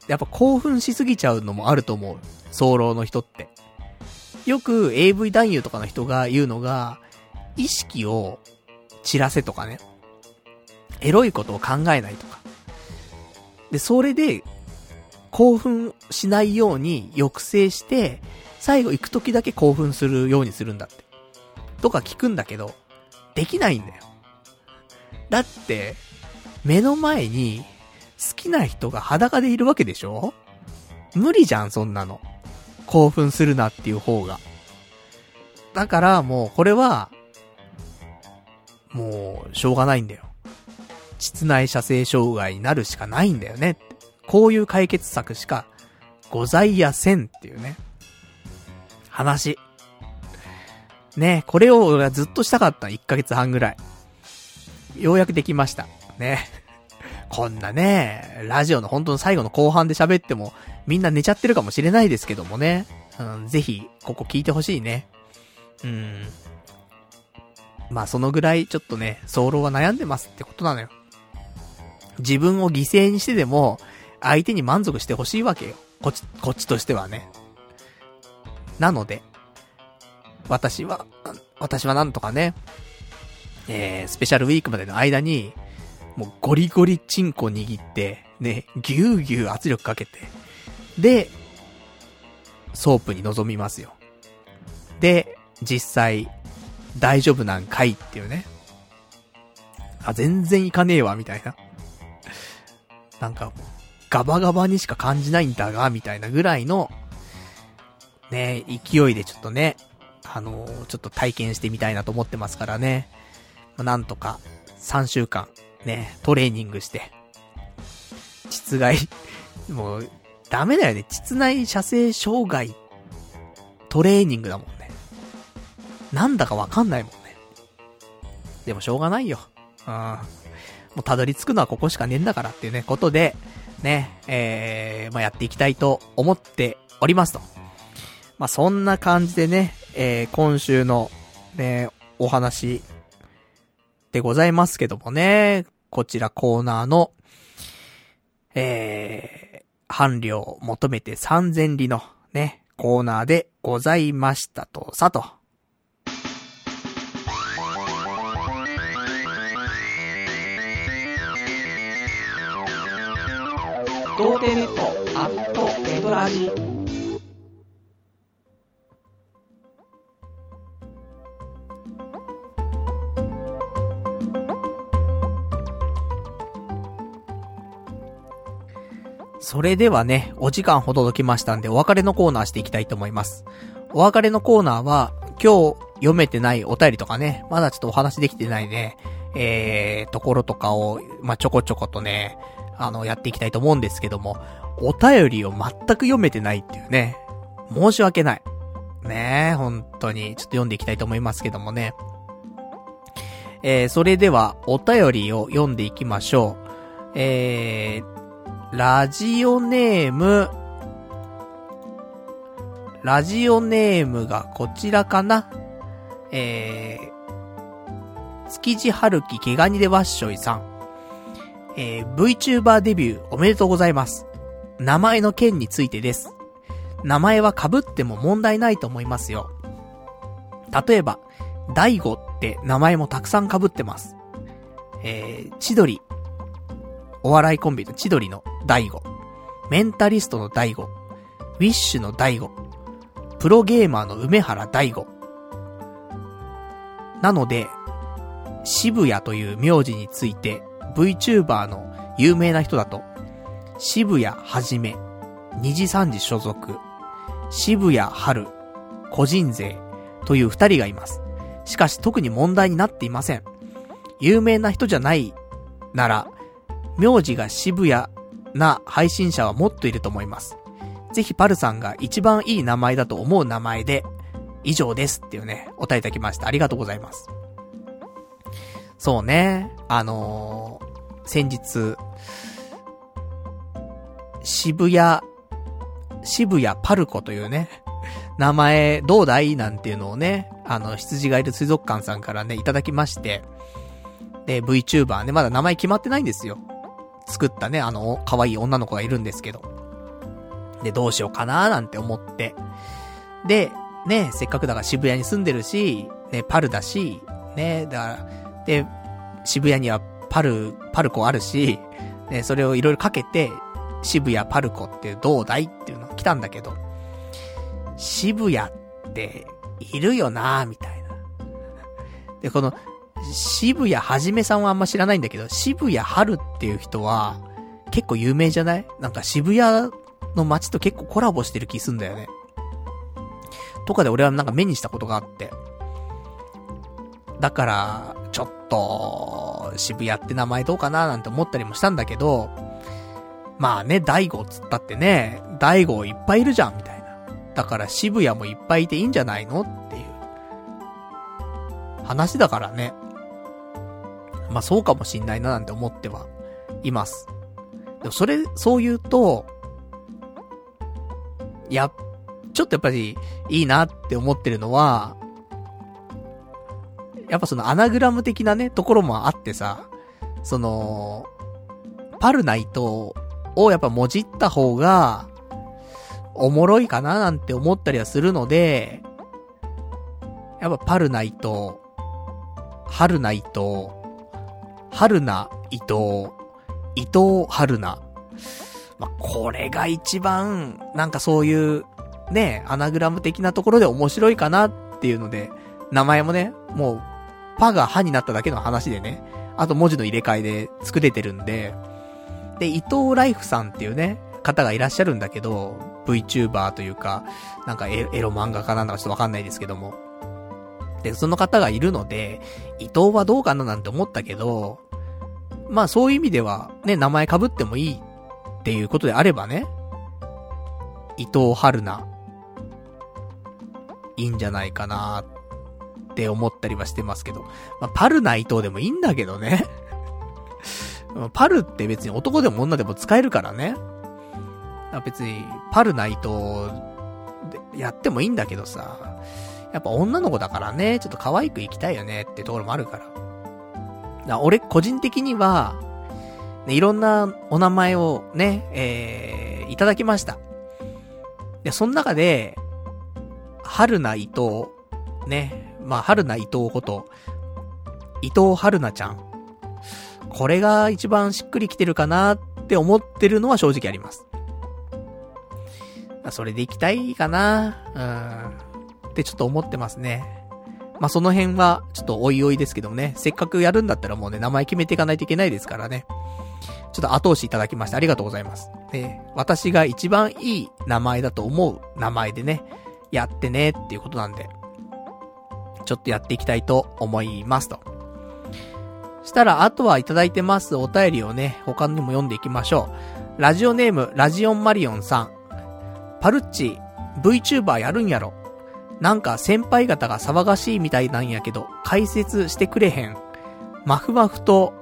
やっぱ興奮しすぎちゃうのもあると思う。早漏の人って。よく AV 男優とかの人が言うのが、意識を散らせとかね。エロいことを考えないとか。で、それで、興奮しないように抑制して、最後行く時だけ興奮するようにするんだって。とか聞くんだけど、できないんだよ。だって、目の前に好きな人が裸でいるわけでしょ？無理じゃん、そんなの。興奮するなっていう方が。だからもうこれは、もう、しょうがないんだよ。室内射精障害になるしかないんだよね。こういう解決策しかございやせんっていうね。話。ねこれを俺はずっとしたかった。1ヶ月半ぐらい。ようやくできました。ね。こんなね、ラジオの本当の最後の後半で喋っても、みんな寝ちゃってるかもしれないですけどもね。うん、ぜひ、ここ聞いてほしいね。うん。まあそのぐらいちょっとね、早漏は悩んでますってことなのよ。自分を犠牲にしてでも、相手に満足してほしいわけよ。こっち、こっちとしてはね。なので、私は、私はなんとかね、えー、スペシャルウィークまでの間に、もうゴリゴリチンコ握って、ね、ぎゅうぎゅう圧力かけて、で、ソープに臨みますよ。で、実際、大丈夫なんかいっていうね。あ、全然いかねえわ、みたいな。なんか、ガバガバにしか感じないんだが、みたいなぐらいの、ね、勢いでちょっとね、あのー、ちょっと体験してみたいなと思ってますからね。ま、なんとか、3週間、ね、トレーニングして、実害、もう、ダメだよね。実内射精障害、トレーニングだもんね。なんだかわかんないもんね。でもしょうがないよ。うん。もうたどり着くのはここしかねえんだからっていうね、ことで、ね、えー、まあ、やっていきたいと思っておりますと。まあ、そんな感じでね、えー、今週の、ね、お話でございますけどもね、こちらコーナーの、えー、伴侶を求めて3000里のね、コーナーでございましたとさと。童貞ネットアットネトラジそれではね、お時間ほど届きましたんで、お別れのコーナーしていきたいと思います。お別れのコーナーは、今日読めてないお便りとかね、まだちょっとお話できてないね、えー、ところとかを、まあ、ちょこちょことね、あの、やっていきたいと思うんですけども、お便りを全く読めてないっていうね、申し訳ない。ねえ、本当に、ちょっと読んでいきたいと思いますけどもね。えー、それでは、お便りを読んでいきましょう。えー、ラジオネーム、ラジオネームがこちらかなえー、築地春樹毛ガニでわっしょいさん。えー、VTuber デビューおめでとうございます。名前の件についてです。名前は被っても問題ないと思いますよ。例えば、大悟って名前もたくさん被ってます。えー、千鳥、お笑いコンビの千鳥の大悟、メンタリストの大悟、ウィッシュの大悟、プロゲーマーの梅原大悟。なので、渋谷という名字について VTuber の有名な人だと、渋谷はじめ、二次三次所属、渋谷春、個人税という二人がいます。しかし特に問題になっていません。有名な人じゃないなら、名字が渋谷な配信者はもっといると思います。ぜひパルさんが一番いい名前だと思う名前で、以上ですっていうね、お答えいただきました。ありがとうございます。そうね、あの先日、渋谷、渋谷パルコというね、名前どうだいなんていうのをね、あの、羊がいる水族館さんからね、いただきまして、で、VTuber ね、まだ名前決まってないんですよ。作ったね、あの、可愛い女の子がいるんですけど。で、どうしようかなーなんて思って。で、ね、せっかくだから渋谷に住んでるし、ね、パルだし、ね、だから、で、渋谷にはパル、パルコあるし、ね、それをいろいろかけて、渋谷パルコってどうだいっていうのが来たんだけど、渋谷っているよなーみたいな。で、この、渋谷はじめさんはあんま知らないんだけど、渋谷春っていう人は、結構有名じゃない？なんか渋谷の街と結構コラボしてる気すんだよね。とかで俺はなんか目にしたことがあって。だから、ちょっと、渋谷って名前どうかななんて思ったりもしたんだけど、まあね、大悟っつったってね、大悟いっぱいいるじゃん、みたいな。だから渋谷もいっぱいいていいんじゃないの？っていう。話だからね。まあそうかもしんないななんて思ってはいます。でもそれ、そう言うと、や、ちょっとやっぱりいいなって思ってるのは、やっぱそのアナグラム的なね、ところもあってさ、その、パルナイトをやっぱもじった方が、おもろいかななんて思ったりはするので、やっぱパルナイト、ハルナイト、ハルナ、伊藤、伊藤春菜。まあ、これが一番、なんかそういう、ね、アナグラム的なところで面白いかなっていうので、名前もね、もう、パが歯になっただけの話でね、あと文字の入れ替えで作れてるんで、で、伊藤ライフさんっていうね、方がいらっしゃるんだけど、VTuber というか、なんかエロ漫画家なんだかちょっとわかんないですけども。で、その方がいるので、伊藤はどうかななんて思ったけど、まあそういう意味では、ね、名前被ってもいいっていうことであればね、伊藤春菜、いいんじゃないかなって思ったりはしてますけど。まあ、パルナ伊藤でもいいんだけどね。パルって別に男でも女でも使えるからね。別に、パルナイト、やってもいいんだけどさ、やっぱ女の子だからね、ちょっと可愛く生きたいよねってところもあるから。だ俺、個人的には、ね、いろんなお名前をね、えー、いただきました。で、その中で、春菜伊藤、ね、まあ、春菜伊藤こと、伊藤春菜ちゃん。これが一番しっくりきてるかなって思ってるのは正直あります。それで行きたいかなうん。ってちょっと思ってますね。まあ、その辺は、ちょっとおいおいですけどもね、せっかくやるんだったらもうね、名前決めていかないといけないですからね。ちょっと後押しいただきましてありがとうございます。で、私が一番いい名前だと思う名前でね、やってねっていうことなんで、ちょっとやっていきたいと思いますと。したら、あとはいただいてますお便りをね、他にも読んでいきましょう。ラジオネーム、ラジオンマリオンさん。パルッチ、VTuber やるんやろ。なんか先輩方が騒がしいみたいなんやけど、解説してくれへん。マフマフと、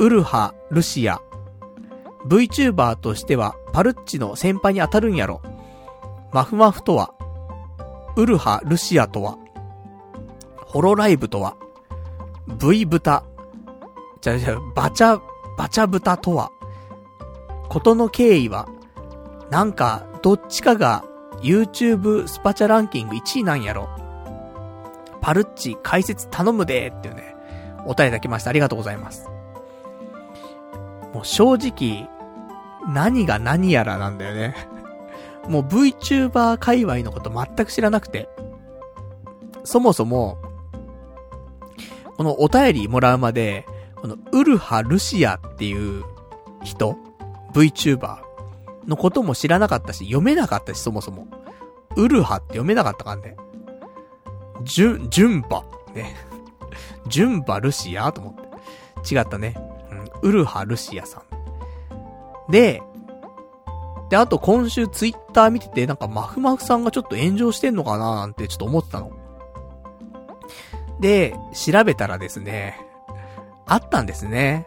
ウルハ、ルシア。VTuber としては、パルッチの先輩に当たるんやろ。マフマフとは、ウルハ、ルシアとは、ホロライブとは、V 豚。じゃじゃ、バチャ、バチャ豚とは、ことの経緯は、なんか、どっちかが YouTube スパチャランキング1位なんやろ。パルッチ解説頼むでっていうね、お便りいただきました。ありがとうございます。もう正直、何が何やらなんだよね。もう VTuber 界隈のこと全く知らなくて。そもそも、このお便りもらうまで、このウルハ・ルシアっていう人 ?VTuber のことも知らなかったし、読めなかったし、そもそも。ウルハって読めなかったからね。ジュン、ジュンバ。ね。ジュンバルシアと思って。違ったね。うん。ウルハルシアさん。で、で、あと今週ツイッター見てて、なんかマフマフさんがちょっと炎上してんのかななんてちょっと思ってたの。で、調べたらですね、あったんですね。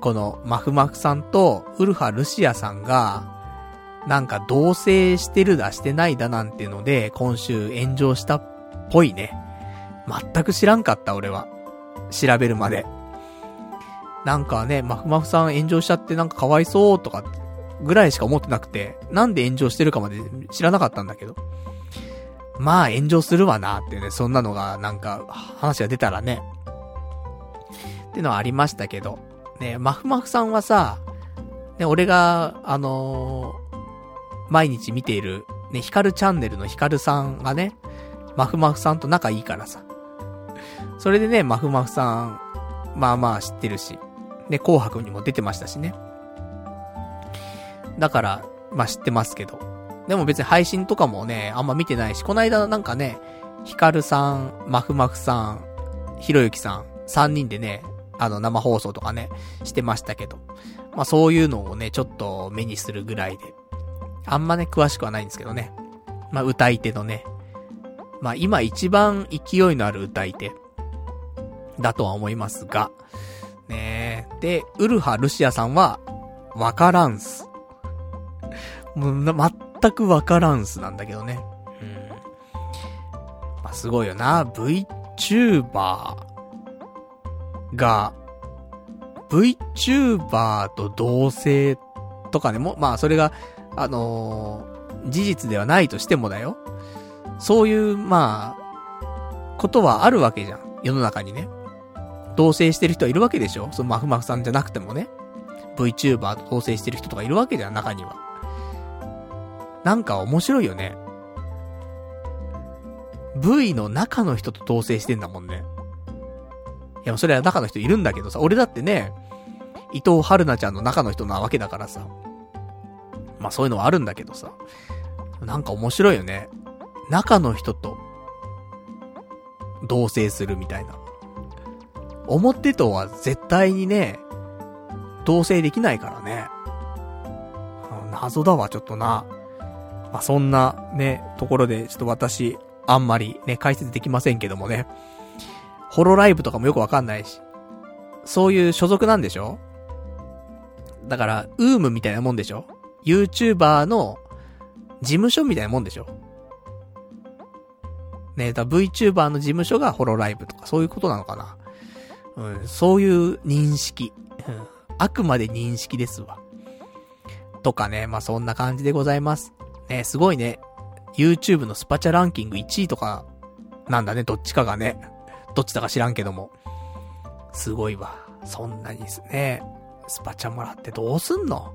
この、マフマフさんと、ウルファ・ルシアさんが、なんか同棲してるだしてないだなんていうので、今週炎上したっぽいね。全く知らんかった、俺は。調べるまで。なんかね、マフマフさん炎上しちゃってなんかかわいそうとか、ぐらいしか思ってなくて、なんで炎上してるかまで知らなかったんだけど。まあ炎上するわなってね、そんなのがなんか話が出たらね。ってのはありましたけど。ね、マフマフさんはさ、ね、俺が、あのー、毎日見ている、ね、ヒカルチャンネルのヒカルさんがね、マフマフさんと仲いいからさ。それでね、マフマフさん、まあまあ知ってるし、ね、紅白にも出てましたしね。だから、まあ知ってますけど。でも別に配信とかもね、あんま見てないし、この間なんかね、ヒカルさん、マフマフさん、ひろゆきさん、3人でね、あの生放送とかね、してましたけど。まあそういうのをね、ちょっと目にするぐらいで。あんまね、詳しくはないんですけどね。まあ歌い手のね。まあ今一番勢いのある歌い手。だとは思いますが。ねで、ウルハ・ルシアさんは、わからんす。もう、全くわからんすなんだけどね。うん。まあ、すごいよな。VTuber が、VTuber と同性とかね、も、まあそれが、あのー、事実ではないとしてもだよ。そういう、まあ、ことはあるわけじゃん。世の中にね。同棲してる人はいるわけでしょそのマフマフさんじゃなくてもね。VTuber と同棲してる人とかいるわけじゃん、中には。なんか面白いよね。V の中の人と同棲してんだもんね。いや、それは中の人いるんだけどさ、俺だってね、伊藤春菜ちゃんの中の人なわけだからさ。まあそういうのはあるんだけどさ。なんか面白いよね。中の人と、同棲するみたいな。表とは絶対にね、同棲できないからね。謎だわ、ちょっとな。まあ、そんなね、ところで、ちょっと私、あんまりね、解説できませんけどもね。ホロライブとかもよくわかんないし。そういう所属なんでしょ？だから、ウームみたいなもんでしょ？?YouTuber の事務所みたいなもんでしょ？ねだ VTuber の事務所がホロライブとかそういうことなのかな？うん、そういう認識。うん、あくまで認識ですわ。とかね、まあ、そんな感じでございます。ね、すごいね。YouTube のスパチャランキング1位とか、なんだね、どっちかがね。どっちだか知らんけども。すごいわ。そんなにですね、スパチャもらってどうすんの？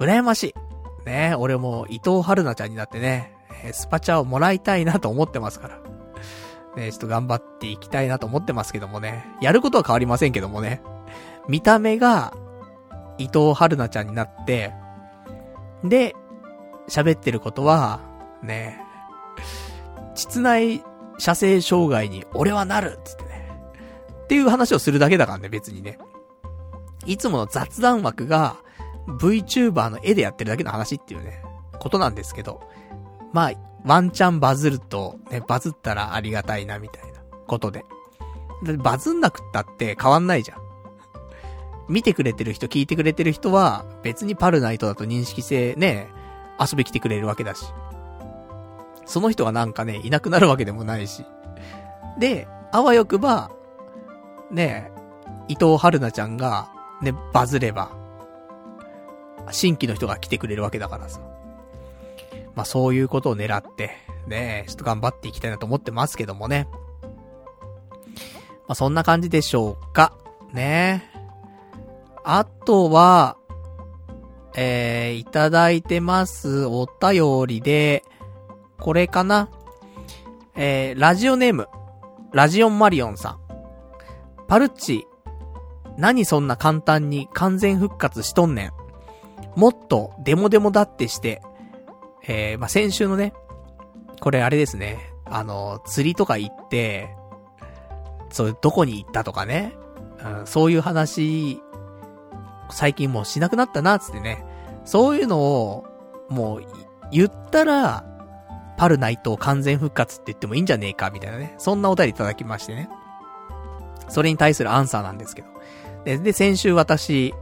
羨ましい。ね俺も伊藤春菜ちゃんになってね、スパチャをもらいたいなと思ってますから。ね、ちょっと頑張っていきたいなと思ってますけどもね。やることは変わりませんけどもね。見た目が、伊藤春菜ちゃんになって、で、喋ってることは、ね、膣内射精障害に俺はなるつってね。っていう話をするだけだからね、別にね。いつもの雑談枠が VTuber の絵でやってるだけの話っていうね、ことなんですけど。まあ、ワンチャンバズると、ね、バズったらありがたいな、みたいなことで。バズんなくったって変わんないじゃん。見てくれてる人、聞いてくれてる人は、別にパルナイトだと認識性ね、遊び来てくれるわけだし。その人がなんかね、いなくなるわけでもないし。で、あわよくば、ね、伊藤春菜ちゃんが、ね、バズれば、新規の人が来てくれるわけだからさ。まあそういうことを狙って、ね、ちょっと頑張っていきたいなと思ってますけどもね。まあそんな感じでしょうか。ね。あとは、えー、いただいてますお便りで、これかなえー、ラジオネーム、ラジオンマリオンさん。パルッチ、何そんな簡単に完全復活しとんねん。もっとデモデモだってして、えー、まあ、先週のね、これあれですね、あの、釣りとか行って、そう、どこに行ったとかね、うん、そういう話、最近もうしなくなったな、つってね。そういうのを、もう、言ったら、パルナイト完全復活って言ってもいいんじゃねえか、みたいなね。そんなお便りいただきましてね。それに対するアンサーなんですけど。で、で、先週私、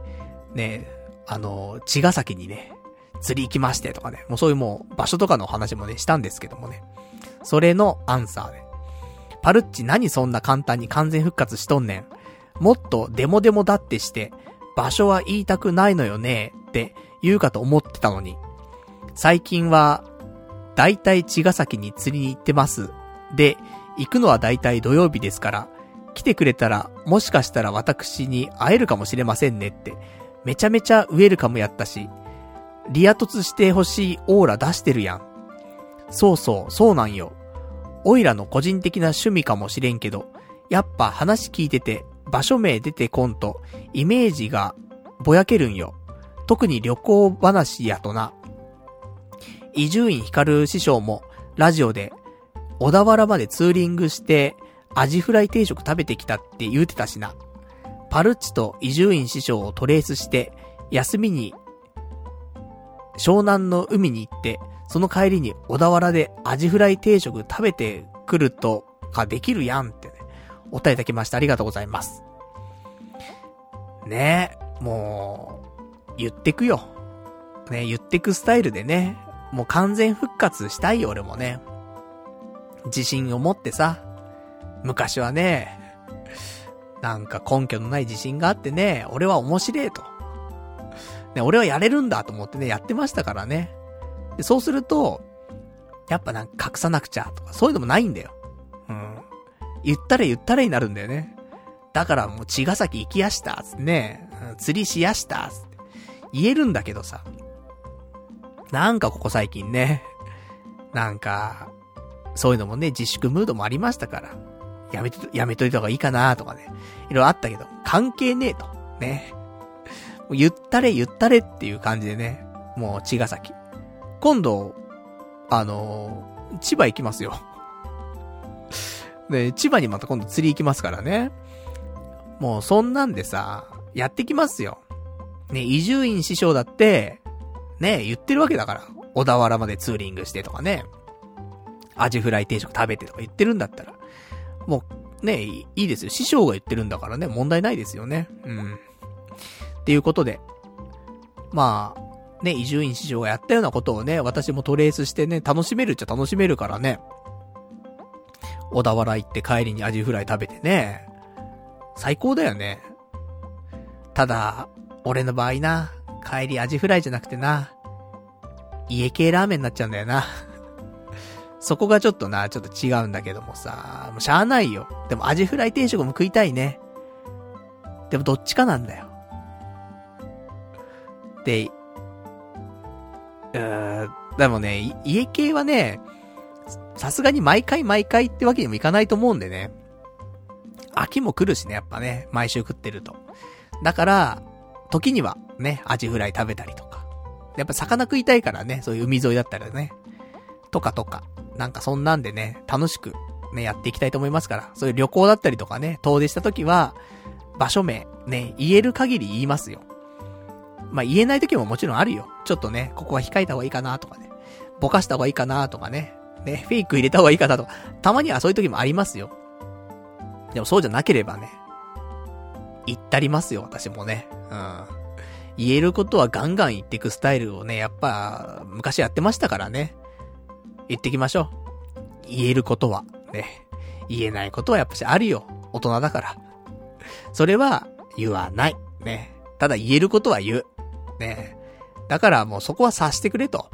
ね、あの、茅ヶ崎にね、釣り行きましてとかね、もうそういうもう場所とかの話もね、したんですけどもね。それのアンサーで。パルッチ何そんな簡単に完全復活しとんねん。もっとデモデモだってして、場所は言いたくないのよね、って言うかと思ってたのに。最近は、だいたい茅ヶ崎に釣りに行ってます。で、行くのはだいたい土曜日ですから、来てくれたら、もしかしたら私に会えるかもしれませんねって、めちゃめちゃウェルカムやったし、リア突してほしいオーラ出してるやん。そうそう、そうなんよ。おいらの個人的な趣味かもしれんけど、やっぱ話聞いてて、場所名出てこんと、イメージがぼやけるんよ。特に旅行話やとな。伊集院光師匠も、ラジオで、小田原までツーリングして、アジフライ定食食べてきたって言うてたしな。パルチと伊集院師匠をトレースして、休みに、湘南の海に行って、その帰りに小田原でアジフライ定食食べてくるとかできるやんってね、お答えいただきましてありがとうございます。ねえ、もう、言ってくよ。ね言ってくスタイルでね、もう完全復活したいよ俺もね。自信を持ってさ、昔はね、なんか根拠のない自信があってね、俺は面白えと。ね、俺はやれるんだと思ってね、やってましたからね。で、そうすると、やっぱなんか隠さなくちゃとか、そういうのもないんだよ。うん。言ったら言ったらになるんだよね。だからもう茅ヶ崎行きやしたつってね、釣りしやしたつって言えるんだけどさ。なんかここ最近ね、なんか、そういうのもね、自粛ムードもありましたから、やめと、やめといた方がいいかなとかね、いろいろあったけど、関係ねえと。ね。言ったれ言ったれっていう感じでね、もう茅ヶ崎。今度、あのー、千葉行きますよ。で、千葉にまた今度釣り行きますからね。もうそんなんでさ、やってきますよ。ね、伊集院師匠だって、ね、言ってるわけだから。小田原までツーリングしてとかね。アジフライ定食食べてとか言ってるんだったら。もう、ね、いいですよ。師匠が言ってるんだからね、問題ないですよね。うん。っていうことで。まあ、ね、伊集院師匠がやったようなことをね、私もトレースしてね、楽しめるっちゃ楽しめるからね。小田原行って帰りにアジフライ食べてね。最高だよね。ただ、俺の場合な、帰りアジフライじゃなくてな、家系ラーメンになっちゃうんだよな。そこがちょっとな、ちょっと違うんだけどもさ、もうしゃあないよ。でもアジフライ定食も食いたいね。でもどっちかなんだよ。で、うーん、でもね、家系はね、さすがに毎回毎回ってわけにもいかないと思うんでね。秋も来るしね、やっぱね、毎週食ってると。だから、時にはね、アジフライ食べたりとか。やっぱ魚食いたいからね、そういう海沿いだったらね。とかとか。なんかそんなんでね、楽しくね、やっていきたいと思いますから。そういう旅行だったりとかね、遠出した時は、場所名、ね、言える限り言いますよ。まあ、言えない時ももちろんあるよ。ちょっとね、ここは控えた方がいいかなとかね。ぼかした方がいいかなとかね。ね、フェイク入れた方がいいかなとか。たまにはそういう時もありますよ。でもそうじゃなければね。言ったりますよ、私もね。うん。言えることはガンガン言っていくスタイルをね、やっぱ、昔やってましたからね。言ってきましょう。言えることは、ね。言えないことはやっぱしあるよ。大人だから。それは、言わない。ね。ただ言えることは言う。ねだからもうそこは察してくれと。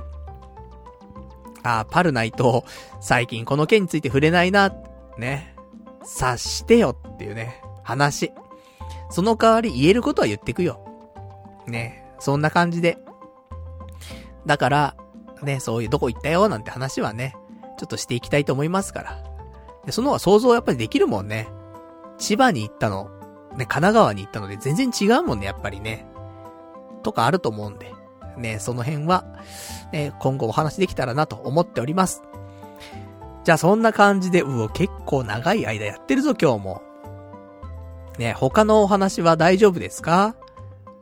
ああ、パルナイト、最近この件について触れないな、ね。察してよっていうね、話。その代わり言えることは言ってくよ。ね。そんな感じで。だから、ね、そういうどこ行ったよなんて話はね、ちょっとしていきたいと思いますから。で、その方が想像やっぱりできるもんね。千葉に行ったの、ね、神奈川に行ったので全然違うもんね、やっぱりね。とかあると思うんで。ね、その辺は、ね、今後お話できたらなと思っております。じゃあそんな感じで、うお、結構長い間やってるぞ今日も。ね、他のお話は大丈夫ですか？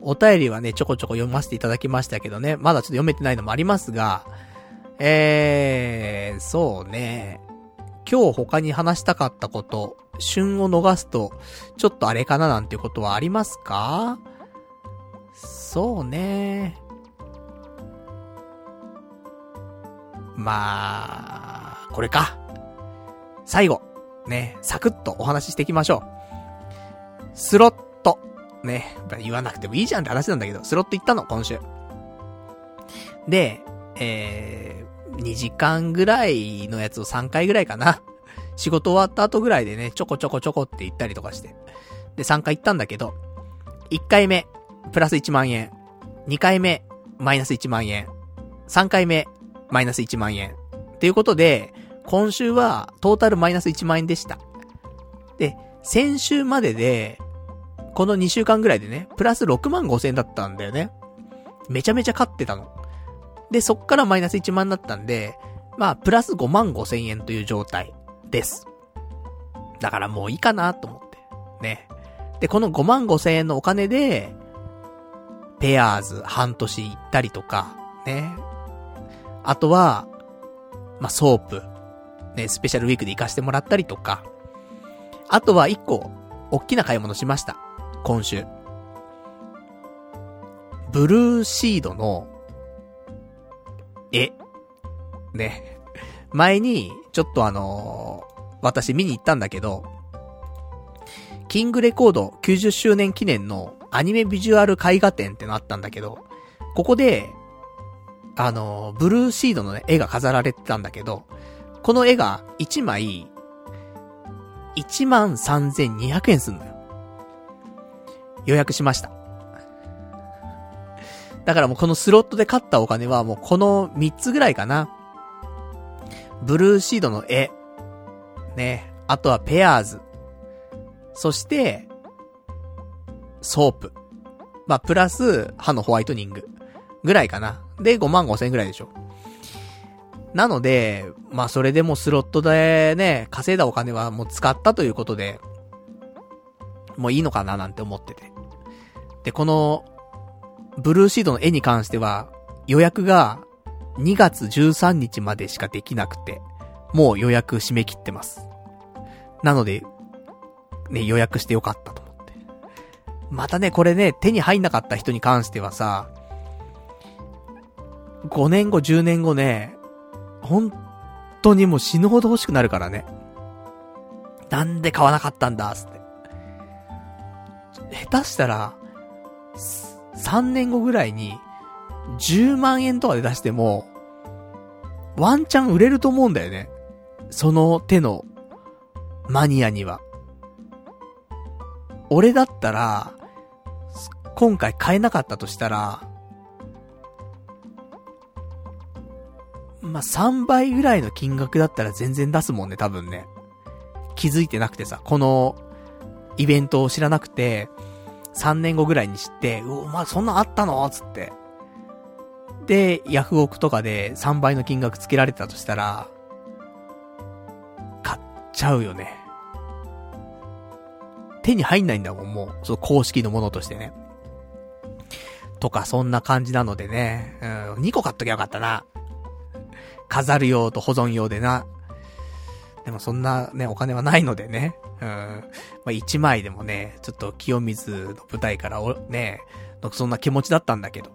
お便りはね、ちょこちょこ読ませていただきましたけどね、まだちょっと読めてないのもありますが、えー、そうね、今日他に話したかったこと旬を逃すと、ちょっとあれかななんていうことはありますか？そうね。まあ、これか。最後。ね、サクッとお話ししていきましょう。スロット。ね、言わなくてもいいじゃんって話なんだけど、スロット行ったの、今週。で、えー、2時間ぐらいのやつを3回ぐらいかな。仕事終わった後ぐらいでね、ちょこちょこちょこって言ったりとかして。で、3回行ったんだけど、1回目、プラス1万円。2回目、マイナス1万円。3回目、マイナス1万円。っていうことで、今週はトータルマイナス1万円でした。で、先週までで、この2週間ぐらいでね、プラス6万5千円だったんだよね。めちゃめちゃ勝ってたの。で、そっからマイナス1万になったんで、まあ、プラス5万5千円という状態です。だからもういいかなと思って。ね。で、この5万5千円のお金で、ペアーズ半年行ったりとか、ね。あとは、まあ、ソープ、ね、スペシャルウィークで行かしてもらったりとか、あとは一個、おっきな買い物しました。今週。ブルーシードの、絵。ね。前に、ちょっとあのー、私見に行ったんだけど、キングレコード90周年記念のアニメビジュアル絵画展ってのあったんだけど、ここで、あのー、ブルーシードのね、絵が飾られてたんだけど、この絵が1枚、13,200円すんのよ。予約しました。だからもうこのスロットで買ったお金はもうこの3つぐらいかな。ブルーシードの絵。ね。あとはペアーズ。そして、ソープ。まあ、プラス、歯のホワイトニング。ぐらいかな。で、5万5千円ぐらいでしょ。なので、まあ、それでもスロットでね、稼いだお金はもう使ったということで、もういいのかななんて思ってて。で、この、ブルーシードの絵に関しては、予約が2月13日までしかできなくて、もう予約締め切ってます。なので、ね、予約してよかったと思って。またね、これね、手に入んなかった人に関してはさ、5年後、10年後ね、本当にもう死ぬほど欲しくなるからね。なんで買わなかったんだ、つって。下手したら、3年後ぐらいに、10万円とかで出しても、ワンチャン売れると思うんだよね。その手の、マニアには。俺だったら、今回買えなかったとしたら、まあ、3倍ぐらいの金額だったら全然出すもんね、多分ね。気づいてなくてさ、この、イベントを知らなくて、3年後ぐらいに知って、うお、まそんなあったの？つって。で、ヤフオクとかで3倍の金額つけられたとしたら、買っちゃうよね。手に入んないんだもん、もう。その公式のものとしてね。とか、そんな感じなのでね。うん、2個買っときゃよかったな。飾る用と保存用でな。でもそんなね、お金はないのでね。うん。まあ、1枚でもね、ちょっと清水の舞台からお、ね、そんな気持ちだったんだけど。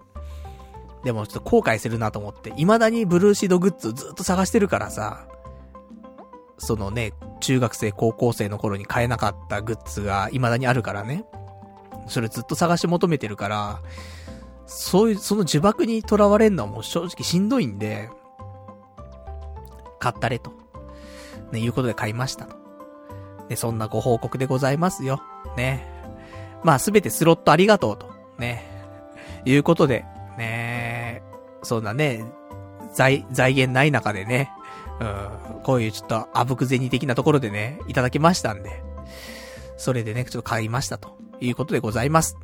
でもちょっと後悔するなと思って、未だにブルーシードグッズずっと探してるからさ、そのね、中学生、高校生の頃に買えなかったグッズが未だにあるからね。それずっと探し求めてるから、そういう、その呪縛に囚われんのはもう正直しんどいんで、買ったれと。ね、いうことで買いましたと。ね、そんなご報告でございますよ。ね。まあすべてスロットありがとうと。ね。いうことで、ねそんなね、財、財源ない中でね、うん、こういうちょっとあぶく銭的なところでね、いただきましたんで、それでね、ちょっと買いましたということでございます。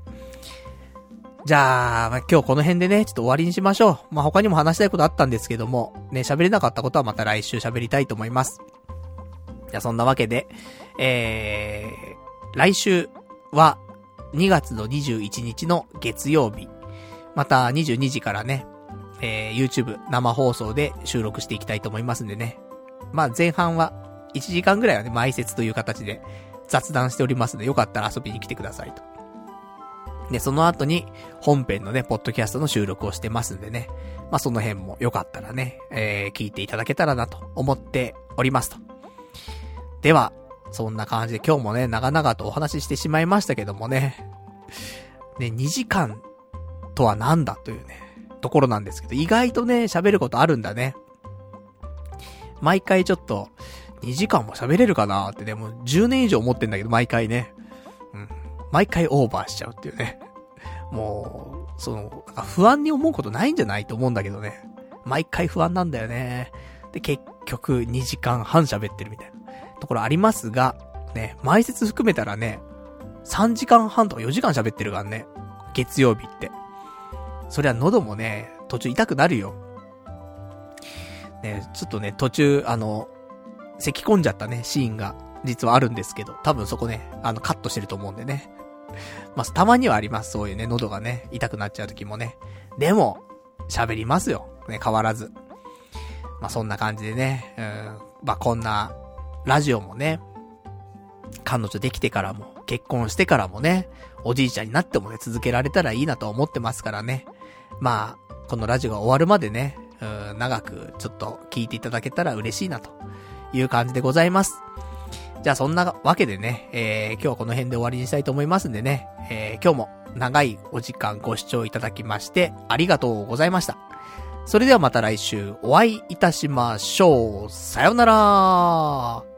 じゃあ、まあ、今日この辺でね、ちょっと終わりにしましょう。まあ、他にも話したいことあったんですけども、ね、喋れなかったことはまた来週喋りたいと思います。じゃあ、そんなわけで、えー、来週は2月の21日の月曜日、また22時からね、えー、YouTube 生放送で収録していきたいと思いますんでね。まあ前半は1時間ぐらいはね、埋設という形で雑談しておりますので、よかったら遊びに来てくださいと。で、その後に本編のね、ポッドキャストの収録をしてますんでね。まあ、その辺もよかったらね、えー、聞いていただけたらなと思っておりますと。では、そんな感じで今日もね、長々とお話ししてしまいましたけどもね。ね、2時間とは何だというね、ところなんですけど、意外とね、喋ることあるんだね。毎回ちょっと、2時間も喋れるかなってね、もう10年以上思ってんだけど、毎回ね。うん。毎回オーバーしちゃうっていうね。もう、その、不安に思うことないんじゃないと思うんだけどね。毎回不安なんだよね。で、結局2時間半喋ってるみたいなところありますが、ね、埋設含めたらね、3時間半とか4時間喋ってるからね。月曜日って。そりゃ喉もね、途中痛くなるよ。ね、ちょっとね、途中、あの、咳込んじゃったね、シーンが、実はあるんですけど、多分そこね、あの、カットしてると思うんでね。まあ、たまにはあります、そういうね、喉がね、痛くなっちゃう時もね。でも、喋りますよ。ね、変わらず。まあ、そんな感じでね、うん、まあ、こんな、ラジオもね、彼女できてからも、結婚してからもね、おじいちゃんになってもね、続けられたらいいなと思ってますからね。まあ、このラジオが終わるまでね、うん、長くちょっと聞いていただけたら嬉しいなという感じでございます。じゃあそんなわけでね、えー、今日はこの辺で終わりにしたいと思いますんでね、えー、今日も長いお時間ご視聴いただきましてありがとうございました。それではまた来週お会いいたしましょう。さよなら